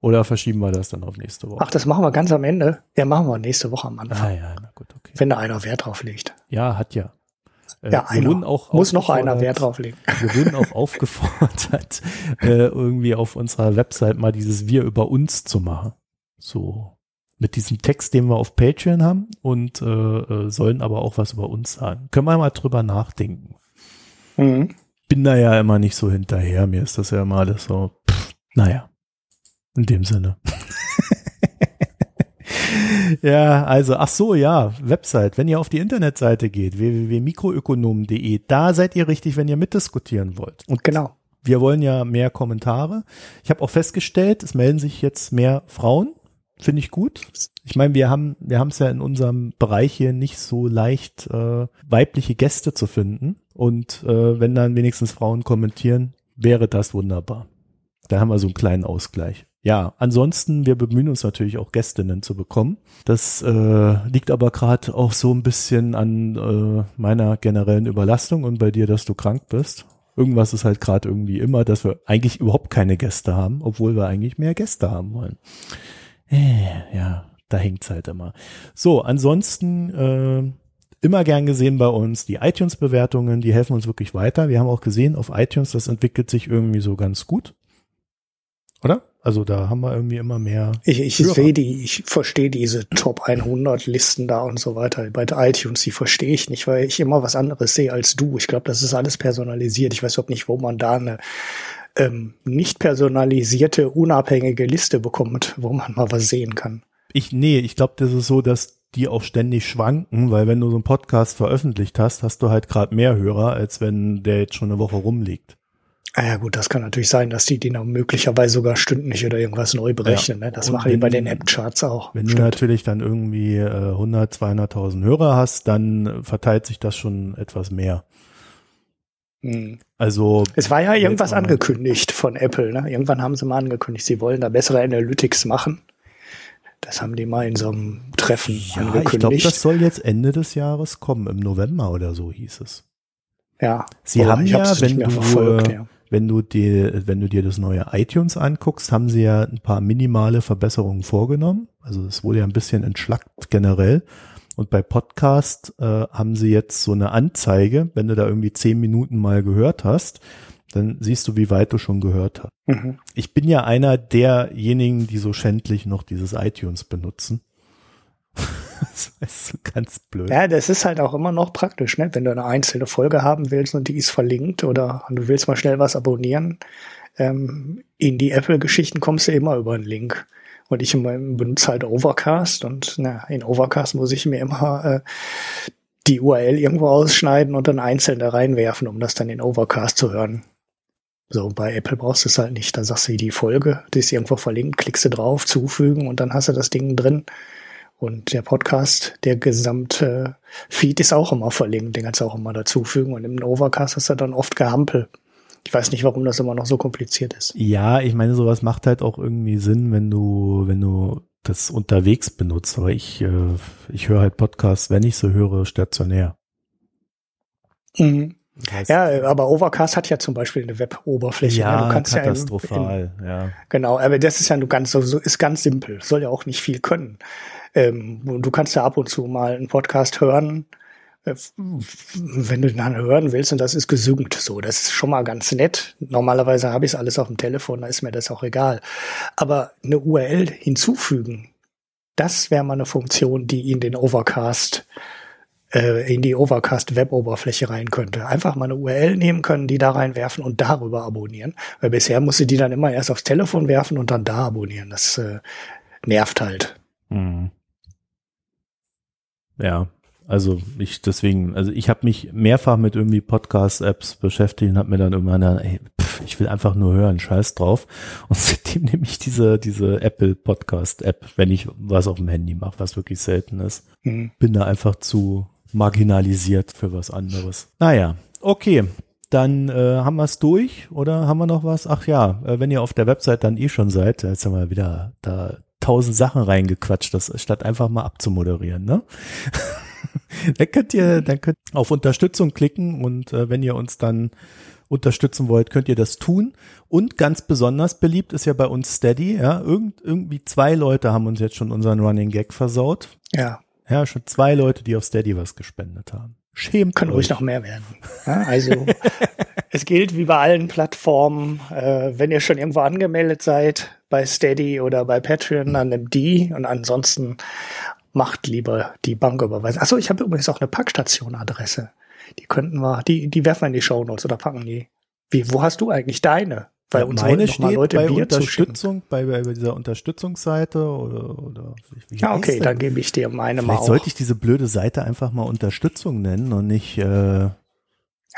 Oder verschieben wir das dann auf nächste Woche? Ach, das machen wir ganz am Ende. Ja, machen wir nächste Woche am Anfang. ah ja, na gut, okay. Wenn da einer Wert drauf legt. Ja, hat ja. Äh, Ja, wir einer. auch Muss noch einer Wert drauf legen. Wir wurden auch aufgefordert, äh, irgendwie auf unserer Website mal dieses Wir über uns zu machen. So mit diesem Text, den wir auf Patreon haben und äh, äh, sollen aber auch was über uns sagen. Können wir mal drüber nachdenken. Mhm. Bin da ja immer nicht so hinterher. Mir ist das ja immer alles so, pff, naja, in dem Sinne. ja, also, ach so, ja, Website. Wenn ihr auf die Internetseite geht, www.mikroökonomen.de, da seid ihr richtig, wenn ihr mitdiskutieren wollt. Und Genau. wir wollen ja mehr Kommentare. Ich habe auch festgestellt, es melden sich jetzt mehr Frauen. Finde ich gut. Ich meine, wir haben wir haben es ja in unserem Bereich hier nicht so leicht, äh, weibliche Gäste zu finden. Und äh, wenn dann wenigstens Frauen kommentieren, wäre das wunderbar. Da haben wir so einen kleinen Ausgleich. Ja, ansonsten, wir bemühen uns natürlich auch Gästinnen zu bekommen. Das äh, liegt aber gerade auch so ein bisschen an äh, meiner generellen Überlastung und bei dir, dass du krank bist. Irgendwas ist halt gerade irgendwie immer, dass wir eigentlich überhaupt keine Gäste haben, obwohl wir eigentlich mehr Gäste haben wollen. Äh, ja, da hängt's halt immer. So, ansonsten äh, immer gern gesehen bei uns die iTunes-Bewertungen, die helfen uns wirklich weiter. Wir haben auch gesehen auf iTunes, das entwickelt sich irgendwie so ganz gut. Oder? Also da haben wir irgendwie immer mehr. Ich, ich sehe die, ich verstehe diese Top 100 Listen da und so weiter. Bei iTunes, die verstehe ich nicht, weil ich immer was anderes sehe als du. Ich glaube, das ist alles personalisiert. Ich weiß überhaupt nicht, wo man da eine ähm, nicht personalisierte, unabhängige Liste bekommt, wo man mal was sehen kann. Ich, nee, ich glaube, das ist so, dass die auch ständig schwanken, weil wenn du so einen Podcast veröffentlicht hast, hast du halt gerade mehr Hörer, als wenn der jetzt schon eine Woche rumliegt. Ah ja gut, das kann natürlich sein, dass die die noch möglicherweise sogar stündlich oder irgendwas neu berechnen. Ne? Das Und machen die bei den App-Charts auch. Wenn du Stimmt. natürlich dann irgendwie äh, 100, 200.000 Hörer hast, dann verteilt sich das schon etwas mehr. Hm. Also Es war ja irgendwas angekündigt von Apple. Ne? Irgendwann haben sie mal angekündigt, sie wollen da bessere Analytics machen. Das haben die mal in so einem Treffen ja, ich glaube, angekündigt. das soll jetzt Ende des Jahres kommen, im November oder so hieß es. ja. Sie Aber haben ich ja, wenn nicht mehr du, verfolgt, ja. Wenn du dir, wenn du dir das neue iTunes anguckst, haben sie ja ein paar minimale Verbesserungen vorgenommen. Also es wurde ja ein bisschen entschlackt generell. Und bei Podcast äh, haben sie jetzt so eine Anzeige, wenn du da irgendwie zehn Minuten mal gehört hast, dann siehst du, wie weit du schon gehört hast. Mhm. Ich bin ja einer derjenigen, die so schändlich noch dieses iTunes benutzen. das ist so ganz blöd. Ja, das ist halt auch immer noch praktisch, ne? Wenn du eine einzelne Folge haben willst und die ist verlinkt oder du willst mal schnell was abonnieren, ähm, in die Apple-Geschichten kommst du immer über einen Link. Und ich benutze halt Overcast und na, in Overcast muss ich mir immer äh, die URL irgendwo ausschneiden und dann einzeln da reinwerfen, um das dann in Overcast zu hören. So, bei Apple brauchst du es halt nicht. Da sagst du die Folge, die ist irgendwo verlinkt, klickst du drauf, zufügen und dann hast du das Ding drin. Und der Podcast, der gesamte Feed ist auch immer verlinkt, den kannst du auch immer dazufügen. Und im Overcast hast du dann oft Gehampel. Ich weiß nicht, warum das immer noch so kompliziert ist. Ja, ich meine, sowas macht halt auch irgendwie Sinn, wenn du, wenn du das unterwegs benutzt. Aber ich, äh, ich höre halt Podcasts, wenn ich so höre, stationär. Mhm. Das heißt, Ja, aber Overcast hat ja zum Beispiel eine Web-Oberfläche. ne? ja, du kannst ja in, in, katastrophal, ja. Genau, aber das ist ja nur ganz so, ist ganz simpel. Soll ja auch nicht viel können. Ähm, du kannst ja ab und zu mal einen Podcast hören, äh, wenn du den dann hören willst und das ist gesynkt so. Das ist schon mal ganz nett. Normalerweise habe ich es alles auf dem Telefon, da ist mir das auch egal. Aber eine URL hinzufügen, das wäre mal eine Funktion, die in den Overcast äh, in die Overcast Web-Oberfläche rein könnte. Einfach mal eine URL nehmen können, die da reinwerfen und darüber abonnieren. Weil bisher musste die dann immer erst aufs Telefon werfen und dann da abonnieren. Das äh, nervt halt. Mhm. Ja, Also ich deswegen, also ich habe mich mehrfach mit irgendwie Podcast-Apps beschäftigt und habe mir dann irgendwann, dann, ey, pff, ich will einfach nur hören, scheiß drauf. Und seitdem nehme ich diese, diese Apple Podcast-App, wenn ich was auf dem Handy mache, was wirklich selten ist. Mhm. Bin da einfach zu marginalisiert für was anderes. Naja, okay. Dann äh, haben wir es durch oder haben wir noch was? Ach ja, äh, wenn ihr auf der Website dann eh schon seid, jetzt haben wir wieder da tausend Sachen reingequatscht, das statt einfach mal abzumoderieren, ne? dann könnt ihr, dann könnt auf Unterstützung klicken und äh, wenn ihr uns dann unterstützen wollt, könnt ihr das tun. Und ganz besonders beliebt ist ja bei uns Steady, ja. Irgend, irgendwie zwei Leute haben uns jetzt schon unseren Running Gag versaut. Ja. Ja, schon zwei Leute, die auf Steady was gespendet haben. Schämt Können ruhig noch mehr werden. Ja, also es gilt wie bei allen Plattformen, äh, wenn ihr schon irgendwo angemeldet seid, bei Steady oder bei Patreon, dann nimmt die und ansonsten macht lieber die Banküberweisung. Achso, ich habe übrigens auch eine Packstation-Adresse. Die könnten wir, die, die werfen wir in die Shownotes oder packen die. Wie, wo hast du eigentlich deine? Weil uns meine steht Leute bei Bier Unterstützung, bei, bei, dieser Unterstützungsseite oder, oder wie Ja, okay, dann gebe ich dir meine Vielleicht mal. Vielleicht sollte ich diese blöde Seite einfach mal Unterstützung nennen und nicht, äh,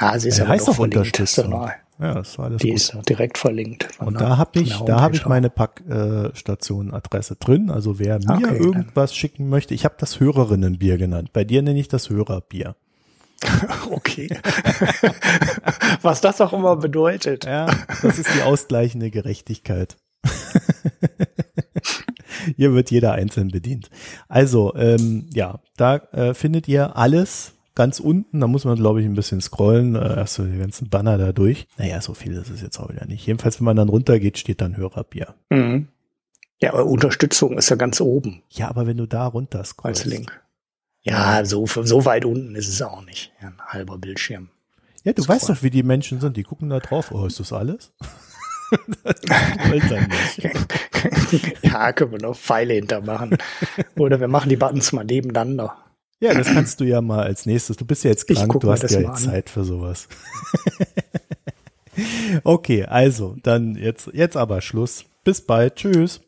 ja, sie ist ja heißt doch Unterstützung. Ja, das war alles Die gut. ist direkt verlinkt. Und da habe ich, da habe ich meine Packstation-Adresse drin. Also wer mir okay, irgendwas dann. schicken möchte, ich habe das Hörerinnenbier genannt. Bei dir nenne ich das Hörerbier. okay. Was das auch immer bedeutet. Ja, das ist die ausgleichende Gerechtigkeit. Hier wird jeder einzeln bedient. Also, ähm, ja, da äh, findet ihr alles ganz unten, da muss man, glaube ich, ein bisschen scrollen, äh, erst so die ganzen Banner da durch. Naja, so viel ist es jetzt auch wieder nicht. Jedenfalls, wenn man dann runtergeht, steht dann Hörerbier. Mhm. Ja, aber Unterstützung ist ja ganz oben. Ja, aber wenn du da runter scrollst. Als Link. Ja, so, so weit unten ist es auch nicht. Ein halber Bildschirm. Ja, du Scroll. weißt doch, wie die Menschen sind. Die gucken da drauf. Oh, ist das alles? das ja, können wir noch Pfeile hintermachen. Oder wir machen die Buttons mal nebeneinander. Ja, das kannst du ja mal als nächstes. Du bist ja jetzt krank, du hast ja jetzt Zeit für sowas. okay, also, dann jetzt, jetzt aber Schluss. Bis bald. Tschüss.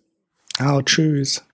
Ciao, tschüss.